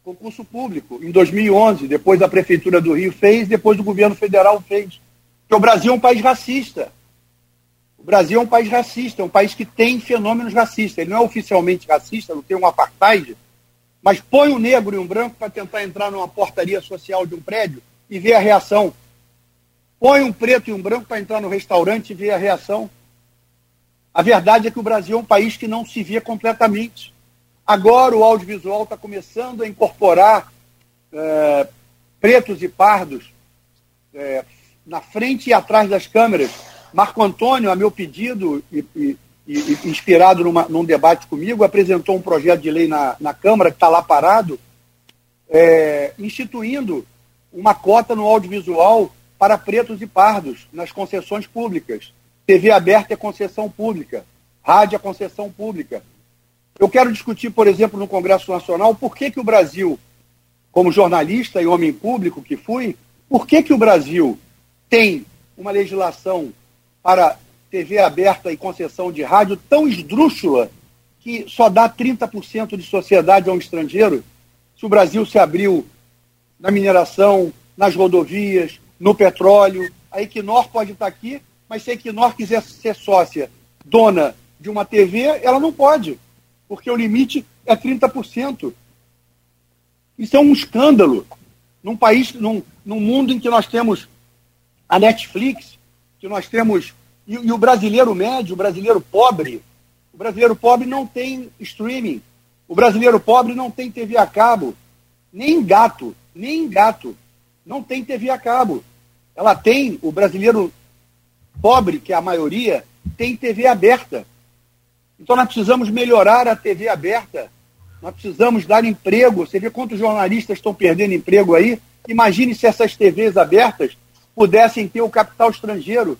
Speaker 3: concurso público. Em 2011, depois a Prefeitura do Rio fez, depois o governo federal fez. Porque o Brasil é um país racista. O Brasil é um país racista, é um país que tem fenômenos racistas. Ele não é oficialmente racista, não tem um apartheid, mas põe um negro e um branco para tentar entrar numa portaria social de um prédio e ver a reação. Põe um preto e um branco para entrar no restaurante e ver a reação. A verdade é que o Brasil é um país que não se via completamente. Agora o audiovisual está começando a incorporar é, pretos e pardos é, na frente e atrás das câmeras. Marco Antônio, a meu pedido, e, e, e inspirado numa, num debate comigo, apresentou um projeto de lei na, na Câmara, que está lá parado, é, instituindo uma cota no audiovisual para pretos e pardos nas concessões públicas. TV aberta é concessão pública, rádio é concessão pública. Eu quero discutir, por exemplo, no Congresso Nacional, por que, que o Brasil, como jornalista e homem público que fui, por que, que o Brasil tem uma legislação para TV aberta e concessão de rádio tão esdrúxula que só dá 30% de sociedade a um estrangeiro? Se o Brasil se abriu na mineração, nas rodovias, no petróleo, a Equinor pode estar aqui, mas se a Equinor quiser ser sócia, dona de uma TV, ela não pode, porque o limite é 30%. Isso é um escândalo. Num país, num, num mundo em que nós temos a Netflix, que nós temos. E, e o brasileiro médio, o brasileiro pobre, o brasileiro pobre não tem streaming. O brasileiro pobre não tem TV a cabo. Nem gato, nem gato. Não tem TV a cabo. Ela tem, o brasileiro pobre, que é a maioria, tem TV aberta. Então nós precisamos melhorar a TV aberta. Nós precisamos dar emprego. Você vê quantos jornalistas estão perdendo emprego aí? Imagine se essas TVs abertas pudessem ter o capital estrangeiro.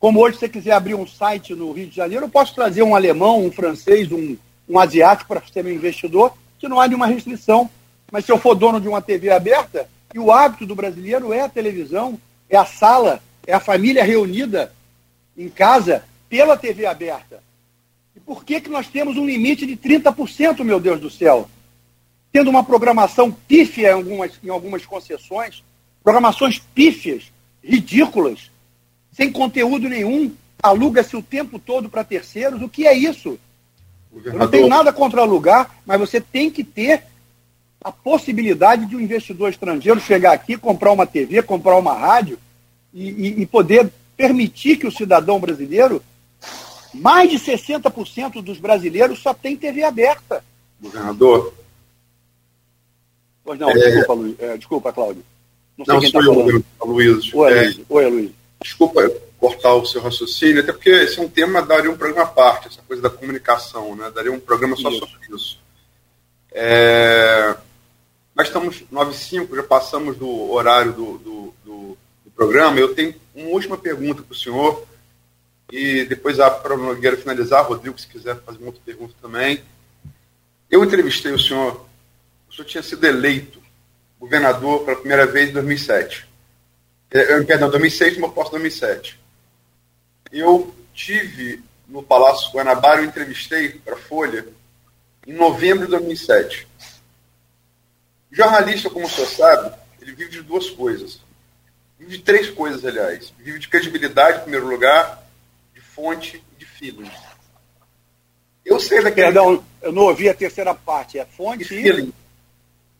Speaker 3: Como hoje você quiser abrir um site no Rio de Janeiro, eu posso trazer um alemão, um francês, um, um asiático para ser meu investidor, que não há nenhuma restrição. Mas se eu for dono de uma TV aberta, e o hábito do brasileiro é a televisão, é a sala, é a família reunida em casa pela TV aberta. E por que, que nós temos um limite de 30%, meu Deus do céu? Tendo uma programação pífia em algumas, em algumas concessões, programações pífias, ridículas, sem conteúdo nenhum, aluga-se o tempo todo para terceiros. O que é isso? Eu não tenho nada contra alugar, mas você tem que ter a possibilidade de um investidor estrangeiro chegar aqui, comprar uma TV, comprar uma rádio e, e, e poder permitir que o cidadão brasileiro, mais de 60% dos brasileiros só tem TV aberta.
Speaker 4: Governador.
Speaker 3: Pois não, é... desculpa, Lu... é, desculpa, Cláudio.
Speaker 4: Não, sei não quem sou tá eu, Luiz.
Speaker 3: Oi, é... Luiz. Oi, Luiz.
Speaker 4: Desculpa cortar o seu raciocínio, até porque esse é um tema, daria um programa à parte, essa coisa da comunicação, né? Daria um programa só isso. sobre isso. É... Nós estamos 9 5 já passamos do horário do, do, do, do programa. Eu tenho uma última pergunta para o senhor, e depois para o Nogueira finalizar, Rodrigo, se quiser fazer uma outra pergunta também. Eu entrevistei o senhor, o senhor tinha sido eleito governador pela primeira vez em 2007. É, perdão, 2006, mas posso 2007. Eu tive no Palácio Guanabara, eu entrevistei para a Folha em novembro de 2007. Jornalista, como o senhor sabe, ele vive de duas coisas. Vive de três coisas, aliás. Vive de credibilidade, em primeiro lugar, de fonte e de feeling. Eu sei daquele.
Speaker 3: Perdão, eu não ouvi a terceira parte. É fonte e.
Speaker 4: Feeling.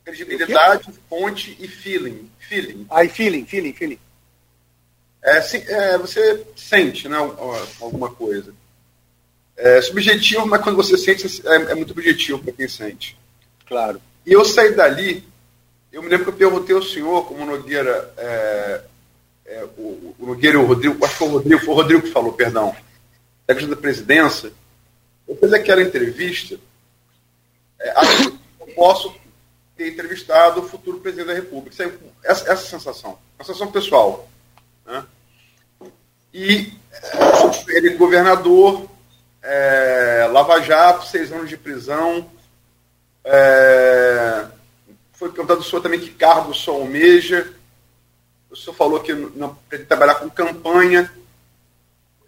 Speaker 4: Credibilidade, fonte e feeling. Feeling.
Speaker 3: Aí, feeling, feeling, feeling.
Speaker 4: É, é, você sente né, alguma coisa. É subjetivo, mas quando você sente, é, é muito objetivo para quem sente.
Speaker 3: Claro.
Speaker 4: E eu saí dali, eu me lembro que eu perguntei ao senhor, como o Nogueira, é, é, o, o, Nogueira e o Rodrigo, acho que foi o Rodrigo, foi o Rodrigo que falou, perdão, da questão da presidência, eu fiz aquela entrevista, é, eu posso ter entrevistado o futuro presidente da República. Essa, essa sensação, uma sensação pessoal. Né? E é, ele governador, é, Lava Jato, seis anos de prisão. É, foi perguntado ao senhor também que cargo o senhor almeja. O senhor falou que não pretende trabalhar com campanha.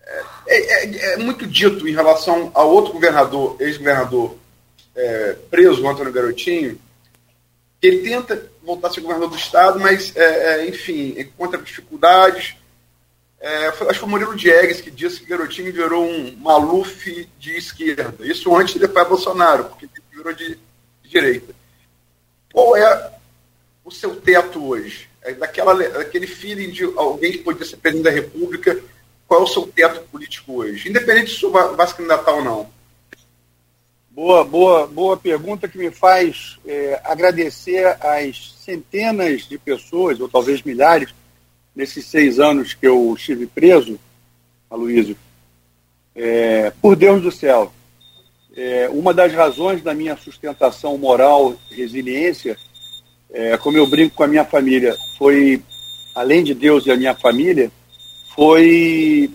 Speaker 4: É, é, é, muito dito em relação a outro governador, ex-governador é, preso, o Antônio Garotinho, que ele tenta voltar a ser governador do Estado, mas, enfim, encontra dificuldades é, acho que foi o Murilo Diegues que disse que Garotinho virou um Maluf de esquerda. Isso antes de para Bolsonaro, porque ele virou de, de, direita. Qual é o seu teto hoje? É daquela, daquele feeling de alguém que podia ser presidente da República, qual é o seu teto político hoje, independente se o se candidatar ou não?
Speaker 3: Boa, boa, boa pergunta que me faz é, agradecer às centenas de pessoas, ou talvez milhares, nesses seis anos que eu estive preso, Aloysio. É, por Deus do céu, é, uma das razões da minha sustentação moral, resiliência, é, como eu brinco com a minha família, foi, além de Deus e a minha família, foi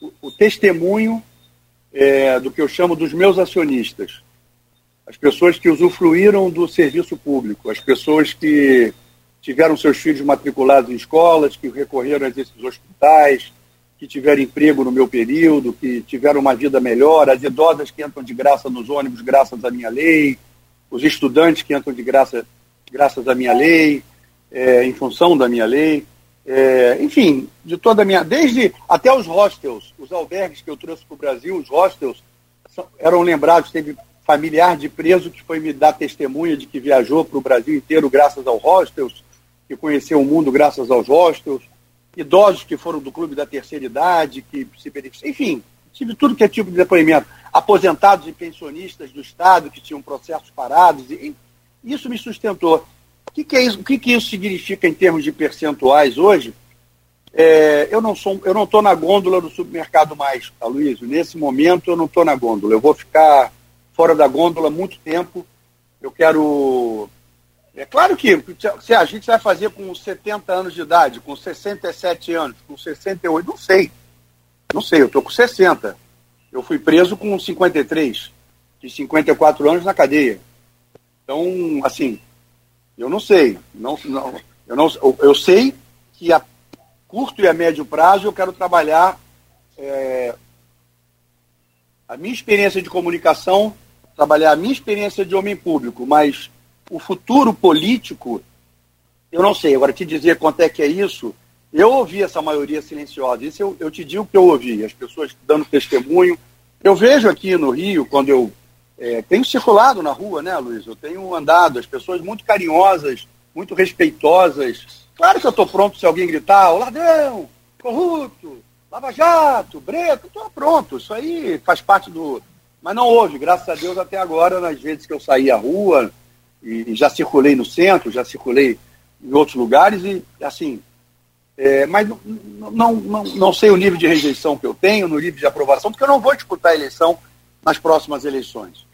Speaker 3: o, o testemunho é, do que eu chamo dos meus acionistas. As pessoas que usufruíram do serviço público, as pessoas que tiveram seus filhos matriculados em escolas, que recorreram a esses hospitais, que tiveram emprego no meu período, que tiveram uma vida melhor, as idosas que entram de graça nos ônibus graças à minha lei, os estudantes que entram de graça graças à minha lei, é, em função da minha lei. É, enfim, de toda a minha. Desde até os hostels, os albergues que eu trouxe para o Brasil, os hostels eram lembrados, teve familiar de preso que foi me dar testemunha de que viajou para o Brasil inteiro graças aos hostels, que conheceu o mundo graças aos hostels, idosos que foram do clube da terceira idade, que se beneficiaram, enfim, tive tudo que é tipo de depoimento, aposentados e pensionistas do Estado que tinham processos parados, e isso me sustentou. O que, que é isso? O que, que isso significa em termos de percentuais hoje? É, eu não sou, eu não estou na gôndola do supermercado mais, Aloysio. Nesse momento eu não estou na gôndola. Eu vou ficar fora da gôndola muito tempo. Eu quero. É claro que se a gente vai fazer com 70 anos de idade, com 67 anos, com 68, não sei. Não sei, eu estou com 60. Eu fui preso com 53, de 54 anos na cadeia. Então, assim, eu não sei. Não, não, eu, não, eu, sei que a curto e a médio prazo eu quero trabalhar é, a minha experiência de comunicação, trabalhar a minha experiência de homem público, mas o futuro político, eu não sei. Agora, te dizer quanto é que é isso, eu ouvi essa maioria silenciosa. Isso eu, eu te digo que eu ouvi, as pessoas dando testemunho. Eu vejo aqui no Rio, quando eu é, tenho circulado na rua, né, Luiz? Eu tenho andado, as pessoas muito carinhosas, muito respeitosas. Claro que eu estou pronto se alguém gritar, o ladrão, corrupto, lava jato, breto, estou pronto. Isso aí faz parte do. Mas não houve, graças a Deus, até agora, nas vezes que eu saí à rua, e já circulei no centro, já circulei em outros lugares, e assim. É, mas não, não, não, não sei o nível de rejeição que eu tenho, no nível de aprovação, porque eu não vou disputar a eleição nas próximas eleições.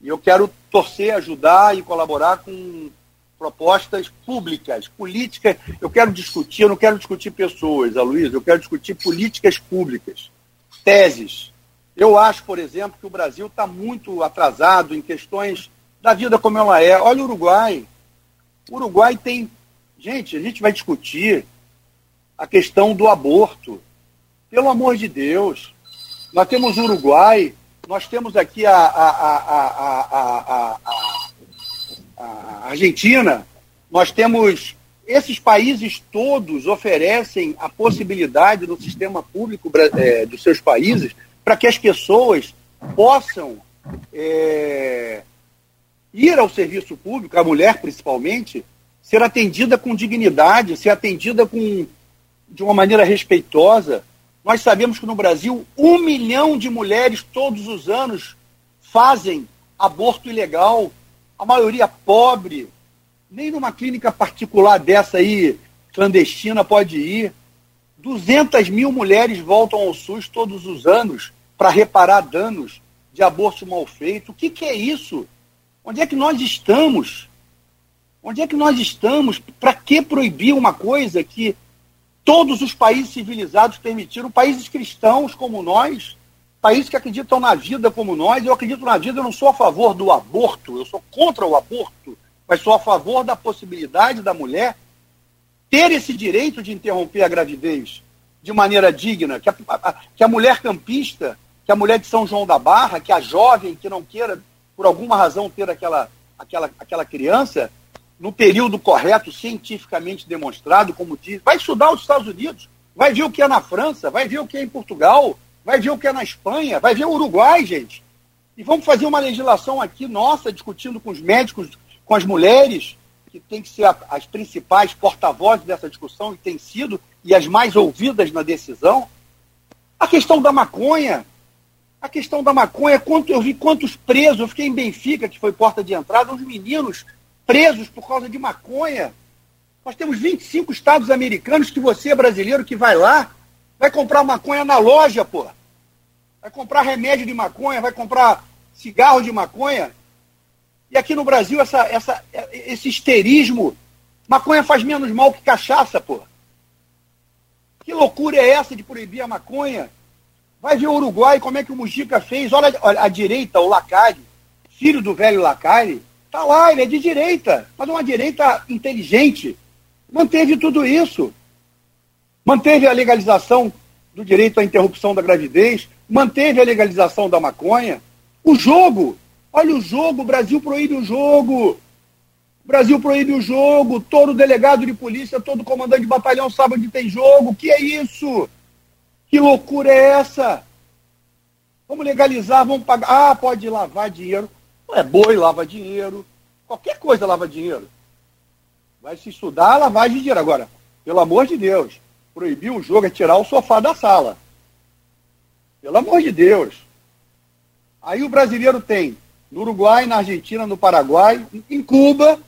Speaker 3: E eu quero torcer, ajudar e colaborar com propostas públicas, políticas. Eu quero discutir, eu não quero discutir pessoas, Aloysio, eu quero discutir políticas públicas, teses. Eu acho, por exemplo, que o Brasil está muito atrasado em questões da vida como ela é. Olha o Uruguai. O Uruguai tem. Gente, a gente vai discutir a questão do aborto. Pelo amor de Deus. Nós temos o Uruguai nós temos aqui a, a, a, a, Argentina, nós temos. Esses países todos oferecem a possibilidade no sistema público é, dos seus países para que as pessoas possam é, ir ao serviço público, a mulher principalmente, ser atendida com dignidade, ser atendida com, de uma maneira respeitosa, nós sabemos que no Brasil, um milhão de mulheres todos os anos fazem aborto ilegal, a maioria pobre. Nem numa clínica particular dessa aí, clandestina, pode ir. 200 mil mulheres voltam ao SUS todos os anos para reparar danos de aborto mal feito. O que, que é isso? Onde é que nós estamos? Onde é que nós estamos? Para que proibir uma coisa que Todos os países civilizados permitiram, países cristãos como nós, países que acreditam na vida como nós. Eu acredito na vida, eu não sou a favor do aborto, eu sou contra o aborto, mas sou a favor da possibilidade da mulher ter esse direito de interromper a gravidez de maneira digna, que a, que a mulher campista, que a mulher de São João da Barra, que a jovem que não queira, por alguma razão, ter aquela, aquela, aquela criança, no período correto, cientificamente demonstrado, como diz, vai estudar os Estados Unidos, vai ver o que é na França, vai ver o que é em Portugal, vai ver o que é na Espanha, vai ver o Uruguai, gente. E vamos fazer uma legislação aqui nossa, discutindo com os médicos, com as mulheres, que tem que ser as principais porta-vozes dessa discussão, e tem sido, e as mais ouvidas na decisão. A questão da maconha, a questão da maconha, quanto, eu vi quantos presos, eu fiquei em Benfica, que foi porta de entrada, uns meninos presos por causa de maconha. Nós temos 25 estados americanos que você, brasileiro, que vai lá, vai comprar maconha na loja, pô. Vai comprar remédio de maconha, vai comprar cigarro de maconha. E aqui no Brasil, essa, essa, esse histerismo, maconha faz menos mal que cachaça, pô. Que loucura é essa de proibir a maconha? Vai ver o Uruguai, como é que o Mujica fez. Olha, olha a direita, o Lacari, filho do velho Lacari, tá lá, ele é de direita, mas uma direita inteligente. Manteve tudo isso. Manteve a legalização do direito à interrupção da gravidez, manteve a legalização da maconha. O jogo, olha o jogo, o Brasil proíbe o jogo. O Brasil proíbe o jogo, todo delegado de polícia, todo comandante de batalhão sabe onde tem jogo. Que é isso? Que loucura é essa? Vamos legalizar, vamos pagar. Ah, pode lavar dinheiro. É boi, lava dinheiro. Qualquer coisa lava dinheiro. Vai se estudar lavagem de dinheiro. Agora, pelo amor de Deus, proibir o jogo é tirar o sofá da sala. Pelo amor de Deus. Aí o brasileiro tem no Uruguai, na Argentina, no Paraguai, em Cuba,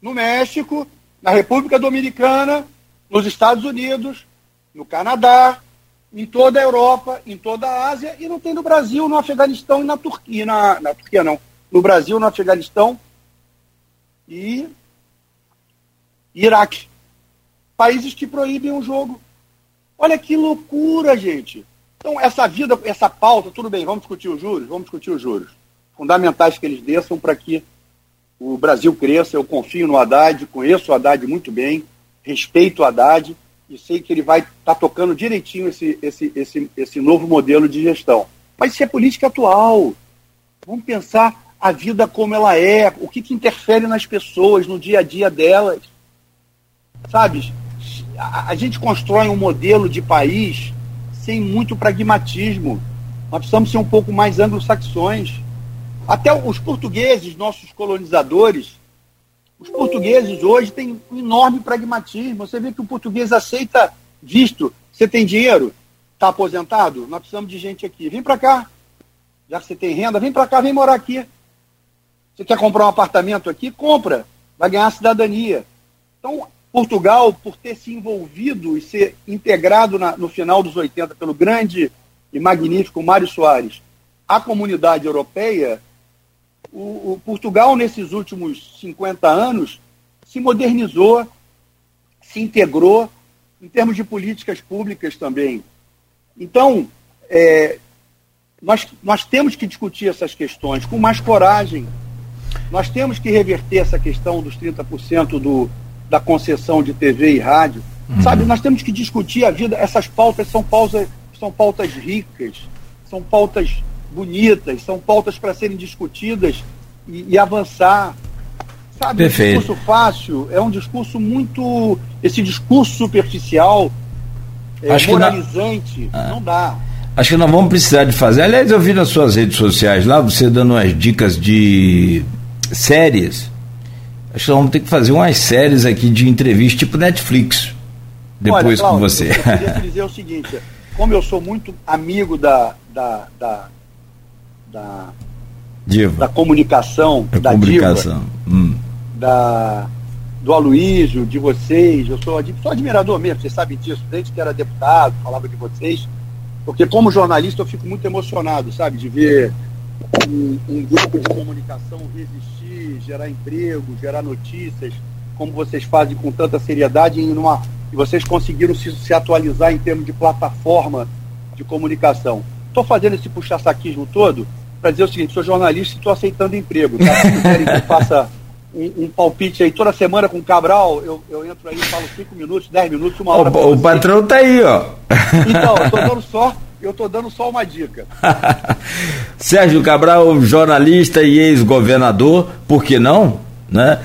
Speaker 3: no México, na República Dominicana, nos Estados Unidos, no Canadá, em toda a Europa, em toda a Ásia, e não tem no Brasil, no Afeganistão e na Turquia. Na, na Turquia não. No Brasil, no Afeganistão e Iraque. Países que proíbem o jogo. Olha que loucura, gente. Então, essa vida, essa pauta, tudo bem, vamos discutir os juros? Vamos discutir os juros. Fundamentais que eles desçam para que o Brasil cresça. Eu confio no Haddad, conheço o Haddad muito bem, respeito o Haddad e sei que ele vai estar tá tocando direitinho esse, esse, esse, esse novo modelo de gestão. Mas isso é política atual. Vamos pensar a vida como ela é, o que, que interfere nas pessoas, no dia a dia delas. Sabe? A, gente constrói um modelo de país sem muito pragmatismo. Nós precisamos ser um pouco mais anglo-saxões. Até os portugueses, nossos colonizadores, os portugueses hoje têm um enorme pragmatismo. Você vê que o português aceita visto. Você tem dinheiro? Está aposentado? Nós precisamos de gente aqui. Vem para cá. Já que você tem renda, vem para cá, vem morar aqui. Você quer comprar um apartamento aqui? Compra. Vai ganhar cidadania. Então, Portugal, por ter se envolvido e ser integrado na, no final dos 80 pelo grande e magnífico Mário Soares, a comunidade europeia, o, o Portugal, nesses últimos 50 anos, se modernizou, se integrou em termos de políticas públicas também. Então, é, nós, nós temos que discutir essas questões com mais coragem. Nós temos que reverter essa questão dos 30% do, da concessão de TV e rádio. Uhum. Sabe, nós temos que discutir a vida. Essas pautas são pautas, são pautas ricas, são pautas bonitas, são pautas para serem discutidas e, e avançar. Sabe, Perfeito. um discurso fácil é um discurso muito. Esse discurso superficial, é, moralizante, não... Ah. não dá.
Speaker 2: Acho que nós vamos precisar de fazer. Aliás, eu vi nas suas redes sociais lá, você dando umas dicas de séries Acho que nós vamos ter que fazer umas séries aqui de entrevista tipo Netflix. Depois Olha, Cláudio, com você.
Speaker 3: Eu queria [laughs] dizer o seguinte, como eu sou muito amigo da, da, da, da, da comunicação, da, da comunicação. Diva, hum. da, do Aloísio, de vocês, eu sou, sou admirador mesmo, vocês sabem disso, desde que era deputado, falava de vocês, porque como jornalista eu fico muito emocionado, sabe, de ver um, grupo de comunicação resistir, gerar emprego, gerar notícias, como vocês fazem com tanta seriedade e, numa, e vocês conseguiram se, se atualizar em termos de plataforma de comunicação. Estou fazendo esse puxa-saquismo todo para dizer o seguinte, sou jornalista e estou aceitando emprego. Tá? Se querem que eu faça um, um, palpite aí toda semana com o Cabral, eu, eu entro aí e falo 5 minutos, 10 minutos, uma hora.
Speaker 2: O, o patrão tá aí, ó.
Speaker 3: Então, eu estou dando só eu estou dando só uma dica. [laughs]
Speaker 2: Sérgio Cabral, jornalista e ex-governador, por que não? Né?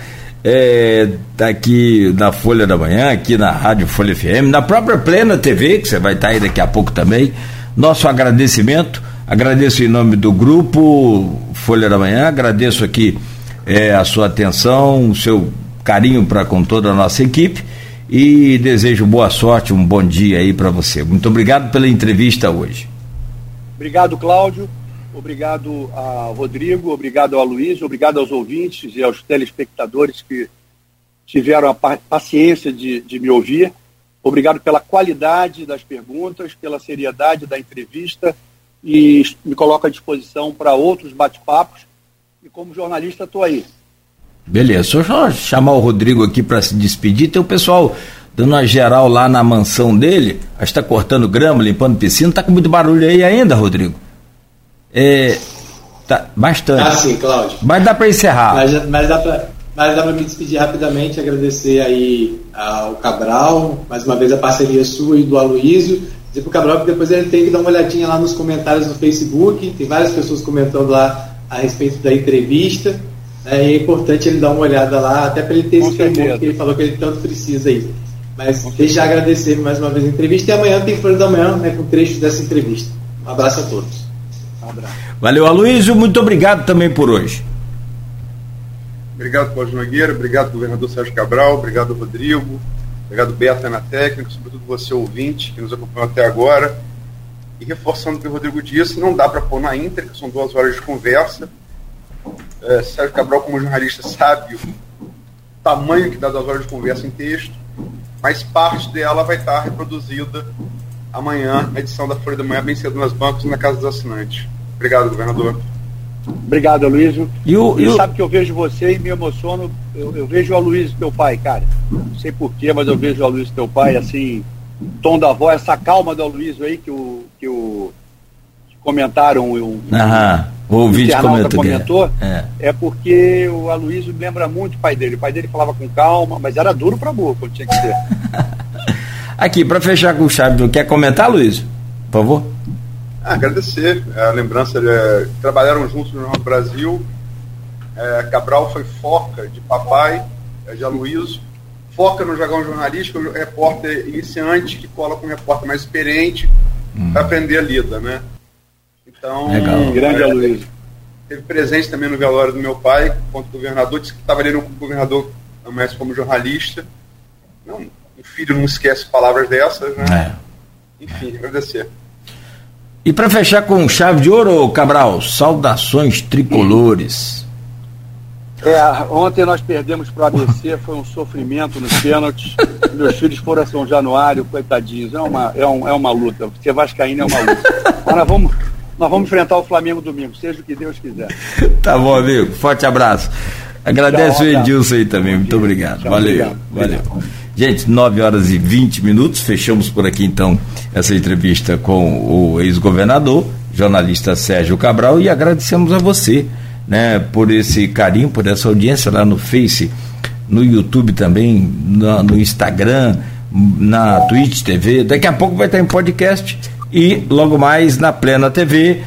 Speaker 2: É, tá aqui na Folha da Manhã, aqui na Rádio Folha FM, na própria Plena TV, que você vai estar tá aí daqui a pouco também. Nosso agradecimento, agradeço em nome do grupo Folha da Manhã, agradeço aqui é, a sua atenção, o seu carinho para com toda a nossa equipe e desejo boa sorte, um bom dia aí para você. Muito obrigado pela entrevista hoje.
Speaker 3: Obrigado, Cláudio. Obrigado ao Rodrigo, obrigado ao Luiz, obrigado aos ouvintes e aos telespectadores que tiveram a paciência de, de me ouvir. Obrigado pela qualidade das perguntas, pela seriedade da entrevista e me coloco à disposição para outros bate-papos. E como jornalista, estou aí.
Speaker 2: Beleza, só chamar o Rodrigo aqui para se despedir. Tem o pessoal dando uma geral lá na mansão dele. Acho que está cortando grama, limpando piscina. Está com muito barulho aí ainda, Rodrigo? É, tá, bastante.
Speaker 5: Ah, sim, Cláudio.
Speaker 2: Mas dá para encerrar.
Speaker 5: Mas, mas dá para mas dá para me despedir rapidamente, agradecer aí ao Cabral, mais uma vez a parceria sua e do Aloísio. Dizer para o Cabral que depois ele tem que dar uma olhadinha lá nos comentários no Facebook, tem várias pessoas comentando lá a respeito da entrevista. Né, é importante ele dar uma olhada lá, até para ele ter esse tempo que ele falou que ele tanto precisa aí. Mas desde já agradecer mais uma vez a entrevista e amanhã tem Folha da Manhã né, com trechos dessa entrevista. Um abraço a todos.
Speaker 2: Um abraço. Valeu, Aloysio, muito obrigado também por hoje.
Speaker 4: Obrigado, Cláudio Nogueira, obrigado, governador Sérgio Cabral, obrigado, Rodrigo, obrigado, Beta na técnica, sobretudo você, ouvinte, que nos acompanhou até agora. E reforçando o que o Rodrigo disse, não dá para pôr na íntegra, são duas horas de conversa. É, Sérgio Cabral, como jornalista, sabe o tamanho que dá duas horas de conversa em texto, mas parte dela vai estar reproduzida amanhã, na edição da Folha da Manhã, bem cedo nas bancos e na Casa dos Assinantes. Obrigado, governador.
Speaker 3: Obrigado, Aloysio. E, o, e, sabe que eu vejo você e me emociono. Eu, eu vejo o Aloysio, teu pai, cara. Não sei porquê, mas eu vejo o Aloysio, teu pai, assim, tom da voz, essa calma do Aloysio aí que o. Que o comentaram. O,
Speaker 2: Aham. O vídeo comentou,
Speaker 3: comentou é. é. porque o Aloysio lembra muito o pai dele. O pai dele falava com calma, mas era duro pra boa quando tinha que ser. [laughs]
Speaker 2: Aqui, para fechar com chave, quer comentar, Luiz? Por favor.
Speaker 4: Ah, agradecer a lembrança. De, trabalharam juntos no Jornal Brasil. É, Cabral foi foca de papai, é, de Aloysio. Foca no jargão jornalístico, repórter iniciante que cola com um repórter mais experiente hum. para aprender a lida, né? Então,
Speaker 3: Legal. grande é, Aloysio.
Speaker 4: Teve presente também no velório do meu pai, quanto governador, disse que estava ali no governador mais como jornalista. Não, o filho não esquece palavras dessas, né? É. Enfim, agradecer.
Speaker 2: E para fechar com chave de ouro, Cabral, saudações tricolores.
Speaker 3: É, ontem nós perdemos para o ABC, [laughs] foi um sofrimento nos pênaltis. Meus filhos foram a São Januário, coitadinhos. É uma, é, um, é uma luta. Ser vascaíno é uma luta. Mas nós vamos, nós vamos enfrentar o Flamengo domingo, seja o que Deus quiser. [laughs]
Speaker 2: Tá bom, amigo. Forte abraço. Agradece o Edilson aí também. Muito obrigado. Tchau, valeu. Obrigado. Valeu. Gente, 9 horas e 20 minutos. Fechamos por aqui então essa entrevista com o ex-governador, jornalista Sérgio Cabral, e agradecemos a você, né, por esse carinho, por essa audiência lá no Face, no YouTube também, no, no Instagram, na Twitch TV. Daqui a pouco vai estar em podcast e logo mais na Plena TV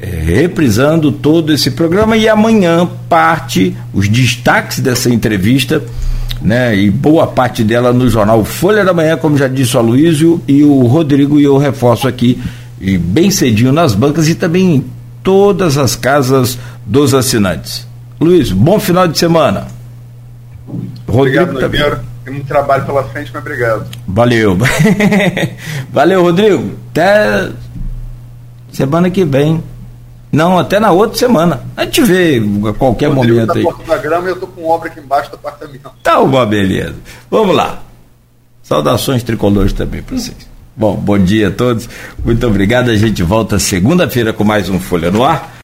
Speaker 2: eh, reprisando todo esse programa e amanhã parte os destaques dessa entrevista né? E boa parte dela no jornal Folha da Manhã, como já disse o Aloysio e o Rodrigo, e eu reforço aqui, e bem cedinho nas bancas e também em todas as casas dos assinantes. Luiz, bom final de semana.
Speaker 4: Rodrigo obrigado, também. Tem muito trabalho pela frente, mas obrigado.
Speaker 2: Valeu. [laughs] Valeu, Rodrigo. Até semana que vem. Não, até na outra semana. A gente vê a qualquer momento tá aí.
Speaker 4: Da grama, eu tô com obra aqui embaixo do apartamento.
Speaker 2: Tá uma beleza. Vamos lá. Saudações tricolores também para vocês. Bom, bom dia a todos. Muito obrigado. A gente volta segunda-feira com mais um Folha no Ar.